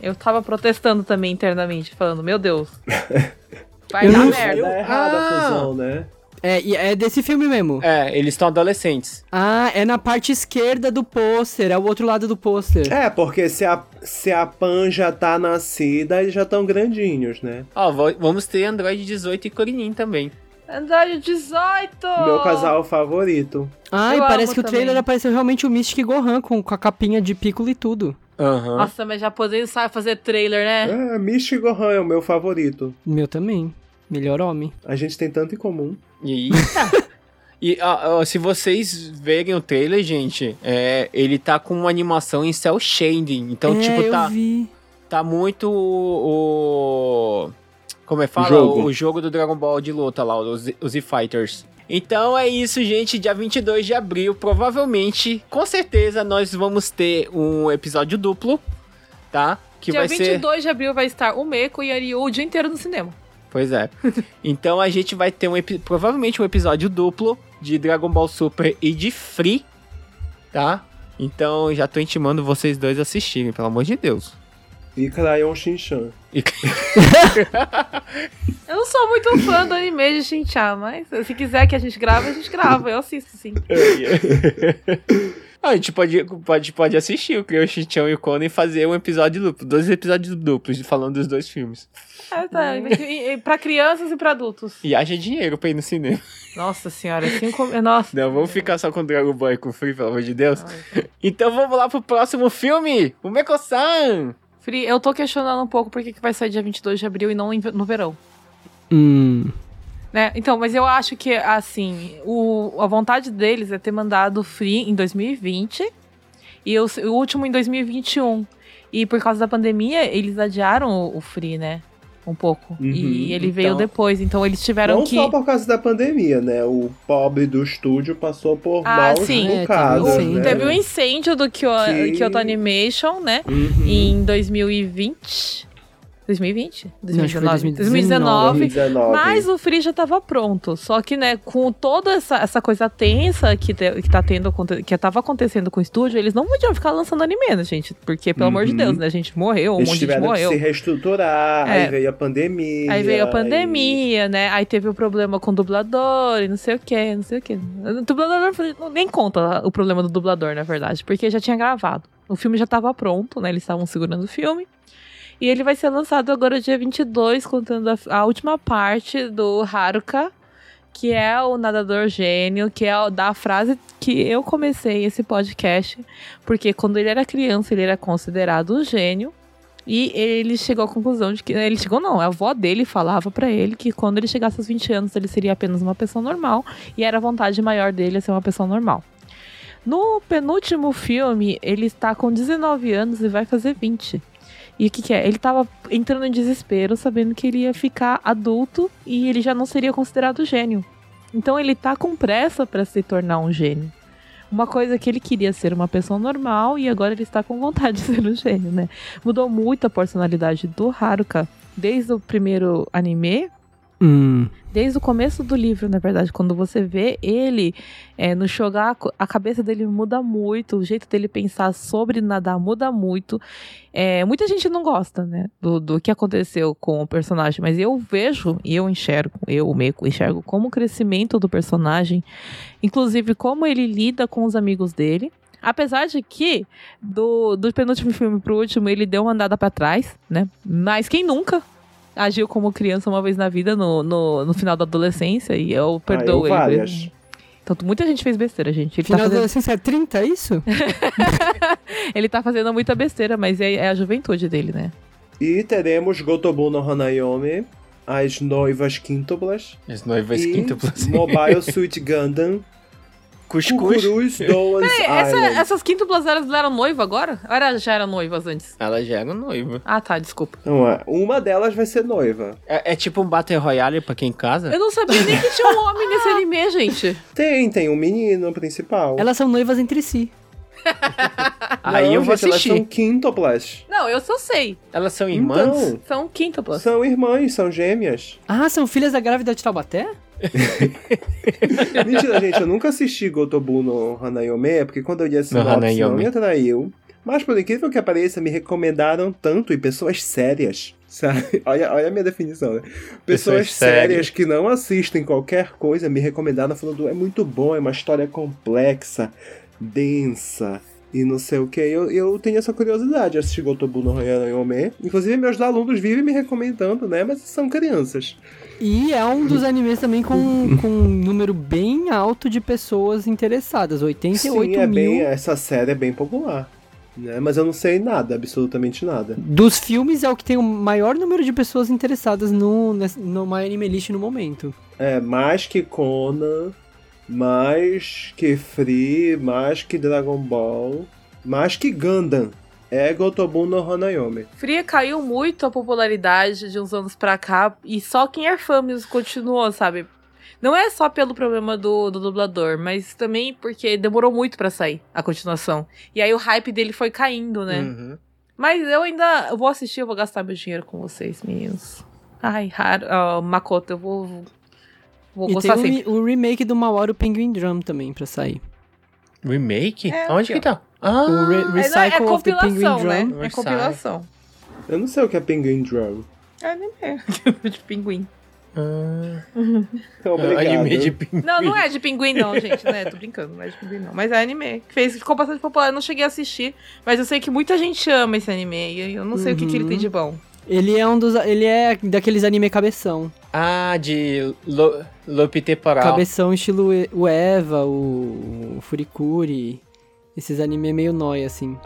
Eu tava protestando também internamente, falando, meu Deus. Vai Eu dar não- merda. errado Ah. a fusão, né? É, e é desse filme mesmo. É, eles estão adolescentes. Ah, é na parte esquerda do pôster, é o outro lado do pôster. É, porque se a, se a Pan já tá nascida, eles já estão grandinhos, né? Ó, vamos ter Android 18 e Kuririn também. Android 18! Meu casal favorito. Ah, e Eu parece que o trailer também. apareceu realmente o Mystic Gohan com, com a capinha de Piccolo e tudo. Aham. Nossa, mas japonês sabe fazer trailer, né? É, Mystic Gohan é o meu favorito. Meu também. Melhor homem. A gente tem tanto em comum. E, e ó, ó, se vocês verem o trailer, gente, é, ele tá com uma animação em cel shading. Então, é, tipo, eu tá, vi. tá muito o. Como é que fala? jogo. O, jogo do Dragon Ball de luta lá, os, os Z-Fighters. Então é isso, gente. Dia 22 de abril, provavelmente, com certeza, nós vamos ter um episódio duplo, tá? Que Dia vai ser. 22 de abril vai estar o Meiko e a Ryu o dia inteiro no cinema. Pois é. então a gente vai ter um epi- provavelmente um episódio duplo de Dragon Ball Super e de Free, tá? Então já tô intimando vocês dois a assistirem, pelo amor de Deus. Crayon Shinchan. Eu não sou muito fã do anime de Shinchan, mas se quiser que a gente grave, a gente grava. Eu assisto, sim. Ah, a gente pode, pode, pode assistir o Crayon Shinchan e o Conan e fazer um episódio duplo, dois episódios duplos falando dos dois filmes. É, tá. E- Pra crianças e pra adultos. E haja dinheiro pra ir no cinema. Nossa senhora, cinco... Nossa. Não, vamos ficar só com Dragon Ball e com Free, pelo amor de Deus. Então vamos lá pro próximo filme, o Meko-san. Free, eu tô questionando um pouco por que que vai sair dia 22 de abril e não no verão. Hum. Né? Então, mas eu acho que, assim, o, a vontade deles é ter mandado o Free em 2020 e o, o último em 2021. E por causa da pandemia, eles adiaram o, o Free, né? Um pouco. Uhum, e ele veio então- depois, então eles tiveram Não que. só por causa da pandemia, né? O pobre do estúdio passou por Ah, maus sim. É, bocados, teve um né? Teve um incêndio do Kyo, Que- Kyoto Animation, né? Uhum. Em 2020. 2020? Não, acho que foi 2019. 2019. 2019. Mas o Free já tava pronto. Só que, né, com toda essa, essa coisa tensa que, te- que tá tendo, que tava acontecendo com o estúdio, eles não podiam ficar lançando anime, né, gente? Porque, pelo amor de Uhum. Deus, né? A gente morreu, um Eles monte de gente morreu. se reestruturar, É. aí veio a pandemia. Aí veio a aí- pandemia, né? Aí teve o problema com o dublador e não sei o que, não sei o que. O dublador nem conta o problema do dublador, na verdade, porque já tinha gravado. O filme já tava pronto, né? Eles estavam segurando o filme. E ele vai ser lançado agora dia 22, contando a, a última parte do Haruka, que é o nadador gênio, que é da frase que eu comecei esse podcast, porque quando ele era criança, ele era considerado um gênio. E ele chegou à conclusão de que. Ele chegou, não, a avó dele falava pra ele que quando ele chegasse aos 20 anos ele seria apenas uma pessoa normal. E era a vontade maior dele ser uma pessoa normal. No penúltimo filme, ele está com 19 anos e vai fazer 20. E o que, que é? Ele tava entrando em desespero, sabendo que ele ia ficar adulto e ele já não seria considerado gênio. Então ele tá com pressa pra se tornar um gênio. uma coisa que ele queria ser uma pessoa normal e agora ele está com vontade de ser um gênio, né? Mudou muito a personalidade do Haruka desde o primeiro anime Hum. Desde o começo do livro, na verdade, quando você vê ele é, no Shogaku, a cabeça dele muda muito, o jeito dele pensar sobre nadar muda muito. É, muita gente não gosta, né, do, do que aconteceu com o personagem, mas eu vejo e eu enxergo, eu, o Meiko, enxergo como o crescimento do personagem, inclusive como ele lida com os amigos dele. Apesar de que, do, do penúltimo filme pro último, ele deu uma andada pra trás, né? Mas quem nunca agiu como criança uma vez na vida, no, no, no final da adolescência, e eu perdoo eu ele. várias. Então, muita gente fez besteira, gente. Ele Final tá, da fazendo, adolescência é 30, é isso? ele tá fazendo muita besteira, mas é, é a juventude dele, né? E teremos Gotobu no Hanayome, as noivas quíntuplas. As noivas quíntuplas. Mobile Suit Gundam, Cuscuz. Peraí, essa- Island. essas quíntuplas elas eram noiva agora? Ou era, já eram noivas antes? Ela já era noiva. Ah, tá, desculpa. Não, é, uma delas vai ser noiva. É, é tipo um Battle Royale pra quem casa? Eu não sabia nem que tinha um homem nesse anime, gente. Tem, tem um menino principal. Elas são noivas entre si. Aí Não, eu vou gente, Elas assistir. são quíntuplas. Não, eu só sei. Elas são irmãs? Então, São quíntuplas. são irmãs, são gêmeas. Ah, são filhas da grávida de Taubaté? Mentira, gente, eu nunca assisti Gotobu no Hanayome, é porque quando eu li a sinopse não me atraiu. Mas por incrível que pareça, me recomendaram tanto e pessoas sérias, sabe? Olha, olha a minha definição, né? Pessoas, Pessoas sérias sérias. que não assistem qualquer coisa me recomendaram falando é muito bom, é uma história complexa, densa e não sei o que. Eu, eu tenho essa curiosidade de assistir Gotobu no Hanayome. Inclusive, meus alunos vivem me recomendando, né? Mas são crianças. E é um dos animes também com, com um número bem alto de pessoas interessadas. 88 Sim, é mil. bem, essa série é bem popular. Né? Mas eu não sei nada, absolutamente nada. Dos filmes é o que tem o maior número de pessoas interessadas no, no My Anime List no momento. É, mais que Conan, mais que Free, mais que Dragon Ball, mais que Gundam. É Gotobu no Hanayome. Fria caiu muito a popularidade de uns anos pra cá e só quem é fã mesmo continuou, sabe? Não é só pelo problema do, do dublador, mas também porque demorou muito pra sair a continuação. E aí o hype dele foi caindo, né? Uhum. Mas eu ainda vou assistir, eu vou gastar meu dinheiro com vocês, meninos. Ai, Har ah, Makoto, eu vou, vou e gostar tem o, sempre. re- o remake do Mawaru Penguin Drum também pra sair. Remake? É, Onde aqui, que ó. tá? Ah, o re É, é Recycle of the Penguin compilação, né? Drum. É compilação. Eu não sei o que é Penguin Drum. É anime de pinguim. ah, Obrigado. anime de pinguim. Não, não é de pinguim, não, gente, né? Tô brincando, não é de pinguim, não. Mas é anime. Que fez, ficou bastante popular. Eu não cheguei a assistir, mas eu sei que muita gente ama esse anime. E eu não sei o que, que ele tem de bom. Ele é um dos. Ele é daqueles anime cabeção. Ah, de lo, loop temporal. Cabeção estilo o Eva, o, o Furikuri. Esses anime meio nóia, assim.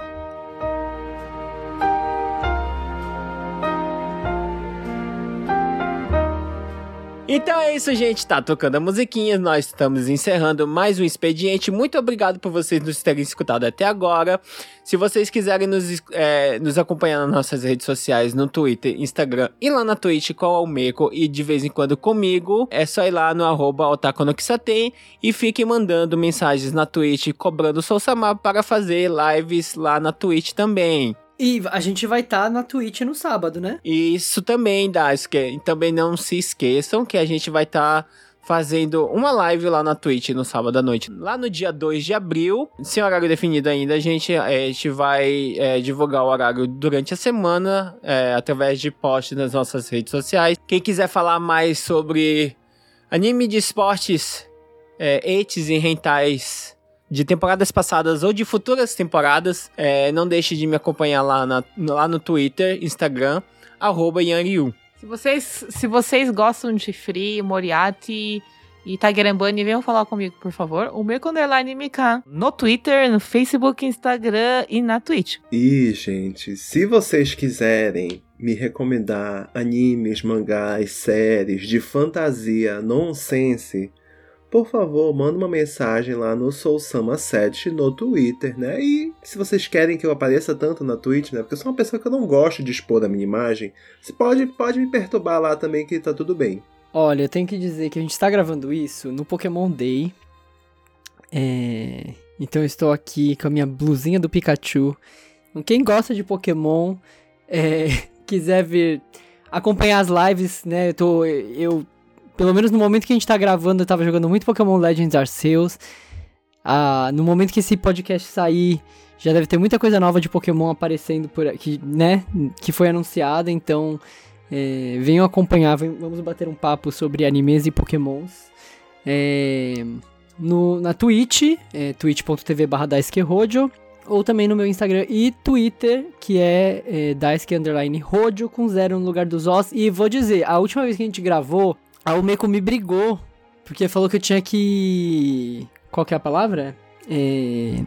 Então é isso, gente. Tá tocando a musiquinha. Nós estamos encerrando mais um expediente. Muito obrigado por vocês nos terem escutado até agora. Se vocês quiserem nos, é, nos acompanhar nas nossas redes sociais, no Twitter, Instagram e lá na Twitch com o Almeco e de vez em quando comigo, é só ir lá no arroba Otaku no Kisaten e fiquem mandando mensagens na Twitch cobrando o Sousama para fazer lives lá na Twitch também. E a gente vai estar na Twitch no sábado, né? Isso também esque- também não se esqueçam que a gente vai estar fazendo uma live lá na Twitch no sábado à noite. Lá no dia 2 de abril, sem horário definido ainda, a gente, a gente vai eh, divulgar o horário durante a semana, eh, através de posts nas nossas redes sociais. Quem quiser falar mais sobre anime de esportes, é, etes e rentais de temporadas passadas ou de futuras temporadas, é, não deixe de me acompanhar lá, na- lá no Twitter, Instagram, arroba Yanryu. Se vocês, se vocês gostam de Free, Moriarty e Tiger Bunny, venham falar comigo, por favor. O meu underline MK. No Twitter, no Facebook, Instagram e na Twitch. E, gente, se vocês quiserem me recomendar animes, mangás, séries de fantasia nonsense, por favor, manda uma mensagem lá no Sousama7 no Twitter, né? E se vocês querem que eu apareça tanto na Twitch, né? Porque eu sou uma pessoa que eu não gosto de expor a minha imagem, você pode, pode me perturbar lá também que tá tudo bem. Olha, eu tenho que dizer que a gente está gravando isso no Pokémon Day. É... Então eu estou aqui com a minha blusinha do Pikachu. Quem gosta de Pokémon, é, quiser vir acompanhar as lives, né? Eu tô. Eu. Pelo menos no momento que a gente tá gravando, eu tava jogando muito Pokémon Legends Arceus. Ah, no momento que esse podcast sair, já deve ter muita coisa nova de Pokémon aparecendo por aqui, né? Que foi anunciada, então. É, venham acompanhar, vamos bater um papo sobre animes e Pokémons. É, no, na Twitch, é, twitch.tv barra ou também no meu Instagram e Twitter, que é, é Daisuke Underline com zero no lugar dos Os. E vou dizer, a última vez que a gente gravou, a Umeko me brigou, porque falou que eu tinha que... Qual que é a palavra? É...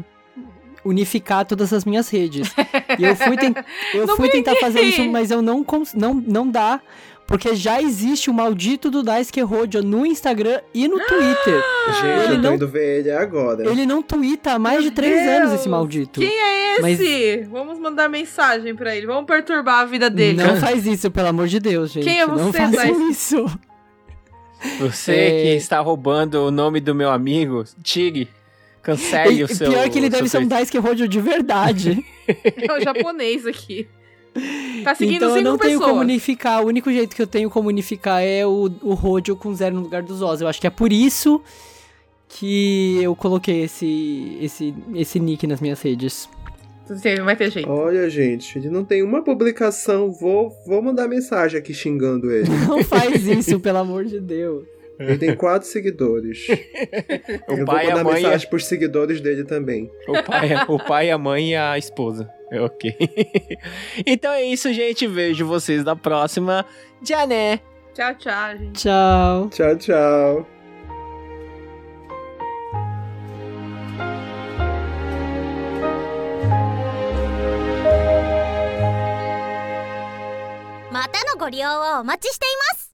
Unificar todas as minhas redes. E eu fui, ten- eu Não fui tentar fazer isso, mas eu não, cons- não, não dá, porque já existe o maldito do Daisuke Rojo no Instagram e no Twitter. Gente, Ele eu tô não- indo ver ele agora. Ele não twitta há mais Meu de três Deus! anos, esse maldito. Quem é Mas- esse? Vamos mandar mensagem pra ele. Vamos perturbar a vida dele. Não faz isso, pelo amor de Deus, gente. Quem é Não você, façam Daisuke? isso. Você É. que está roubando o nome do meu amigo, tire. Cancele E- o seu. pior que ele deve ser um Daisuke Rojo de verdade. É o japonês aqui. Tá seguindo então eu não tenho pessoas. como unificar. O único jeito que eu tenho como unificar é o, o Rojo com zero no lugar dos Oz. Eu acho que é por isso que eu coloquei esse, esse, esse nick nas minhas redes. Vai ter jeito. Olha, gente, ele não tem uma publicação. Vou, vou mandar mensagem aqui xingando ele. Não faz isso, pelo amor de Deus. Ele tem quatro seguidores. O eu pai, vou a mandar mãe, mensagem pros seguidores dele também. o pai, o pai, a mãe e a esposa. É Ok. então é isso, gente. Vejo vocês na próxima. Jané. Tchau, tchau, gente. Tchau. Tchau, tchau. またのご利用をお待ちしています。